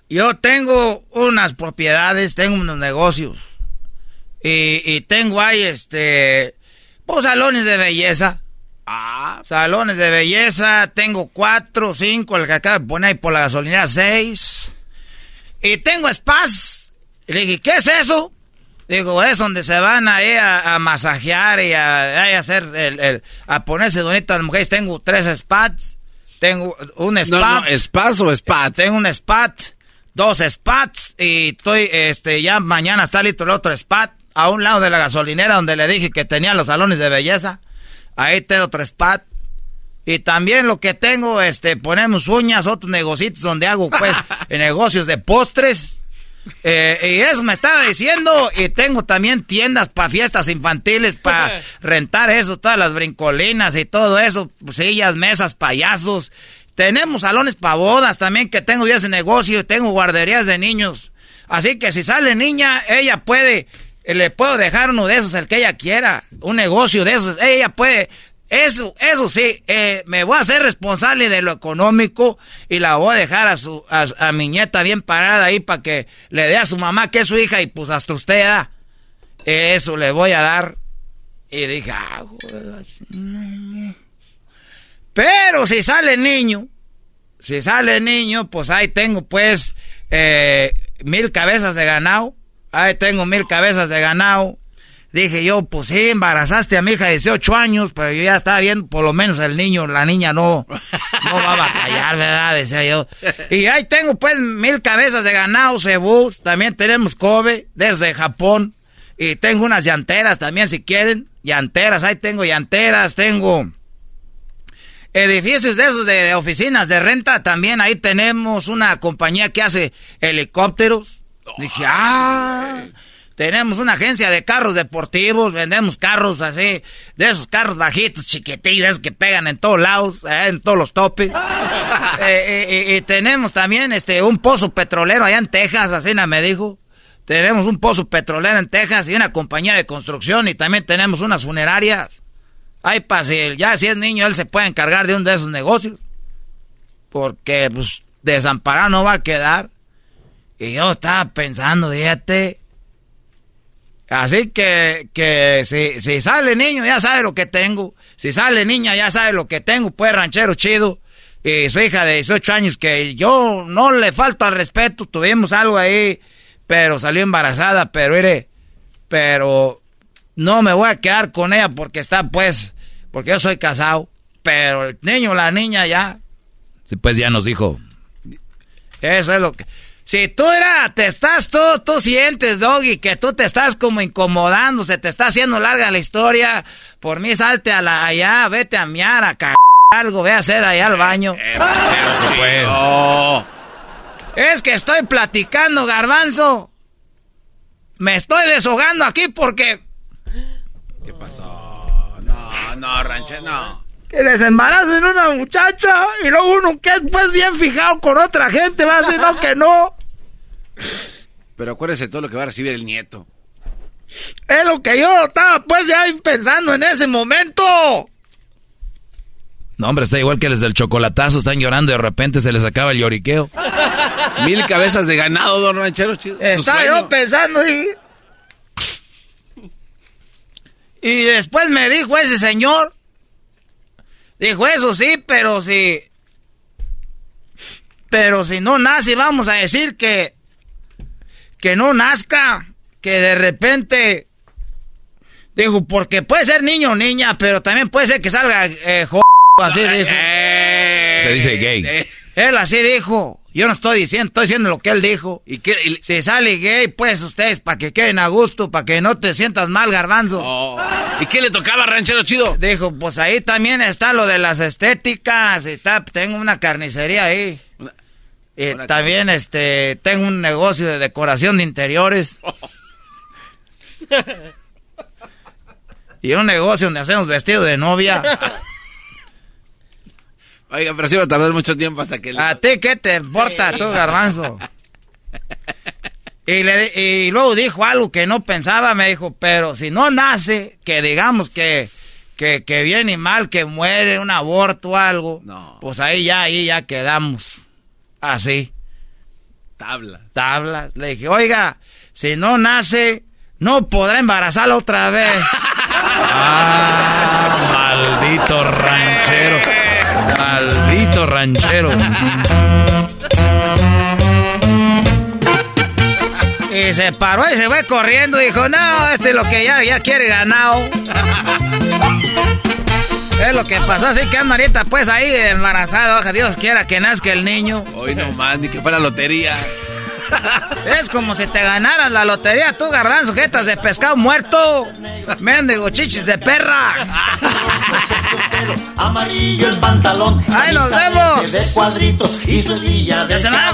yo tengo unas propiedades, tengo unos negocios. Y, tengo ahí, este, pues salones de belleza. Ah. Salones de belleza, tengo cuatro, cinco, el que acaba de poner ahí por la gasolinera, seis. Y tengo spas. Y le dije, ¿qué es eso? Digo, es donde se van ahí a, a masajear y a, hacer el, a ponerse bonito a las mujeres. Tengo tres spats. Tengo un spat. No, ¿Spas o spat? Tengo un spat, dos spats y estoy, este, ya mañana está listo el otro spat a un lado de la gasolinera donde le dije que tenía los salones de belleza. Ahí tengo otro spat. Y también lo que tengo, este, ponemos uñas, otros negocios donde hago, pues, negocios de postres. Eh, y eso me estaba diciendo. Y tengo también tiendas para fiestas infantiles, para rentar eso, todas las brincolinas y todo eso, sillas, mesas, payasos. Tenemos salones para bodas también, que tengo ya ese negocio. Tengo guarderías de niños. Así que si sale niña, ella puede, le puedo dejar uno de esos, el que ella quiera. Un negocio de esos. Ella puede eso, eso sí, eh, me voy a hacer responsable de lo económico y la voy a dejar a su, a, mi nieta bien parada ahí para que le dé a su mamá que es su hija y pues hasta usted da. Eso le voy a dar. Y dije, ah, pero si sale niño, si sale niño, pues ahí tengo pues eh, mil cabezas de ganado. Ahí tengo mil cabezas de ganado. Dije yo, pues sí, embarazaste a mi hija de 18 años, pero yo ya estaba viendo, por lo menos el niño, la niña no, no va a batallar, ¿verdad? Decía yo. Y ahí tengo pues mil cabezas de ganado, cebú, también tenemos Kobe, desde Japón. Y tengo unas llanteras también, si quieren. Llanteras, ahí tengo llanteras, tengo edificios de esos de, oficinas de renta. También ahí tenemos una compañía que hace helicópteros. Dije, ah... Tenemos una agencia de carros deportivos, vendemos carros así, de esos carros bajitos, chiquitillos, que pegan en todos lados, eh, en todos los topes. Eh, eh, y tenemos también este un pozo petrolero allá en Texas, así me dijo. Tenemos un pozo petrolero en Texas y una compañía de construcción y también tenemos unas funerarias. Ay, pa, si ya si es niño, él se puede encargar de uno de esos negocios. Porque, pues, desamparado no va a quedar. Y yo estaba pensando, fíjate. Así que, que si, si sale niño, ya sabe lo que tengo. Si sale niña, ya sabe lo que tengo. Pues ranchero chido. Y su hija de 18 años, que yo no le falta respeto. Tuvimos algo ahí, pero salió embarazada. Pero, mire, pero no me voy a quedar con ella porque está, pues, porque yo soy casado. Pero el niño, la niña ya. Sí, pues ya nos dijo. Eso es lo que. Si tú era, te estás, tú, tú sientes, Doggy, que tú te estás como incomodando, se te está haciendo larga la historia. Por mí salte a la allá, vete a miar, a cagar algo, ve a hacer allá al baño. Eh, pues. Es que estoy platicando, garbanzo. Me estoy deshogando aquí porque. ¿Qué pasó? No, no, ranchero, no. Que les embaracen una muchacha y luego uno que es pues bien fijado con otra gente va a decir no que no. Pero acuérdese todo lo que va a recibir el nieto. Es lo que yo estaba pues ya pensando en ese momento. No, hombre, está igual que les del chocolatazo, están llorando y de repente se les acaba el lloriqueo. Mil cabezas de ganado, don Ranchero. Chido. Estaba yo pensando y... Y después me dijo ese señor, dijo eso sí, pero si... Pero si no nace, vamos a decir que... Que no nazca, que de repente... Dijo, porque puede ser niño o niña, pero también puede ser que salga eh, así dijo. Se dice gay. Él así dijo. Yo no estoy diciendo, estoy diciendo lo que él dijo. ¿Y qué? Si sale gay, pues ustedes, para que queden a gusto, para que no te sientas mal, garbanzo. Oh. ¿Y qué le tocaba, ranchero chido? Dijo, pues ahí también está lo de las estéticas. Está, tengo una carnicería ahí. Y también este tengo un negocio de decoración de interiores. y un negocio donde hacemos vestido de novia. Oiga, pero sí va a tardar mucho tiempo hasta que... le- ¿A ti qué te importa tú, garbanzo? Y, le, y luego dijo algo que no pensaba, me dijo, pero si no nace, que digamos que, que, que viene mal, que muere, un aborto o algo, pues ahí ya, ahí ya quedamos. Así. Tabla. Tabla. Le dije, oiga, si no nace, no podrá embarazarla otra vez. Ah, maldito ranchero. Maldito ranchero. Y se paró y se fue corriendo y dijo, no, este es lo que ya, ya quiere ganado. Es lo que pasó, así que ahorita pues ahí embarazado, ojalá Dios quiera que nazca el niño. Hoy no más, ni que fuera lotería. Es como si te ganaras la lotería, tú garbanzo, jetas de pescado muerto. Mendigo chichis de perra. Amarillo el pantalón. Ahí nos vemos. De cuadritos y su hebilla ¿Ya de se va?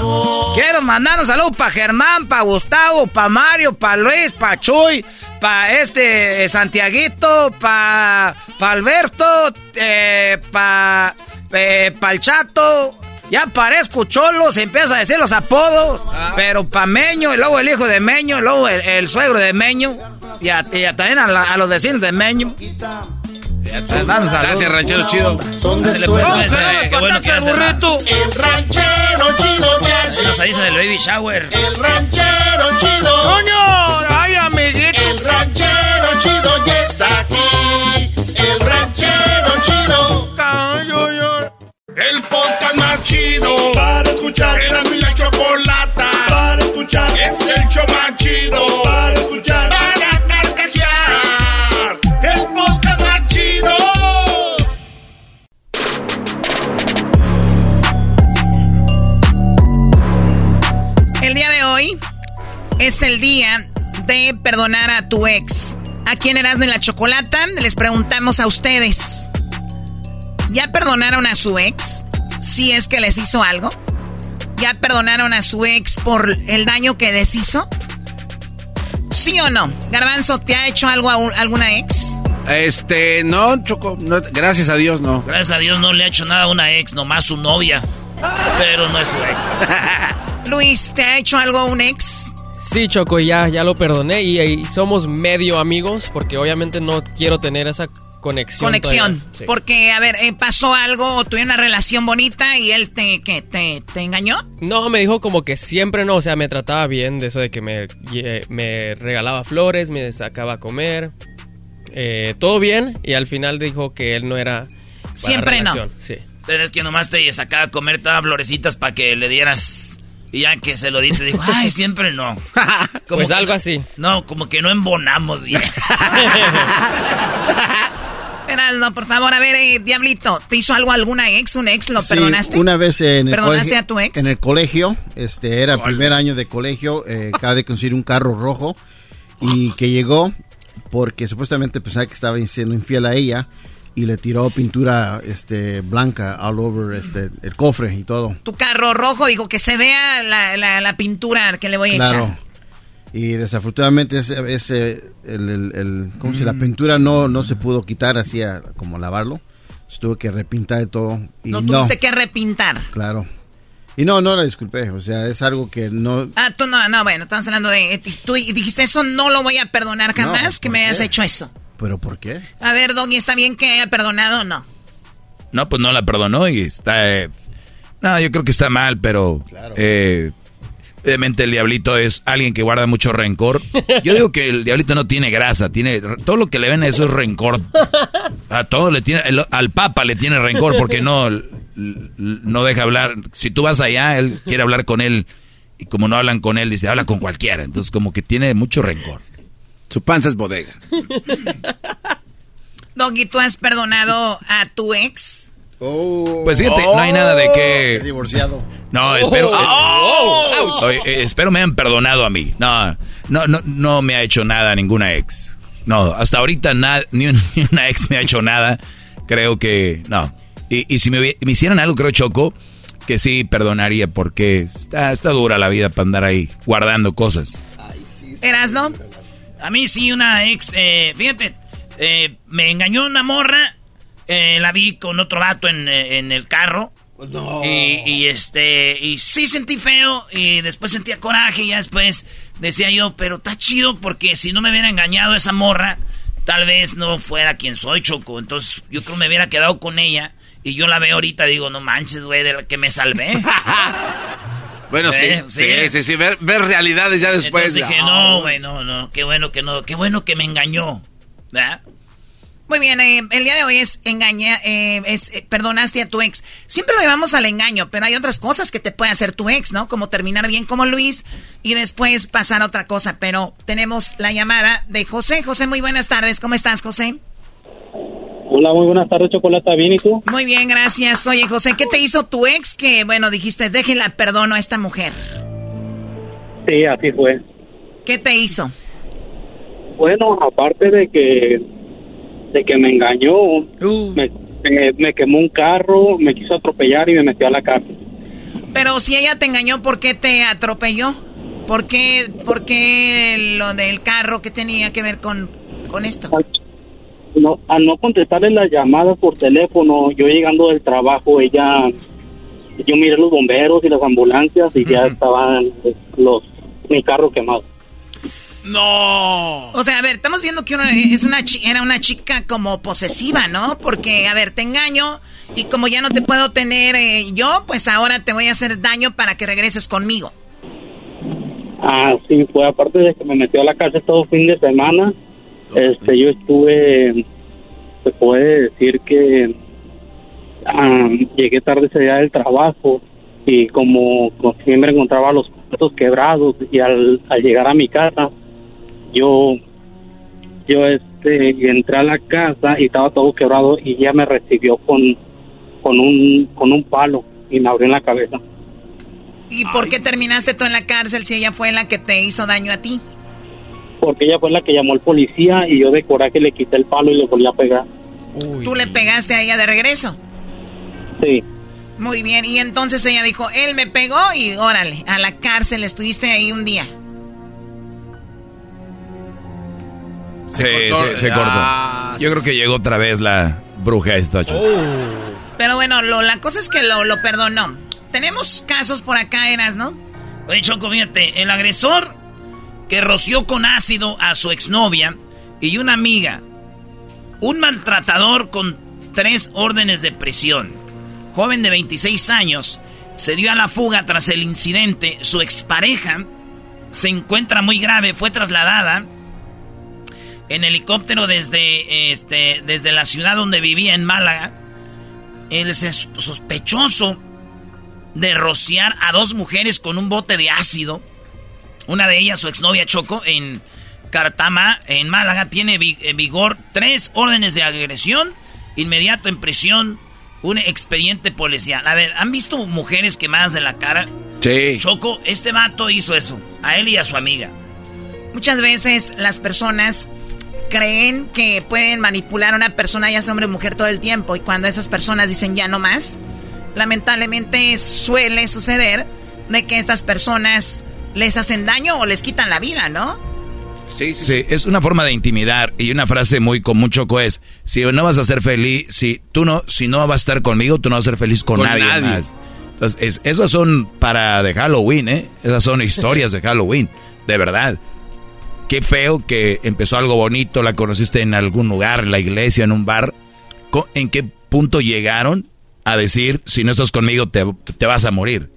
Quiero mandar un saludo para Germán, para Gustavo, para Mario, para Luis, para Chuy, para este eh, Santiaguito, para Alberto, eh, para el Chato. Ya parezco cholo, se empieza a decir los apodos. Pero pa' Meño, y luego el hijo de Meño, y luego el, el suegro de Meño. Y, a- y a- también a, la- a los vecinos de Meño. Gracias, ranchero chido. Son de pues, edad. ese, qué bueno que hace, ¿va? El ranchero chido ya Nos avisa del baby shower. El ranchero chido. ¡Coño! ¡Ay, amiguito! El ranchero chido ya El podcast más chido para escuchar. Era mi la chocolata para escuchar. Es el show más chido para escuchar. Para carcajear. El podcast más chido. El día de hoy es el día de perdonar a tu ex. Aquí en Erasmo y la Chocolata les preguntamos a ustedes. ¿Ya perdonaron a su ex? Si es que les hizo algo. ¿Ya perdonaron a su ex por el daño que les hizo? ¿Sí o no? Garbanzo, ¿te ha hecho algo a un- alguna ex? Este, no, Choco, no, gracias a Dios, no. Gracias a Dios no le ha hecho nada a una ex, nomás su novia. Pero no es su ex. Luis, ¿te ha hecho algo a un ex? Sí, Choco, ya, ya lo perdoné y, y somos medio amigos porque obviamente no quiero tener esa conexión. Conexión. sí. Porque, a ver, eh, pasó algo o tuvieron una relación bonita y él te, ¿qué, te, te engañó. No, me dijo como que siempre no, o sea, me trataba bien de eso de que me, me regalaba flores, me sacaba a comer, eh, todo bien y al final dijo que él no era... para Siempre no. Sí. Pero es que nomás te sacaba a comer todas florecitas para que le dieras. Y ya que se lo diste, dijo, ay, siempre no. Como Pues algo no- así. No, como que no embonamos bien. Erasno, por favor, a ver, eh, Diablito, ¿te hizo algo alguna ex? ¿Un ex lo Sí, perdonaste? Una vez en el ¿Perdonaste colegio, a tu ex? En el colegio, este, era el primer año de colegio, eh, acaba de conseguir un carro rojo y que llegó porque supuestamente pensaba que estaba siendo infiel a ella y le tiró pintura este, blanca all over este, el cofre y todo. Tu carro rojo, dijo que se vea la, la, la pintura que le voy a Claro. echar. Y desafortunadamente ese, ese el, el- el- ¿cómo se dice? la Mm. pintura no, no se pudo quitar así a- como lavarlo. Se tuvo que repintar y todo. Y No no, tuviste que repintar. claro. Y no, no la disculpé. O sea, es algo que no, Ah, tú no, no, bueno, estamos hablando de... eh, Tú dijiste, eso no lo voy a perdonar jamás, No, que ¿por me hayas hecho eso. ¿Pero por qué? A ver, Doggy, ¿está bien que haya perdonado o no? No, pues no la perdonó y está... eh, no, yo creo que está mal, pero... eh, obviamente el diablito es alguien que guarda mucho rencor. Yo digo que el diablito no tiene grasa, tiene... Todo lo que le ven a eso es rencor. A todo le tiene... el- al papa le tiene rencor porque no, no deja hablar. Si tú vas allá, él quiere hablar con él. Y como no hablan con él, dice, habla con cualquiera. Entonces como que tiene mucho rencor. Su panza es bodega. Doggy, ¿tú has perdonado a tu ex? Pues fíjate, no hay nada de que... Divorciado. No, espero. Oh. eh, oye, eh, espero me han perdonado a mí. No, no, no, no me ha hecho nada ninguna ex. No, hasta ahorita na- ni, un- ni una ex me ha hecho nada. Creo que no. Y, y si me, me hicieran algo, creo Choco, que sí perdonaría porque está, está dura la vida para andar ahí guardando cosas. ¿Erasno? A mí sí, una ex, eh, fíjate, eh, me engañó una morra, eh, la vi con otro vato en, eh, en el carro. Y, y, este, y sí sentí feo y después sentía coraje y ya después decía yo, pero está chido porque si no me hubiera engañado esa morra, tal vez no fuera quien soy, Choco. Entonces yo creo que me hubiera quedado con ella y yo la veo ahorita digo, no manches, güey, de la que me salvé. Bueno, sí, Eh, sí, sí. sí, sí, ver, ver realidades ya después. Entonces dije, no, güey, no, no, qué bueno que no, qué bueno que me engañó. ¿Verdad? Muy bien, eh, el día de hoy es engaña, eh, es eh, perdonaste a tu ex. Siempre lo llevamos al engaño, pero hay otras cosas que te puede hacer tu ex, ¿no? Como terminar bien como Luis y después pasar a otra cosa. Pero tenemos la llamada de José. José, muy buenas tardes. ¿Cómo estás, José? Hola, muy buenas tardes, Chocolata. ¿Bien y tú? Muy bien, gracias. Oye, José, ¿qué te hizo tu ex que, bueno, dijiste, déjenla perdono a esta mujer? Sí, así fue. ¿Qué te hizo? Bueno, aparte de que de que me engañó, me, me- me quemó un carro, me quiso atropellar y me metió a la cárcel. Pero si ella te engañó, ¿por qué te atropelló? ¿Por qué, por qué lo del carro que tenía que ver con, con esto? No, al no contestarle las llamadas por teléfono, yo llegando del trabajo, ella, yo miré los bomberos y las ambulancias y ya estaban los mi carro quemado. No. O sea, a ver, estamos viendo que una- es una chi- era una chica como posesiva, ¿no? Porque, a ver, te engaño y como ya no te puedo tener eh, yo, pues ahora te voy a hacer daño para que regreses conmigo. Ah, sí, fue aparte de que me metió a la cárcel todo fin de semana. Este, yo estuve, se puede decir que llegué tarde ese día del trabajo y como, como siempre encontraba los cuartos quebrados y al, al llegar a mi casa, yo, yo este, entré a la casa y estaba todo quebrado y ella me recibió con, con un, con un palo y me abrió en la cabeza. ¿Y por qué terminaste tú en la cárcel si ella fue la que te hizo daño a ti? Porque ella fue la que llamó al policía y yo de coraje le quité el palo y le volví a pegar. Tú le pegaste a ella de regreso. Sí, Muy bien, y entonces ella dijo, él me pegó y órale, a la cárcel estuviste ahí un día. Se, cortó. se, se Ah, cortó. Yo creo que llegó otra vez la bruja esta. Choco. Pero bueno, lo, la cosa es que lo, lo perdonó. Tenemos casos por acá, Eras, ¿no? Oye, Choco, fíjate, el agresor que roció con ácido a su exnovia y una amiga Un maltratador con tres órdenes de prisión. Joven de 26 años se dio a la fuga tras el incidente. Su expareja se encuentra muy grave, fue trasladada en helicóptero desde, este, desde la ciudad donde vivía en Málaga. Es sospechoso de rociar a dos mujeres con un bote de ácido. Una de ellas, su exnovia Choco, en Cartama, en Málaga, tiene en vigor tres órdenes de agresión, inmediato en prisión, un expediente policial. A ver, ¿han visto mujeres quemadas de la cara? Sí. Choco, este vato hizo eso, a él y a su amiga. Muchas veces las personas creen que pueden manipular a una persona, ya sea hombre o mujer, todo el tiempo. Y cuando esas personas dicen ya no más, lamentablemente suele suceder de que estas personas les hacen daño o les quitan la vida, ¿no? Sí, sí, sí, es una forma de intimidar y una frase muy con mucho es, si no vas a ser feliz, si tú no, si no vas a estar conmigo, tú no vas a ser feliz con, nadie, más. Entonces, esas son para de Halloween, ¿eh? Esas son historias de Halloween, de verdad. Qué feo que empezó algo bonito, la conociste en algún lugar, en la iglesia, en un bar. ¿En qué punto llegaron a decir, si no estás conmigo, te, vas a morir?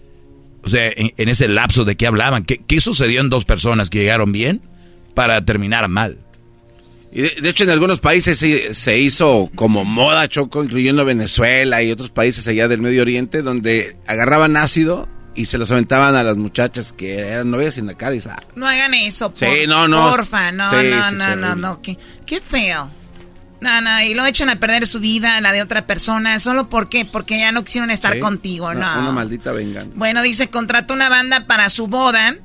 O sea, en, ese lapso de qué hablaban, ¿qué, ¿qué sucedió en dos personas que llegaron bien? para terminar mal. Y de, hecho, en algunos países se, hizo como moda, Choco, incluyendo Venezuela y otros países allá del Medio Oriente, donde agarraban ácido y se los aventaban a las muchachas que eran novias sin la cara. Y, ah, no hagan eso, por, sí, no, no, porfa, no, no, no, no, no, qué, qué feo. No, no, y lo echan a perder su vida, la de otra persona, ¿solo por qué? Porque ya no quisieron estar contigo, no. Una maldita venganza. Bueno, dice, contrató una banda para su boda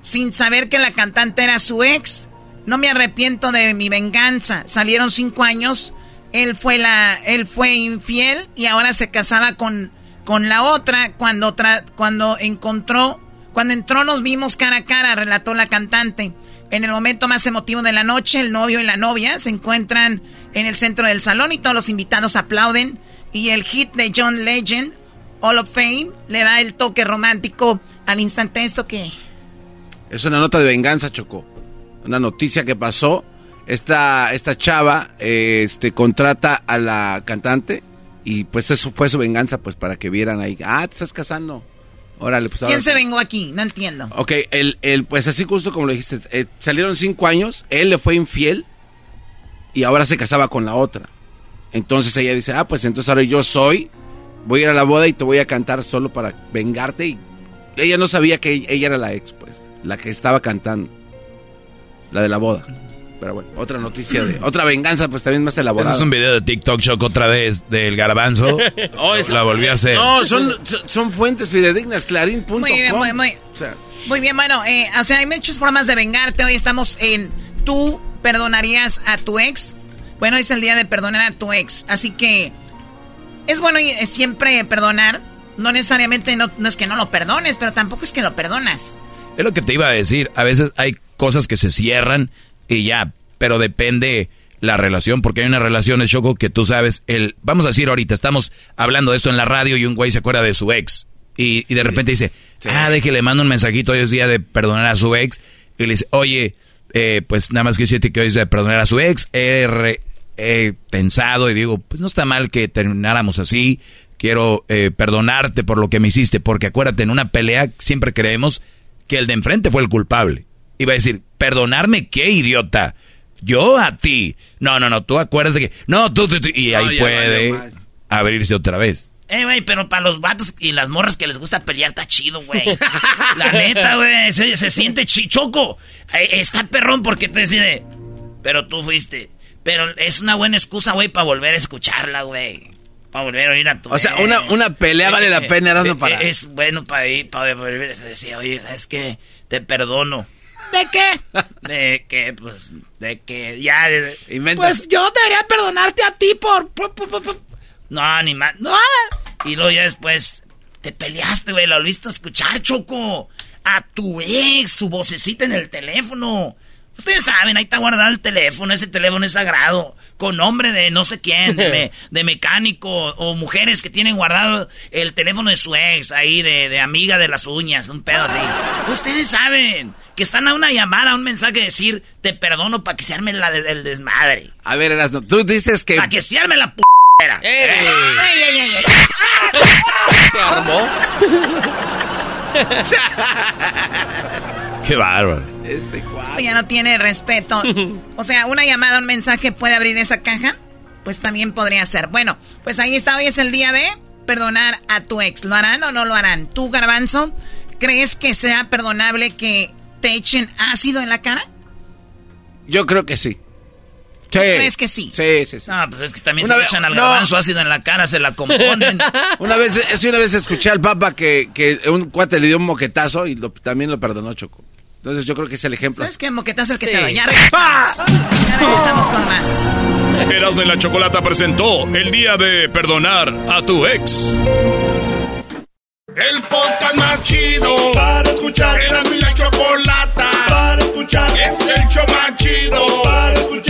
sin saber que la cantante era su ex. No me arrepiento de mi venganza. Salieron cinco años. Él fue la, él fue infiel y ahora se casaba con, con la otra. Cuando cuando encontró, cuando entró nos vimos cara a cara, relató la cantante. En el momento más emotivo de la noche, el novio y la novia se encuentran en el centro del salón y todos los invitados aplauden. Y el hit de John Legend, All of Fame, le da el toque romántico al instante. Esto que es una nota de venganza, Chocó. Una noticia que pasó. Esta, esta chava este, contrata a la cantante y pues eso fue su venganza, pues para que vieran ahí. Ah, te estás casando. Órale, pues ¿Quién se vengó aquí? No entiendo. Ok, el, el, pues así justo como lo dijiste, eh, salieron cinco años, él le fue infiel y ahora se casaba con la otra. Entonces ella dice, ah, pues entonces ahora yo soy, voy a ir a la boda y te voy a cantar solo para vengarte. Y ella no sabía que ella era la ex, pues la que estaba cantando. La de la boda. Pero bueno, otra noticia de. Otra venganza, pues también más elaborada. Ese es un video de TikTok Shock otra vez del garbanzo. oh, la volví a hacer. No, son, son fuentes fidedignas, clarín.com. Muy bien, muy, muy, muy bien, bueno, eh, o sea, hay muchas formas de vengarte. Hoy estamos en. ¿Tú perdonarías a tu ex? Bueno, es el día de perdonar a tu ex. Así que. Es bueno eh, siempre perdonar. No necesariamente no, no es que no lo perdones, pero tampoco es que lo perdonas. Es lo que te iba a decir. A veces hay cosas que se cierran y ya, pero depende la relación, porque hay una relación, es Choco, que tú sabes, el, vamos a decir ahorita, estamos hablando de esto en la radio y un güey se acuerda de su ex. Y, de repente dice, ah, déjale, le mando un mensajito, hoy es día de perdonar a su ex. Y le dice, oye, eh, pues nada más que decirte que hoy es de perdonar a su ex. He, pensado y digo, pues no está mal que termináramos así. Quiero eh, perdonarte por lo que me hiciste, porque acuérdate, en una pelea siempre creemos que el de enfrente fue el culpable. Iba a decir, perdonarme, qué idiota. Yo a ti. No, no, no, tú acuérdate que. No, tú, tú, y ahí puede abrirse otra vez. Eh, güey, pero para los vatos y las morras que les gusta pelear está chido, güey. La neta, güey, se, siente chichoco. Eh, está perrón porque te decide. Pero tú fuiste. Pero es una buena excusa, güey, para volver a escucharla, güey. Para volver a oír a tu. O sea, una, una pelea vale la eh, pena, Erasmo, para. Es bueno para ir, para volver a decir, oye, ¿sabes qué? Te perdono. ¿De qué? De que, pues, de que ya. Pues yo debería perdonarte a ti por. No, ni más. No. Y luego ya después te peleaste, güey. Lo volviste a escuchar, Choco. A tu ex, su vocecita en el teléfono. Ustedes saben, ahí está guardado el teléfono. Ese teléfono es sagrado. con nombre de no sé quién, de, me- de mecánico, o mujeres que tienen guardado el teléfono de su ex, ahí, de, de amiga de las uñas, un pedo así. Ustedes saben que están a una llamada, a un mensaje de decir, te perdono para que se arme la de- del desmadre. A ver, Erasno, tú dices que... Para que se arme la p***. ¡Ey! ¡Ey, ey, ey, ey! Se armó. Qué bárbaro. Este Esto ya no tiene respeto. O sea, una llamada, un mensaje puede abrir esa caja. Pues también podría ser. Bueno, pues ahí está. Hoy es el día de perdonar a tu ex. ¿Lo harán o no lo harán? ¿Tú, Garbanzo, crees que sea perdonable que te echen ácido en la cara? Yo creo que sí. Sí. ¿Crees que sí? Sí, sí, sí. No, pues es que también Una se le vez- echan al no. garbanzo ácido en la cara, se la componen. Una vez, es una vez escuché al Papa que, que un cuate le dio un moquetazo y lo- también lo perdonó, Choco. Entonces yo creo que es el ejemplo. ¿Sabes qué? Moquetazo el que Sí. te doy. Ya regresamos. Ya regresamos con más. Erasmo y la Chocolata presentó el día de perdonar a tu ex. El podcast más chido para escuchar. Era mi la chocolata para escuchar. Es el show más chido para escuchar.